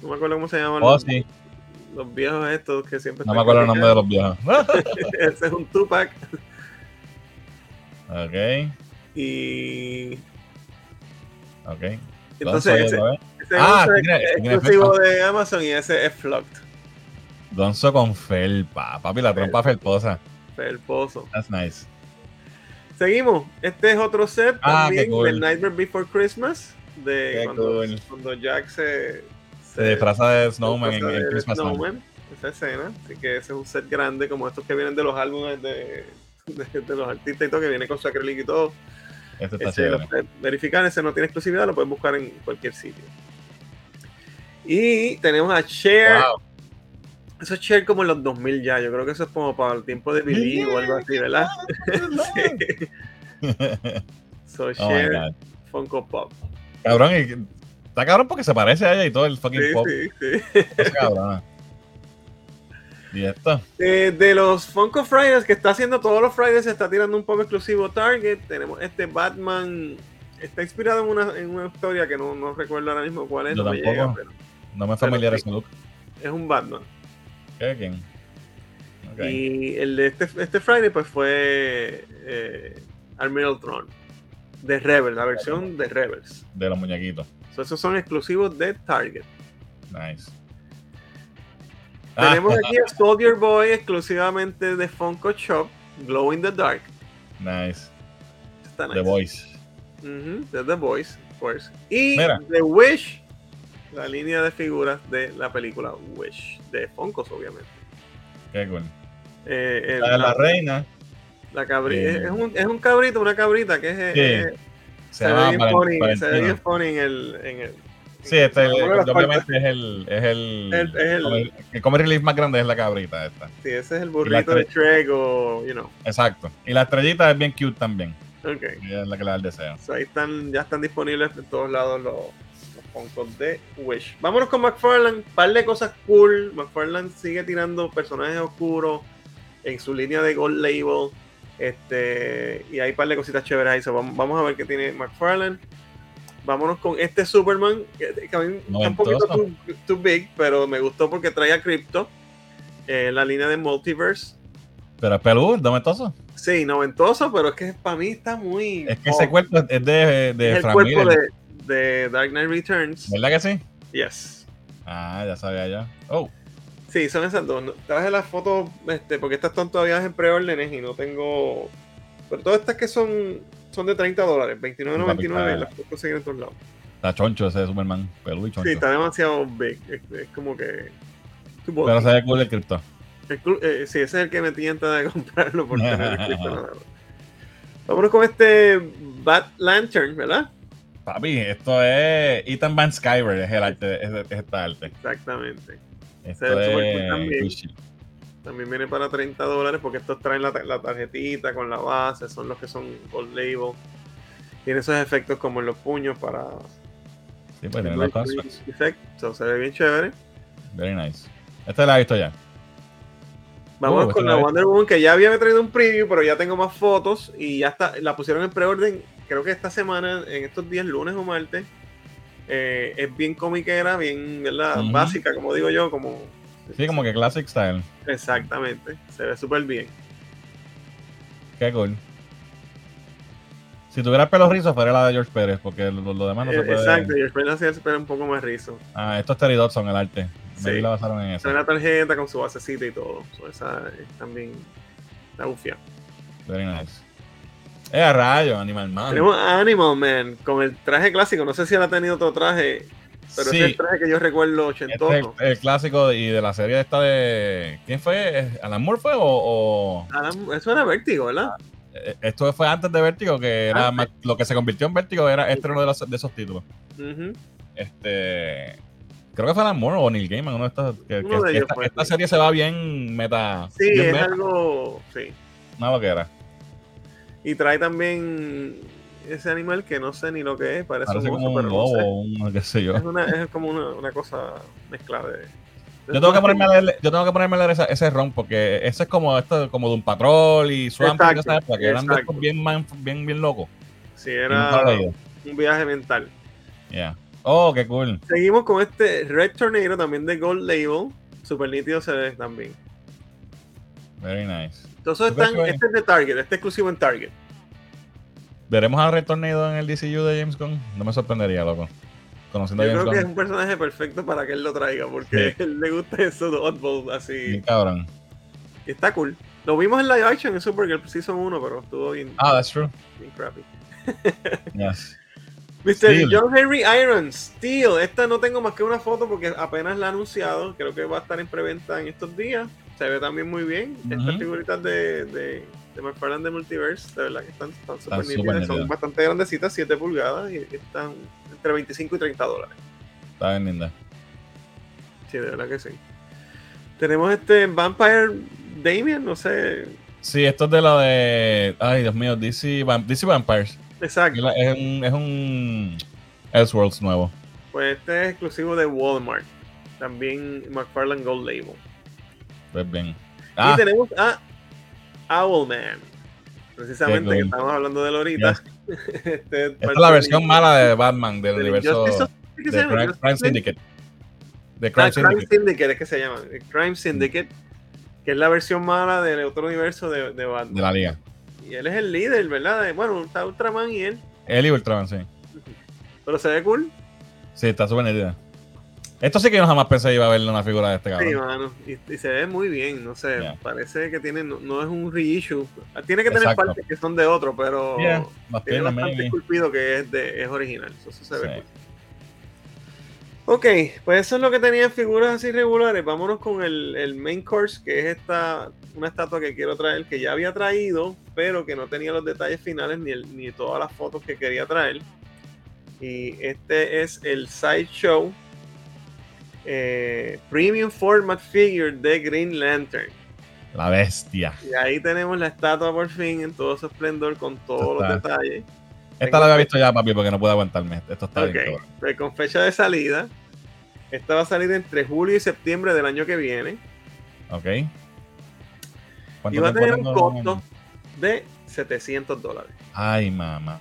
No me acuerdo cómo se llaman oh, los, sí. los, viejos estos que siempre No me acuerdo el nombre de los viejos. Ese es un Tupac. Ok. Y. Ok. Entonces, ese, ese ah, es exclusivo de Amazon y ese es Flocked. Gonzo con felpa. Papi, la trompa felposa. Felposo. That's nice. Seguimos. Este es otro set ah, también del Nightmare Before Christmas. De cuando, cuando, Jack se, se, disfraza de Snowman en, en, Christmas Snowman, Esa escena. Así que ese es un set grande como estos que vienen de los álbumes de, de, los artistas y todo, que viene con su acrílico y todo. Este está chévere. Verificar, ese no tiene exclusividad, lo pueden buscar en cualquier sitio. Y tenemos a Cher. Eso es Cher como en los 2000 ya. Yo creo que eso es como para el tiempo de Billy o algo así, ¿verdad? sí. So oh Cher, Funko Pop. Cabrón, y, está cabrón porque se parece a ella y todo el fucking sí, pop. Sí, sí. Es cabrón. ¿Y esto? Eh, de los Funko Fridays, que está haciendo todos los Fridays, se está tirando un poco exclusivo Target. Tenemos este Batman. Está inspirado en una, en una historia que no, no recuerdo ahora mismo cuál es. Yo no tampoco. Me llega, pero, no me familiar ese look. Es un Batman. ¿Qué? ¿Quién? Okay. Y el de este, este Friday, pues fue eh, Tron. De Rebels, la versión de Rebels. De los muñequitos. So, esos son exclusivos de Target. Nice. Tenemos aquí a Soldier Boy exclusivamente de Funko Shop, Glow in the Dark. Nice. Está nice. The Voice. Uh -huh, de The Voice, of course. Y Mira. The Wish, la línea de figuras de la película Wish, de Funkos, obviamente. Qué cool. Eh, el, la, la, reina. La cabrita. Eh, es, un, es un cabrito, una cabrita que es. Sí. Eh, se, se, ve bien funny, se ve bien funny en el, en el, Sí, este el, obviamente es el, es el, el, es el, el comic relief más grande es la cabrita esta. Sí, ese es el burrito de Shrek o, you know. Exacto. Y la estrellita es bien cute también. Ok. Y es la que le da el deseo. Ahí están, ya están disponibles en todos lados los, Funkos de Wish. Vámonos con McFarlane. Par de cosas cool. McFarlane sigue tirando personajes oscuros en su línea de Gold Label. Este, y hay un par de cositas chéveres ahí. So, vamos, a ver qué tiene McFarlane vámonos con este Superman, que, que a mí está un poquito too, too, big, pero me gustó porque trae a Crypto, eh, la línea de Multiverse. Pero es peludo, noventoso. Sí, noventoso, pero es que para mí está muy. Es que ese cuerpo es de, de es el cuerpo de, de, Dark Knight Returns. ¿Verdad que sí? Yes. Ah, ya sabía ya. Oh. Sí, son esas dos. Traje las fotos, este, porque estas están todavía en preórdenes y no tengo. Pero todas estas que son son de 30 dólares, 29.99 las puedes conseguir en todos lados. Está choncho ese Superman, peludo y choncho. Sí, está demasiado big. Es, es como que. Pero se ve cool el cripto. Eh, sí, ese es el que me tienta de comprarlo por tener el cripto Vámonos con este Bat Lantern, ¿verdad? Papi, esto es Ethan Van Skyver, es el arte, es, es esta arte. Exactamente. Esto es, es también. También viene para 30 dólares porque estos traen la, la, tarjetita con la base, son los que son gold label. Tiene esos efectos como en los puños para. Sí, pues tiene los so, se ve bien chévere. Very nice. Esta la he visto ya. Vamos uh, con la Wonder Woman que ya había traído un preview, pero ya tengo más fotos y ya está. La pusieron en preorden, creo que esta semana, en estos días, lunes o martes. Eh, es bien comiquera, bien, ¿verdad? Uh -huh. Básica, como digo yo, como Sí, como que classic style. Exactamente. Se ve súper bien. Qué cool. Si tuviera pelo rizo, fuera la de George Pérez, porque lo, lo demás no se puede. Exacto, George Pérez hacía el pelo un poco más rizo. Ah, esto es Terry Dodson, el arte. Sí. Me la basaron en eso. Una tarjeta con su basecita y todo. So, esa es también. Está bufia. Very nice. Eh, a rayo, Animal Man. Tenemos Animal Man con el traje clásico. No sé si él ha tenido otro traje pero sí, es el traje que yo recuerdo ochentoso. Este el, el, clásico y de la serie esta de. ¿Quién fue? ¿Alan Moore fue o.? o... Alan, eso era Vértigo, ¿verdad? Eh, esto fue antes de Vértigo, que era más, lo que se convirtió en Vértigo era este uno de, los, de esos títulos. Uh -huh. Este. Creo que fue Alan Moore o Neil Gaiman, uno de estos. Que, uno que de esta, esta, serie se va bien meta. Sí, bien es meta. algo. Sí. Una vaquera. Y trae también ese animal que no sé ni lo que es, parece, parece un como un lobo, no sé. un, qué sé yo. Es, una, es como una, una, cosa mezcla de, Yo tengo que ponerme a leer, yo tengo que ponerme a leer ese, ese ron porque ese es como esto, como de un patrol y Swamp y época, que eran de estos bien, bien, bien locos. Sí, era un viaje mental. Yeah. Oh, qué cool. Seguimos con este Red Tornado también de Gold Label. Super nítido se ve también. Very nice. Entonces están, este es de Target, este es exclusivo en Target. ¿Veremos a Red Tornado en el DCU de James Gunn? No me sorprendería, loco. Conociendo Yo creo que es un personaje perfecto para que él lo traiga, porque a él le gusta eso de Oddball así. Bien cabrón. Y está cool. Lo vimos en live action en Supergirl Season 1, pero estuvo bien. Ah, that's true. Bien crappy. yes. Mr. John Henry Irons, Steel. Esta no tengo más que una foto porque apenas la ha anunciado. Creo que va a estar en preventa en estos días. Se ve también muy bien. Estas figuritas de, de, de McFarlane de Multiverse, de verdad que están súper nítidas. Son bastante grandecitas, 7 pulgadas y están entre 25 y 30 dólares. Está bien linda. Sí, de verdad que sí. Tenemos este Vampire Damien, no sé. Sí, esto es de la de. Ay, Dios mío, DC, DC Vampires. Exacto. Es un, es un Elseworlds nuevo. Pues este es exclusivo de Walmart. También McFarlane Gold Label. Pues bien. Ah. Y tenemos a Owlman. Precisamente, que estamos hablando de ahorita. este, Esta es la versión mala de Batman del universo de Crime, Syndicate. De Crime, Syndicate. es que se llama. Crime Syndicate. Que es la versión mala del otro universo de, de Batman. De la liga. Y él es el líder, ¿verdad? bueno, está Ultraman y él. Él y Ultraman, sí. Pero se ve cool. Sí, está súper nítida. Esto sí que yo jamás pensé iba a ver una figura de este cabrón. Sí, mano. Y, se ve muy bien, no sé. Parece que tiene, no, es un reissue. Tiene que tener partes que son de otro, pero tiene bastante esculpido que es, de, es original. Eso, se ve cool. Ok, pues eso es lo que tenía figuras así regulares. Vámonos con el, el, main course, que es esta una estatua que quiero traer, que ya había traído, pero que no tenía los detalles finales ni, ni todas las fotos que quería traer. Y este es el Sideshow eh, Premium Format Figure de Green Lantern. La bestia. Y ahí tenemos la estatua por fin en todo su esplendor con todos los detalles. Esta la había visto ya, papi, porque no puedo aguantarme. Esto está bien. Pues con fecha de salida. Esta va a salir entre julio y septiembre del año que viene. Ok. Y va a tener un costo de 700 dólares. Ay, mamá.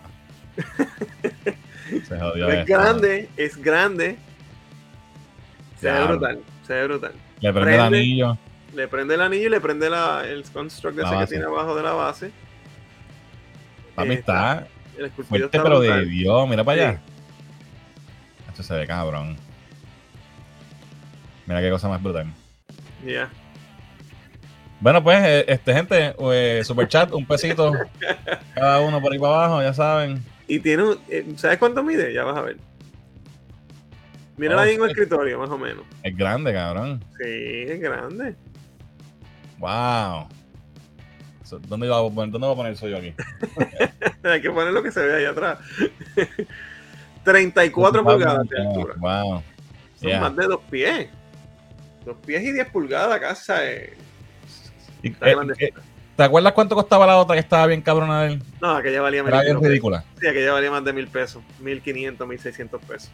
se jodió es grande, es grande. Se ve brutal, se ve brutal. Le prende, el anillo. Le prende el anillo y le prende la, el construct ese que tiene abajo de la base. Para mí está, fuerte, pero de Dios, mira para allá. Esto se ve cabrón. Mira qué cosa más brutal. Ya. Bueno, pues, eh, este gente, pues, super chat, un pesito cada uno por ahí para abajo, ya saben. Y tiene un, eh, ¿sabes cuánto mide? Ya vas a ver. Mira oh, ahí en el escritorio, más o menos. Es grande, cabrón. Sí, es grande. Wow. ¿Dónde, iba a poner, ¿Dónde voy a poner eso yo aquí? Hay que poner lo que se ve ahí atrás. 34 pulgadas de altura. Wow. Son más de dos pies. Dos pies y 10 pulgadas casi. Eh, eh, ¿Te acuerdas cuánto costaba la otra que estaba bien cabrona de él? No, aquella valía Era bien ridícula. Sí, aquella valía más de mil pesos. Mil quinientos, mil seiscientos pesos.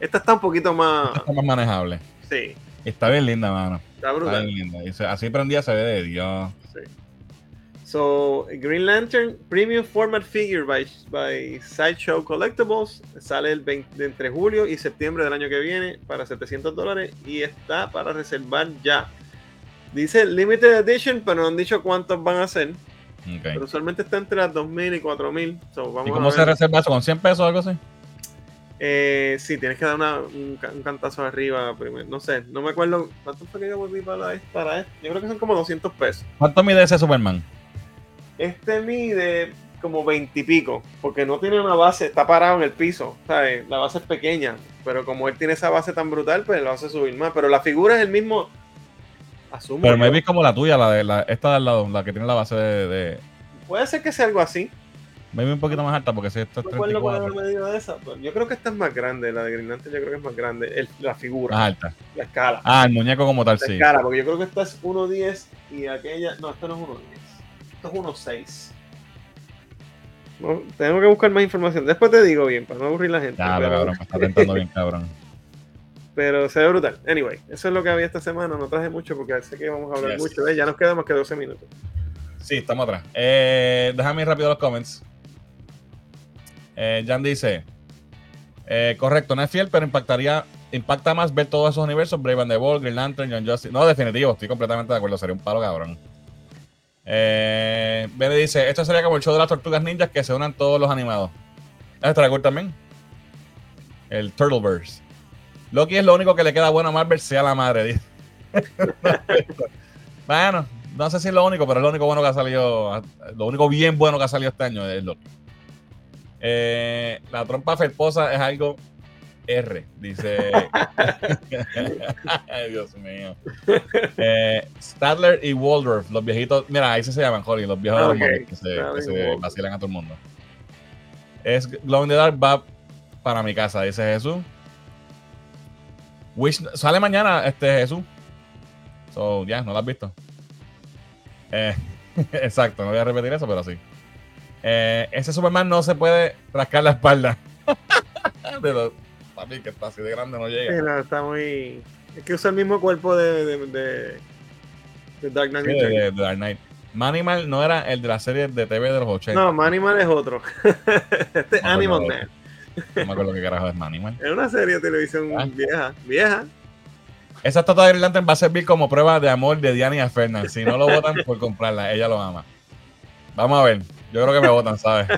Esta está un poquito más. Esta está más manejable. Sí. Está bien linda, mano. Está brutal. bien linda. así prendía se ve de Dios. Sí. So, Green Lantern Premium Format Figure by, by Sideshow Collectibles sale el 20, entre julio y septiembre del año que viene para 700 dólares y está para reservar ya. Dice Limited Edition, pero no han dicho cuántos van a ser. Pero usualmente está entre las 2000 y 4000. So, ¿Y cómo se reserva eso? ¿Con 100 pesos o algo así? Eh, sí, tienes que dar un, cantazo arriba primero. No sé, no me acuerdo. ¿Cuánto fue que yo volví para, para esto? Yo creo que son como 200 pesos. ¿Cuánto mide ese Superman? Este mide como 20 y pico, porque no tiene una base, está parado en el piso, ¿sabes? La base es pequeña, pero como él tiene esa base tan brutal, pues lo hace subir más. Pero la figura es el mismo. Asumo. Pero me vi como la tuya, la de la, esta de al lado, la que tiene la base de... Puede ser que sea algo así. Me vi un poquito más alta porque si esto es 34. de esa. Pues, yo creo que esta es más grande, la de Green yo creo que es más grande. la figura. Más alta. La escala. Ah, el muñeco como tal, sí. La escala, porque yo creo que esta es 1.10 y aquella. No, esta no es 1.10. Esto es 1.6. No, tengo que buscar más información. Después te digo bien, para no aburrir la gente. Ya, pero, cabrón, me está tentando bien, cabrón. Pero se ve brutal. Anyway, eso es lo que había esta semana. No traje mucho porque sé que vamos a hablar mucho. Ya nos quedamos que 12 minutos. Sí, estamos atrás. Eh, déjame ir rápido los comments. Eh, Jan dice: eh, Correcto, no es fiel, pero impactaría impacta más ver todos esos universos: Brave and the Ball, Green Lantern, John Justice. No, definitivo, estoy completamente de acuerdo. Sería un palo cabrón. Eh, dice: Esto sería como el show de las tortugas ninjas que se unan todos los animados. ¿Este la también? El Turtleverse. Loki es lo único que le queda bueno a Marvel, sea la madre. bueno, no sé si es lo único, pero es lo único bueno que ha salido. Lo único bien bueno que ha salido este año es Loki. Eh, la trompa felposa es algo R, dice. Dios mío. Eh, Stadler y Waldorf, los viejitos. Mira, ahí se llaman, Holly, los viejos que se, vacilan a todo el mundo. Es Glow in the Dark va para mi casa, dice Jesús. Wish, sale mañana este Jesús. So, ya, no lo has visto. Eh, exacto, no voy a repetir eso, pero sí. Eh, ese Superman no se puede rascar la espalda. de papi, que está así de grande, no llega. Sí, no, está muy. Es que usa el mismo cuerpo de, de, de, Dark Knight. de, Dark Knight. Manimal no era el de la serie de TV de los 80. No, Manimal es otro. este es Animal Man. No me acuerdo qué carajo es Manimal. Es una serie de televisión ah. vieja. Vieja. Esa estatua de Green va a servir como prueba de amor de Diana y a Fernan. Si no lo votan por comprarla, ella lo ama. Vamos a ver. Yo creo que me votan, ¿sabes?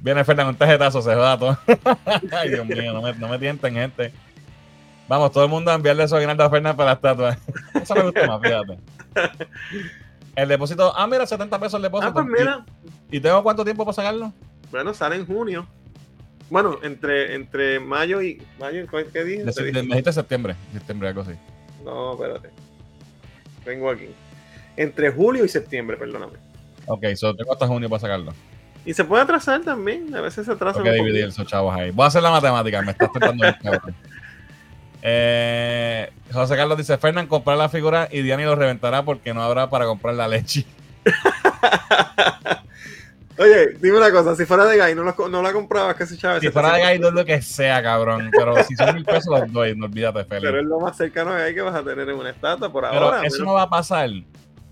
Viene Fernan un tejetazo, se joda todo. Ay, Dios mío, no me, no me tienten, gente. Vamos, todo el mundo a enviarle su aguinaldo a Fernan para la estatua. Eso me gusta más, fíjate. El depósito. Ah, mira, 70 pesos el depósito. Ah, pues mira. ¿Y, tengo cuánto tiempo para sacarlo? Bueno, sale en junio. Bueno, entre, entre mayo y. Mayo, ¿Qué dije? Me dijiste septiembre. Septiembre, algo así. No, espérate. Vengo aquí. Entre julio y septiembre, perdóname. Ok, so tengo hasta junio para sacarlo. Y se puede atrasar también. A veces se atrasa. Hay que dividir esos chavos ahí. Voy a hacer la matemática. Me estás tratando de eh, José Carlos dice: Fernán, comprar la figura y Diani lo reventará porque no habrá para comprar la leche. Oye, dime una cosa, si fuera de Guy, no, no la comprabas que se echaba Si fuera de Guy, no es lo que sea, cabrón. Pero si son mil pesos, los doy, no olvídate, Felipe. Pero es lo más cercano a Guy que vas a tener en una estatua por ahora. Eso no va a pasar.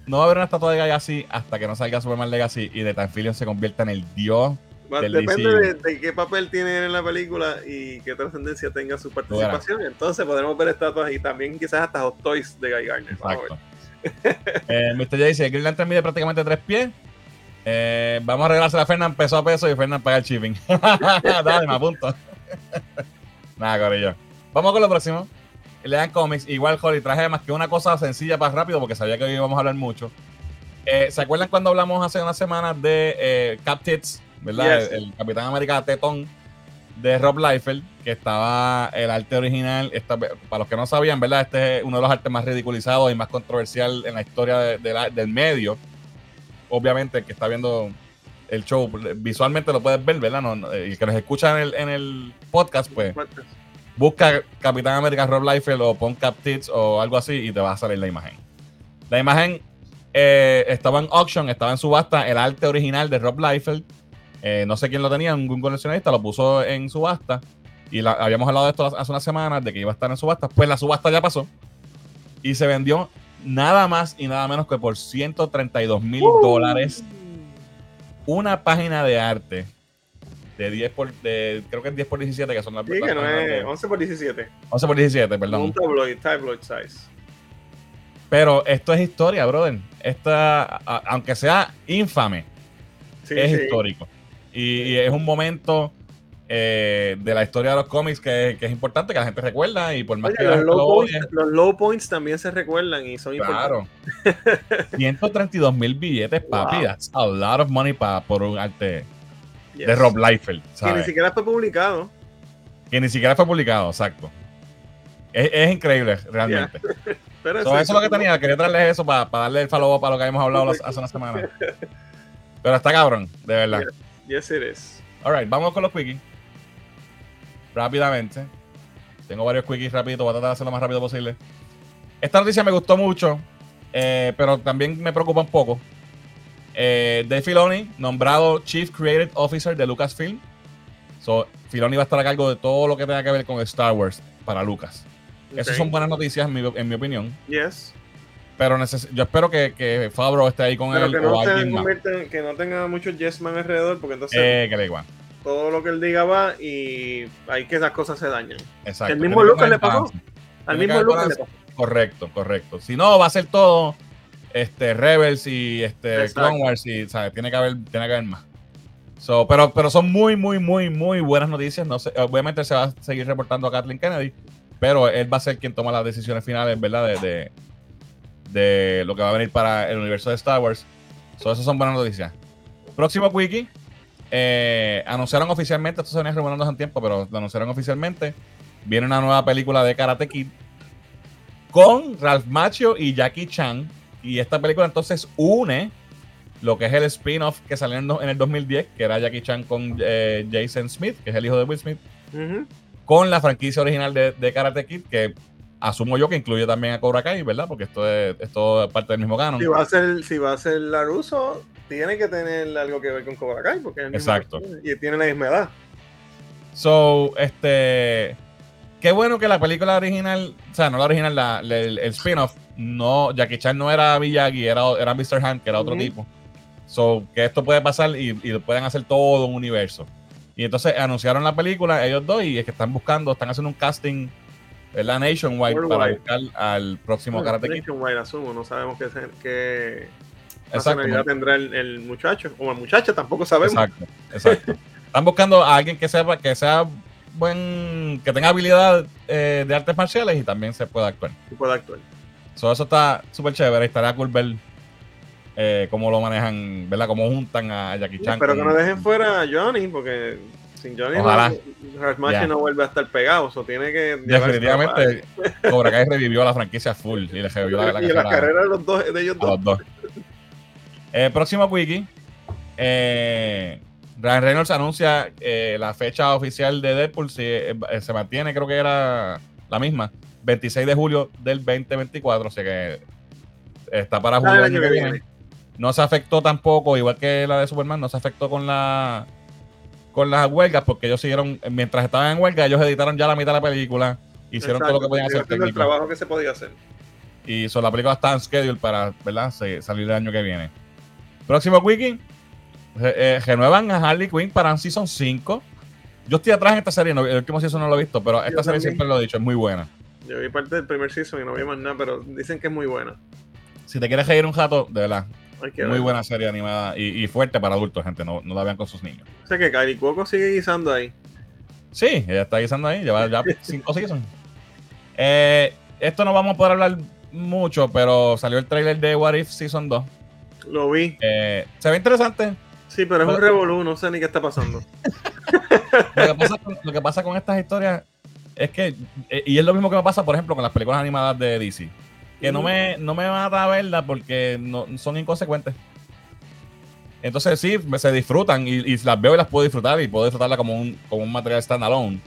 No va a haber una estatua de Guy así hasta que no salga Superman Legacy y de Tanfilion se convierta en el dios. depende de, qué papel tiene en la película y qué trascendencia tenga su participación. Entonces podremos ver estatuas y también quizás hasta Hot Toys de Guy Garner. Exacto. eh, Mr. J dice: Green Lantern mide prácticamente tres pies eh, vamos a arreglarse a Fernan peso a peso y Fernan paga el shipping. Dale, me apunto. Nada, Corillo. Vamos con lo próximo. Lean cómics. Igual, Holly, traje más que una cosa sencilla para rápido porque sabía que hoy íbamos a hablar mucho. Eh, ¿Se acuerdan cuando hablamos hace unas semanas de eh, Cap Tits, ¿verdad? El, Capitán América Tetón de Rob Liefeld, que estaba el arte original. para los que no sabían, ¿verdad? Este es uno de los artes más ridiculizados y más controversial en la historia del medio obviamente el que está viendo el show visualmente lo puedes ver, ¿verdad? No, el que nos escucha en el, en el podcast, pues busca Capitán América Rob Liefeld o pon Cap Tits o algo así y te va a salir la imagen. La imagen eh, estaba en auction, estaba en subasta, el arte original de Rob Liefeld. Eh, no sé quién lo tenía, ningún coleccionista lo puso en subasta. Y habíamos hablado de esto hace unas semanas, de que iba a estar en subasta. Pues la subasta ya pasó. Y se vendió nada más y nada menos que por 132 mil dólares una página de arte de 10 por, de, creo que es 10 por 17, que son las Sí, que no es 11 por 17. 11 por 17, perdón. Un tabloid, tabloid size. Pero esto es historia, brother. Esta, aunque sea infame, es histórico. y, es un momento eh, de la historia de los cómics que, es importante, que la gente recuerda y por más que los low, points, los low, points, también se recuerdan y son claro. importantes. 132 mil billetes, papi, that's a lot of money para por un arte de Rob Liefeld. Que ni siquiera fue publicado. Que ni siquiera fue publicado, exacto. Es, increíble, realmente. Pero eso es lo que tenía, quería traerles eso para, darle el follow para lo que habíamos hablado hace una semana. Pero está cabrón, de verdad. Yes, it is. Alright, vamos con los quickies rápidamente. Tengo varios quickies rápido, voy a tratar de hacerlo lo más rápido posible. Esta noticia me gustó mucho, eh, pero también me preocupa un poco. Eh, Dave Filoni, nombrado Chief Creative Officer de Lucasfilm. So, Filoni va a estar a cargo de todo lo que tenga que ver con Star Wars para Lucas. Esas son buenas noticias, en mi, en mi opinión. Yes. Pero yo espero que, que Fabro esté ahí con él que no, o que no tenga muchos yes man alrededor, porque entonces eh, que le igual. todo lo que él diga va y hay que esas cosas se dañan. Exacto. El mismo Lucas le pasó. Al mismo Lucas le pasó. Correcto, correcto. Si no, va a ser todo este Rebels y este Clone Wars y ¿sabes? tiene que haber, tiene que haber más. So, pero, pero son muy, muy, muy, muy buenas noticias. No sé, obviamente se va a seguir reportando a Kathleen Kennedy, pero él va a ser quien toma las decisiones finales, ¿verdad? De, de, lo que va a venir para el universo de Star Wars. So, esas son buenas noticias. Próximo wiki. Eh, anunciaron oficialmente, esto se venía rumorando hace un tiempo, pero lo anunciaron oficialmente. Viene una nueva película de Karate Kid con Ralph Macchio y Jackie Chan. Y esta película entonces une lo que es el spin-off que salió en el 2010, que era Jackie Chan con eh, Jason Smith, que es el hijo de Will Smith, con la franquicia original de, Karate Kid, que asumo yo que incluye también a Cobra Kai, ¿verdad? Porque esto es, esto parte del mismo canon. Si va a ser, si va a ser Laruso, tiene que tener algo que ver con Cobra Kai, porque es el mismo Exacto. y tiene la misma edad. So, este Qué bueno que la película original, o sea, no la original, la, el, spin-off, no, Jackie Chan no era Miyagi, era, era Mr. Han, que era otro tipo. So, que esto puede pasar y, y pueden hacer todo un universo. Y entonces anunciaron la película, ellos dos, y es que están buscando, están haciendo un casting, la Nationwide, para buscar al próximo Karate Kid. Nationwide, asumo, no sabemos qué, qué nacionalidad tendrá el, el, muchacho, o la muchacha, tampoco sabemos. Exacto, exacto. están buscando a alguien que sepa, que sea buen, que tenga habilidad eh, de artes marciales y también se pueda actuar. Se puede actuar. Eso está súper chévere. Estaría cool ver eh, cómo lo manejan, ¿verdad? Cómo juntan a Jackie Chan. Pero que no dejen fuera a Johnny, porque sin Johnny Ojalá. no, no vuelve a estar pegado. O tiene que. Definitivamente, Cobra Kai revivió la franquicia full y le revivió la, la, y la carrera de los dos, de ellos dos. Los dos. Eh, próximo wiki. Eh, Ryan Reynolds anuncia eh, la fecha oficial de Deadpool, si eh, se mantiene, creo que era la misma, 26 de julio del 2024, o sea que está para julio del año que viene. No se afectó tampoco, igual que la de Superman, no se afectó con la con las huelgas, porque ellos siguieron, mientras estaban en huelga, ellos editaron ya la mitad de la película, hicieron todo lo que podían hacer técnico. el trabajo que se podía hacer. Y son la película está en schedule para ¿verdad? salir el año que viene. Próximo wiki, eh, renuevan a Harley Quinn para un Season 5. Yo estoy atrás en esta serie, el último season no lo he visto, pero esta serie siempre lo he dicho, es muy buena. Yo vi parte del primer season y no vi más nada, pero dicen que es muy buena. Si te quieres reír un rato, de verdad. Muy buena serie animada y, fuerte para adultos, gente. No, no, la vean con sus niños. O sea que Kylie Cuoco sigue guisando ahí. Sí, ella está guisando ahí. Lleva ya cinco seasons. Eh, esto no vamos a poder hablar mucho, pero salió el trailer de What If Season 2. Lo vi. Eh, se ve interesante. Sí, pero es un revolú, no sé ni qué está pasando. lo, que pasa con, estas historias es que, eh, y es lo mismo que me pasa, por ejemplo, con las películas animadas de DC, que no, me, no me mata a verlas porque no, son inconsecuentes. Entonces sí, se disfrutan y, las veo y las puedo disfrutar y puedo disfrutarla como un, como un material standalone.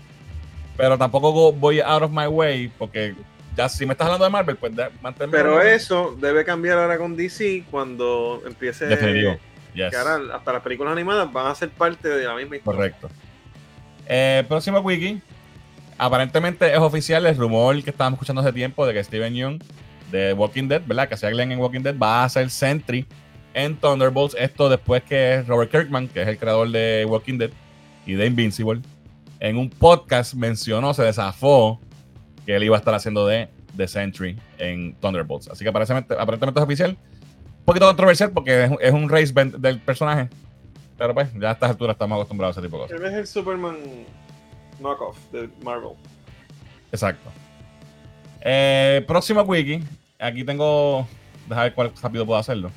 Pero tampoco voy out of my way porque ya si me estás hablando de Marvel, pues manténme. Pero eso debe cambiar ahora con DC cuando empiece... Definitivo que ahora hasta las películas animadas van a ser parte de la misma historia. Correcto. Eh, próximo wiki. Aparentemente es oficial el rumor que estábamos escuchando hace tiempo de que Steven Young de Walking Dead, ¿verdad? Que hacía Glenn en Walking Dead, va a ser Sentry en Thunderbolts. Esto después que Robert Kirkman, que es el creador de Walking Dead y de Invincible, en un podcast mencionó, se desafó que él iba a estar haciendo de, de Sentry en Thunderbolts. Así que aparentemente, aparentemente es oficial poquito controversial porque es, un race del personaje. Pero pues, ya a estas alturas estamos acostumbrados a ese tipo de cosas. Él es el Superman knockoff de Marvel. Exacto. Eh, próximo wiki. Aquí tengo. Deja ver cuál rápido puedo hacerlo.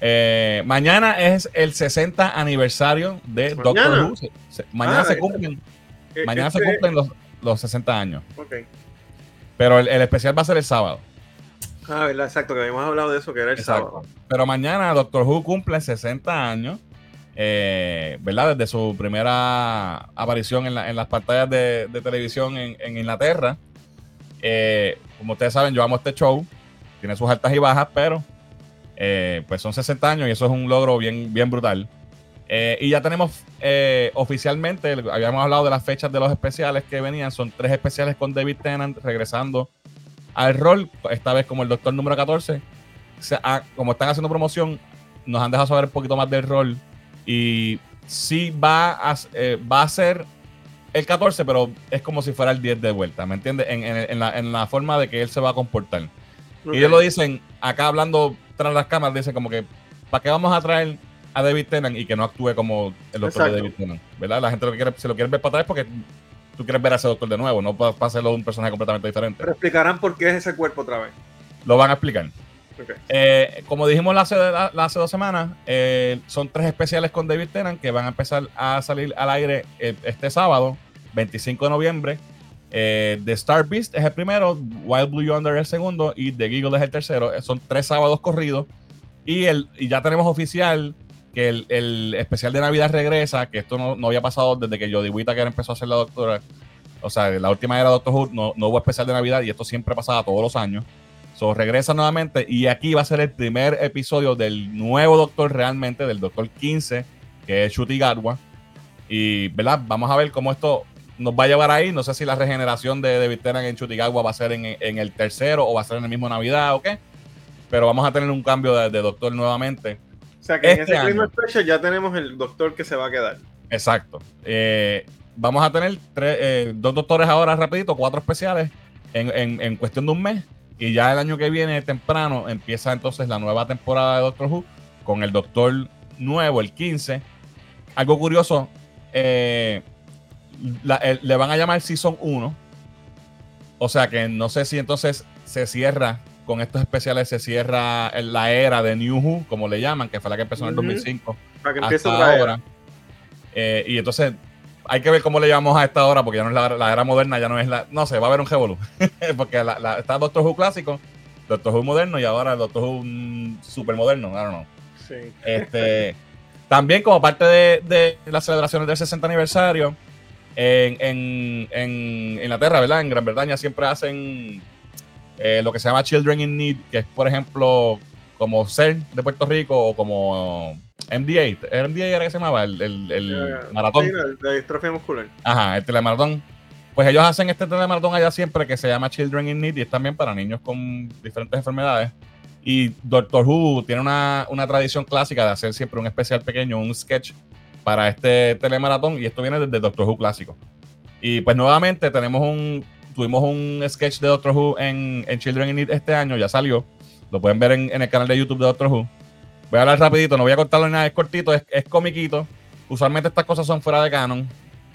Eh, mañana es el 60 aniversario de Doctor Who. mañana ah, se cumplen. mañana se este cumplen los, 60 años. Ok. Pero el especial va a ser el sábado. Ah, verdad, exacto, que habíamos hablado de eso, que era el sábado. Pero mañana Doctor Who cumple 60 años, eh, ¿verdad? Desde su primera aparición en, las pantallas de, televisión en, Inglaterra. Eh, como ustedes saben, yo amo este show, tiene sus altas y bajas, pero eh, pues son 60 años y eso es un logro bien, bien brutal. Y ya tenemos oficialmente, habíamos hablado de las fechas de los especiales que venían, son tres especiales con David Tennant regresando al rol, esta vez como el Doctor número 14. como están haciendo promoción, nos han dejado saber un poquito más del rol y sí va a, eh, va a ser el 14, pero es como si fuera el 10 de vuelta, ¿me entiendes? En, la, forma de que él se va a comportar. Y ellos lo dicen, acá hablando tras las cámaras, dicen como que, ¿para qué vamos a traer a David Tennant y que no actúe como el doctor de David Tennant? ¿Verdad? La gente lo quiere, se lo quiere ver para atrás porque tú quieres ver a ese doctor de nuevo, no para, hacerlo un personaje completamente diferente. Pero explicarán por qué es ese cuerpo otra vez. Lo van a explicar. Eh, como dijimos hace, hace dos semanas, eh, son tres especiales con David Tennant que van a empezar a salir al aire eh, este sábado, 25 de noviembre. The Star Beast es el primero, Wild Blue Yonder es el segundo y The Giggle es el tercero. Son tres sábados corridos. Y, el, ya tenemos oficial que el, especial de Navidad regresa, que esto no, había pasado desde que Jodie Whittaker empezó a ser la doctora. O sea, la última era Doctor Who, no hubo especial de Navidad y esto siempre pasaba todos los años. So, regresa nuevamente y aquí va a ser el primer episodio del nuevo Doctor realmente, del Doctor 15, que es Shuti. Y, ¿verdad? Vamos a ver cómo esto nos va a llevar ahí. No sé si la regeneración de David Tennant en Chutigagua va a ser en, el tercero o va a ser en el mismo Navidad o qué. Pero vamos a tener un cambio de, Doctor nuevamente. O sea que en este ese mismo especial ya tenemos el Doctor que se va a quedar. Exacto. Eh, vamos a tener eh, dos doctores ahora rapidito, cuatro especiales en, en cuestión de un mes y ya el año que viene, temprano, empieza entonces la nueva temporada de Doctor Who con el Doctor nuevo, el 15. Algo curioso, eh, le van a llamar Season 1. O sea que no sé si entonces se cierra con estos especiales, se cierra la era de New Who, como le llaman, que fue la que empezó en el 2005. Para que empiece ahora. Eh, y entonces hay que ver cómo le llamamos a esta hora, porque ya no es la, era moderna, ya no es la. No sé, va a haber un revolú. porque la, está Doctor Who clásico, Doctor Who moderno y ahora Doctor Who super moderno. I don't know. Sí. Este, también, como parte de, las celebraciones del 60 aniversario, en, en, en, Inglaterra, ¿verdad? En Gran Bretaña siempre hacen eh, lo que se llama Children in Need, que es, por ejemplo, como ser de Puerto Rico o como MDA, MDA era que se llamaba, el, el, maratón. Sí, la distrofia muscular. Ajá, el telemaratón. Pues ellos hacen este telemaratón allá siempre que se llama Children in Need y es también para niños con diferentes enfermedades. Y Doctor Who tiene una, una tradición clásica de hacer siempre un especial pequeño, un sketch para este telemaratón y esto viene desde Doctor Who clásico. Y pues nuevamente tenemos un, tuvimos un sketch de Doctor Who en, en Children in Need este año, ya salió. Lo pueden ver en, en el canal de YouTube de Doctor Who. Voy a hablar rapidito, no voy a cortarlo ni nada, es cortito, es, es comiquito. Usualmente estas cosas son fuera de canon.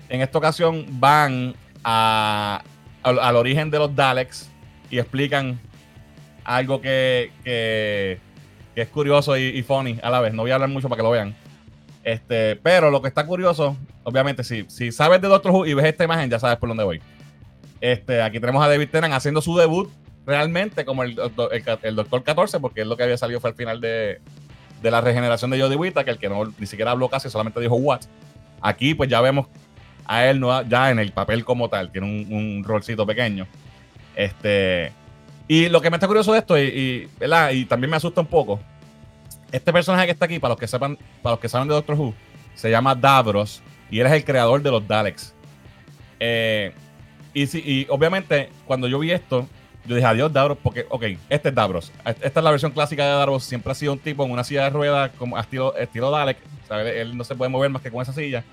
En esta ocasión van a, al, origen de los Daleks y explican algo que, que, es curioso y, funny a la vez. No voy a hablar mucho para que lo vean. Este, pero lo que está curioso, obviamente, si, si sabes de Doctor Who y ves esta imagen, ya sabes por dónde voy. Este, aquí tenemos a David Tennant haciendo su debut realmente como el, el, Doctor 14, porque es lo que había salido fue al final de, de la regeneración de Jodie que el que no ni siquiera habló casi, solamente dijo what. Aquí pues ya vemos a él no, ya en el papel como tal, tiene un, un rolcito pequeño. Este, y lo que me está curioso de esto, y, y, también me asusta un poco, este personaje que está aquí, para los que sepan, para los que saben de Doctor Who, se llama Davros y él es el creador de los Daleks. Eh, y, y obviamente, cuando yo vi esto, yo dije, adiós, Davros, porque, ok, este es Davros. Esta es la versión clásica de Davros. Siempre ha sido un tipo en una silla de ruedas, como estilo, estilo Dalek. Él no se puede mover más que con esa silla.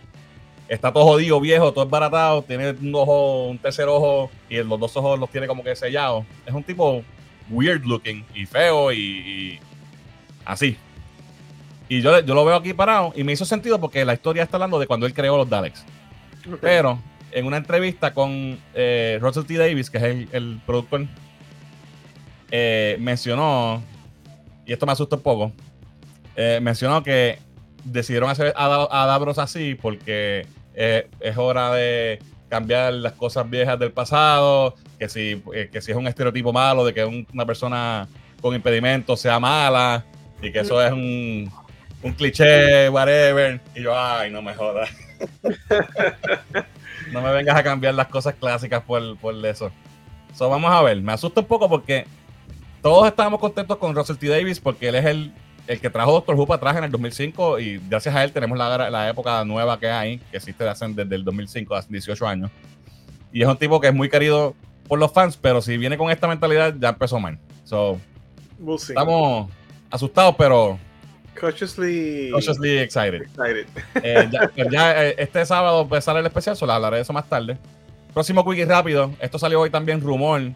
Está todo jodido, viejo, todo baratado. Tiene un ojo, un tercer ojo, y los dos ojos los tiene como que sellados. Es un tipo weird looking y feo y, así. Y yo, yo lo veo aquí parado y me hizo sentido porque la historia está hablando de cuando él creó los Daleks. Pero en una entrevista con eh, Russell T. Davis, que es el, el productor eh, mencionó, y esto me asusta un poco, eh, mencionó que decidieron hacer a, Davros así porque eh, es hora de cambiar las cosas viejas del pasado, que si, que si es un estereotipo malo de que una persona con impedimento sea mala y que eso es un, un cliché, whatever. Y yo, ay, no me jodas. no me vengas a cambiar las cosas clásicas por, por eso. vamos a ver, me asusta un poco porque todos estábamos contentos con Russell T. Davis porque él es el el que trajo Doctor Who para atrás en el 2005 y gracias a él tenemos la, la época nueva que hay, que existe desde, desde el 2005, hace 18 años. Y es un tipo que es muy querido por los fans, pero si viene con esta mentalidad ya empezó mal. So, Estamos asustados, pero cautiously, cautiously excited. Eh, pues ya, eh, este sábado pues sale el especial, solo hablaré de eso más tarde. Próximo quickie rápido. Esto salió hoy también rumor.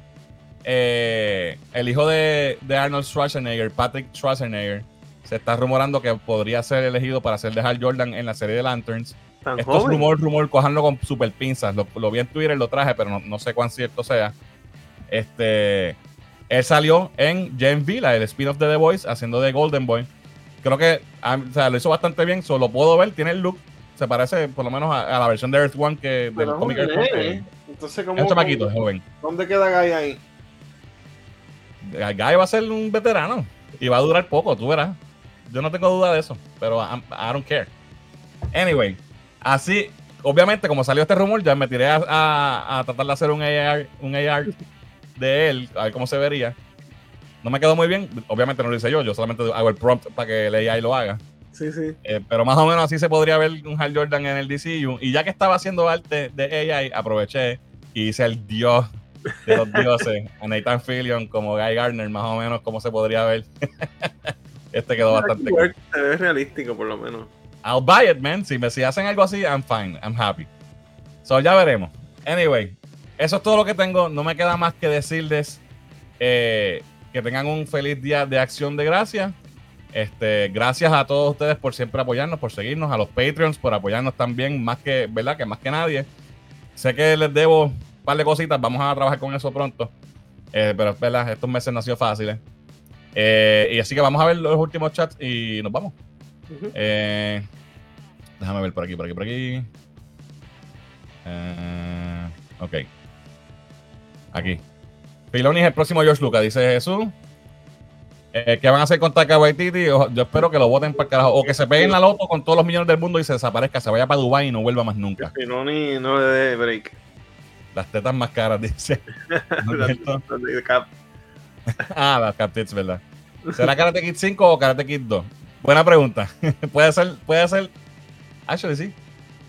Eh, el hijo de, de, Arnold Schwarzenegger, Patrick Schwarzenegger, se está rumorando que podría ser elegido para ser de Hal Jordan en la serie de Lanterns. Esto es rumor, rumor, cojanlo con super pinzas. Lo, lo, vi en Twitter, lo traje, pero no, no sé cuán cierto sea. Este, él salió en Gen V, el spin-off de The Voice, haciendo de Golden Boy. Creo que o sea, lo hizo bastante bien, solo puedo ver, tiene el look, se parece por lo menos a, la versión de Earth One que del cómic Entonces, ¿cómo, es chamaquito, joven. ¿Dónde queda Guy ahí? Guy va a ser un veterano y va a durar poco, tú verás. Yo no tengo duda de eso, pero I, don't care. Anyway, así, obviamente, como salió este rumor, ya me tiré a, a tratar de hacer un AR, un AR de él, a ver cómo se vería. No me quedó muy bien, obviamente no lo hice yo, yo solamente hago el prompt para que el AI lo haga. Sí, sí. Eh, pero más o menos así se podría ver un Hal Jordan en el DCU. Y ya que estaba haciendo arte de AI, aproveché y hice el dios de los dioses, a Nathan Fillion como Guy Gardner, más o menos como se podría ver. este quedó bastante cool. Se ve realístico, por lo menos. I'll buy it, man. Si me si hacen algo así, I'm fine. I'm happy. So ya veremos. Anyway, eso es todo lo que tengo. No me queda más que decirles eh, que tengan un feliz día de acción de gracias. Este, gracias a todos ustedes por siempre apoyarnos, por seguirnos, a los Patreons por apoyarnos también, más que, ¿verdad? Que más que nadie. Sé que les debo par de cositas, vamos a trabajar con eso pronto. Eh, pero es verdad, estos meses no han sido fáciles. Eh, y así que vamos a ver los últimos chats y nos vamos. déjame ver por aquí, por aquí, por aquí. ok. Aquí. Filoni es el próximo George Lucas, dice Jesús. Eh, ¿Qué van a hacer con Taika Waititi? Yo espero que lo voten para el carajo. O que se peguen la loto con todos los millones del mundo y se desaparezca, se vaya para Dubai y no vuelva más nunca. Filoni no le dé break. Las tetas más caras, dice. ah, las Cap Tits, ¿verdad? ¿Será Karate Kid 5 o Karate Kid 2? Buena pregunta. puede ser, puede ser. Actually, sí.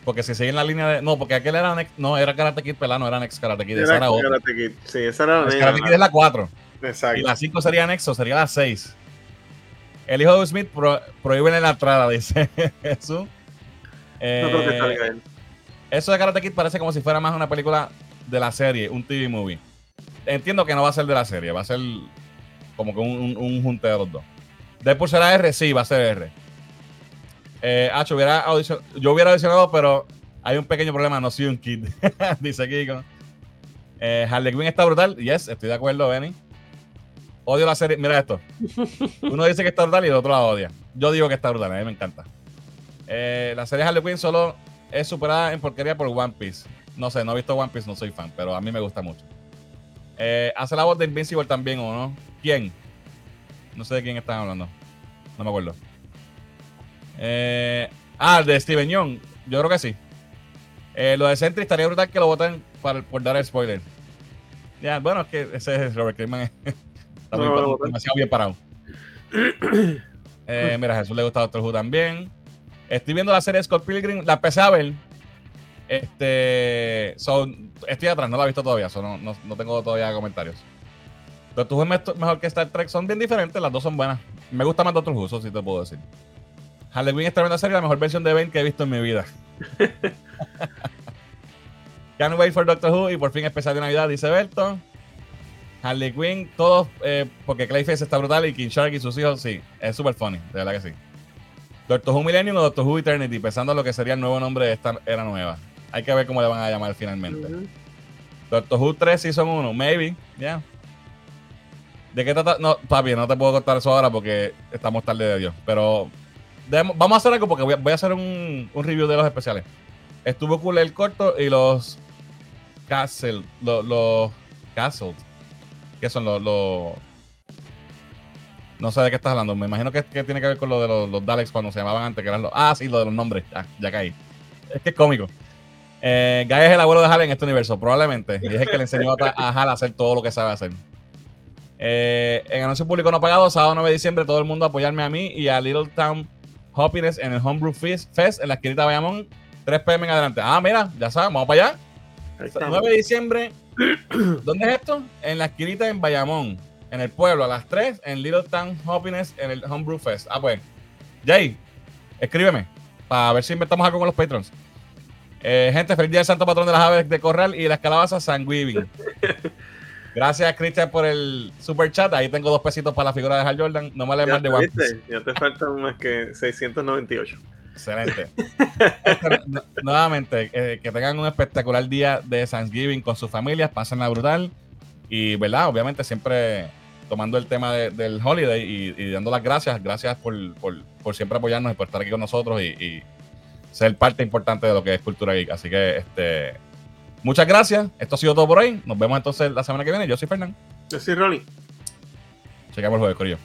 Porque si siguen la línea de. No, porque aquel era. no, era Karate Kid Pelano, era Next Karate Kid. Era, era otro. Karate Kid. Sí, esa era la Karate Kid es la 4. Exacto. Y la 5 sería Nexo, sería la 6. El hijo de Smith pro, prohíben la entrada, dice Jesús. Eh, no creo que salga él. Eso de Karate Kid parece como si fuera más una película de la serie, un TV movie. Entiendo que no va a ser de la serie, va a ser como que un, un, junte de los dos. Después será R, sí, va a ser R. Eh, hubiera yo hubiera audicionado, pero hay un pequeño problema, no soy un kid. Dice Kiko. Eh, Harley está brutal. Yes, estoy de acuerdo, Benny. Odio la serie. Mira esto. Uno dice que está brutal y el otro la odia. Yo digo que está brutal, a mí me encanta. Eh, la serie Harley Quinn solo es superada en porquería por One Piece. No sé, no he visto One Piece, no soy fan, pero a mí me gusta mucho. Eh, ¿Hace la voz de Invincible también o no? ¿Quién? No sé de quién están hablando. No me acuerdo. Eh, ah, de Steven Young. Yo creo que sí. Eh, lo de Sentry estaría brutal que lo voten por dar el spoiler. Ya, bueno, es que ese es Robert Kirkman. Está demasiado bien parado. Eh, mira, a Jesús le gusta Doctor Who también. Estoy viendo la serie Scott Pilgrim. La empecé a ver. Este. estoy atrás, no la he visto todavía. no, no, tengo todavía comentarios. Doctor Who es mejor que Star Trek. Son bien diferentes, las dos son buenas. Me gusta más Doctor Who, eso sí te puedo decir. Harley Quinn es tremenda serie, la mejor versión de Bane que he visto en mi vida. Can't wait for Doctor Who y por fin especial de Navidad, dice Berto. Harley Quinn, todos, eh, porque Clayface está brutal y King Shark y sus hijos, sí, es súper funny, de verdad que sí. Doctor Who Millennium o Doctor Who Eternity, pensando en lo que sería el nuevo nombre de esta era nueva. Hay que ver cómo le van a llamar finalmente. Doctor Who 3 Season 1, maybe, ya. ¿De qué trata? No, papi, no te puedo contar eso ahora porque estamos tarde de Dios. Pero vamos a hacer algo porque voy a, hacer un, review de los especiales. Estuvo cool el corto y los Castle, los, los Castle, que son los, no sé de qué estás hablando. Me imagino que, tiene que ver con lo de los, Daleks cuando se llamaban antes, que eran los. Ah, sí, lo de los nombres. Ya, ya caí. Es que es cómico. Eh, Guy es el abuelo de Hal en este universo, probablemente. Y es el que le enseñó a, a Hal a hacer todo lo que sabe hacer. Eh, en anuncio público no pagado, sábado 9 de diciembre, todo el mundo apoyarme a mí y a Little Town Happiness en el Homebrew Fest, en la esquinita de Bayamón, 3 pm en adelante. Ah, mira, ya sabes, vamos para allá. 9 de diciembre, ¿dónde es esto? En la esquinita en Bayamón, en el pueblo, a las 3, en Little Town Happiness en el Homebrew Fest. Ah, pues, Jay, escríbeme para ver si inventamos algo con los patrons. Eh, gente, feliz día del santo patrón de las aves de corral y las calabazas San Weaving. Gracias, Cristian, por el super chat. Ahí tengo dos pesitos para la figura de Hal Jordan. No me le más de One Ya te faltan más que 698. Excelente. nuevamente, eh, que tengan un espectacular día de Thanksgiving con sus familias, pásenla brutal. Y, ¿verdad? Obviamente, siempre tomando el tema del holiday y, dando las gracias. Gracias por, siempre apoyarnos y por estar aquí con nosotros y, ser parte importante de lo que es Cultura Geek. Así que, este Muchas gracias. Esto ha sido todo por hoy. Nos vemos entonces la semana que viene. Yo soy Fernán. Yo soy Ronnie. Chequemos el jueves, Corillo.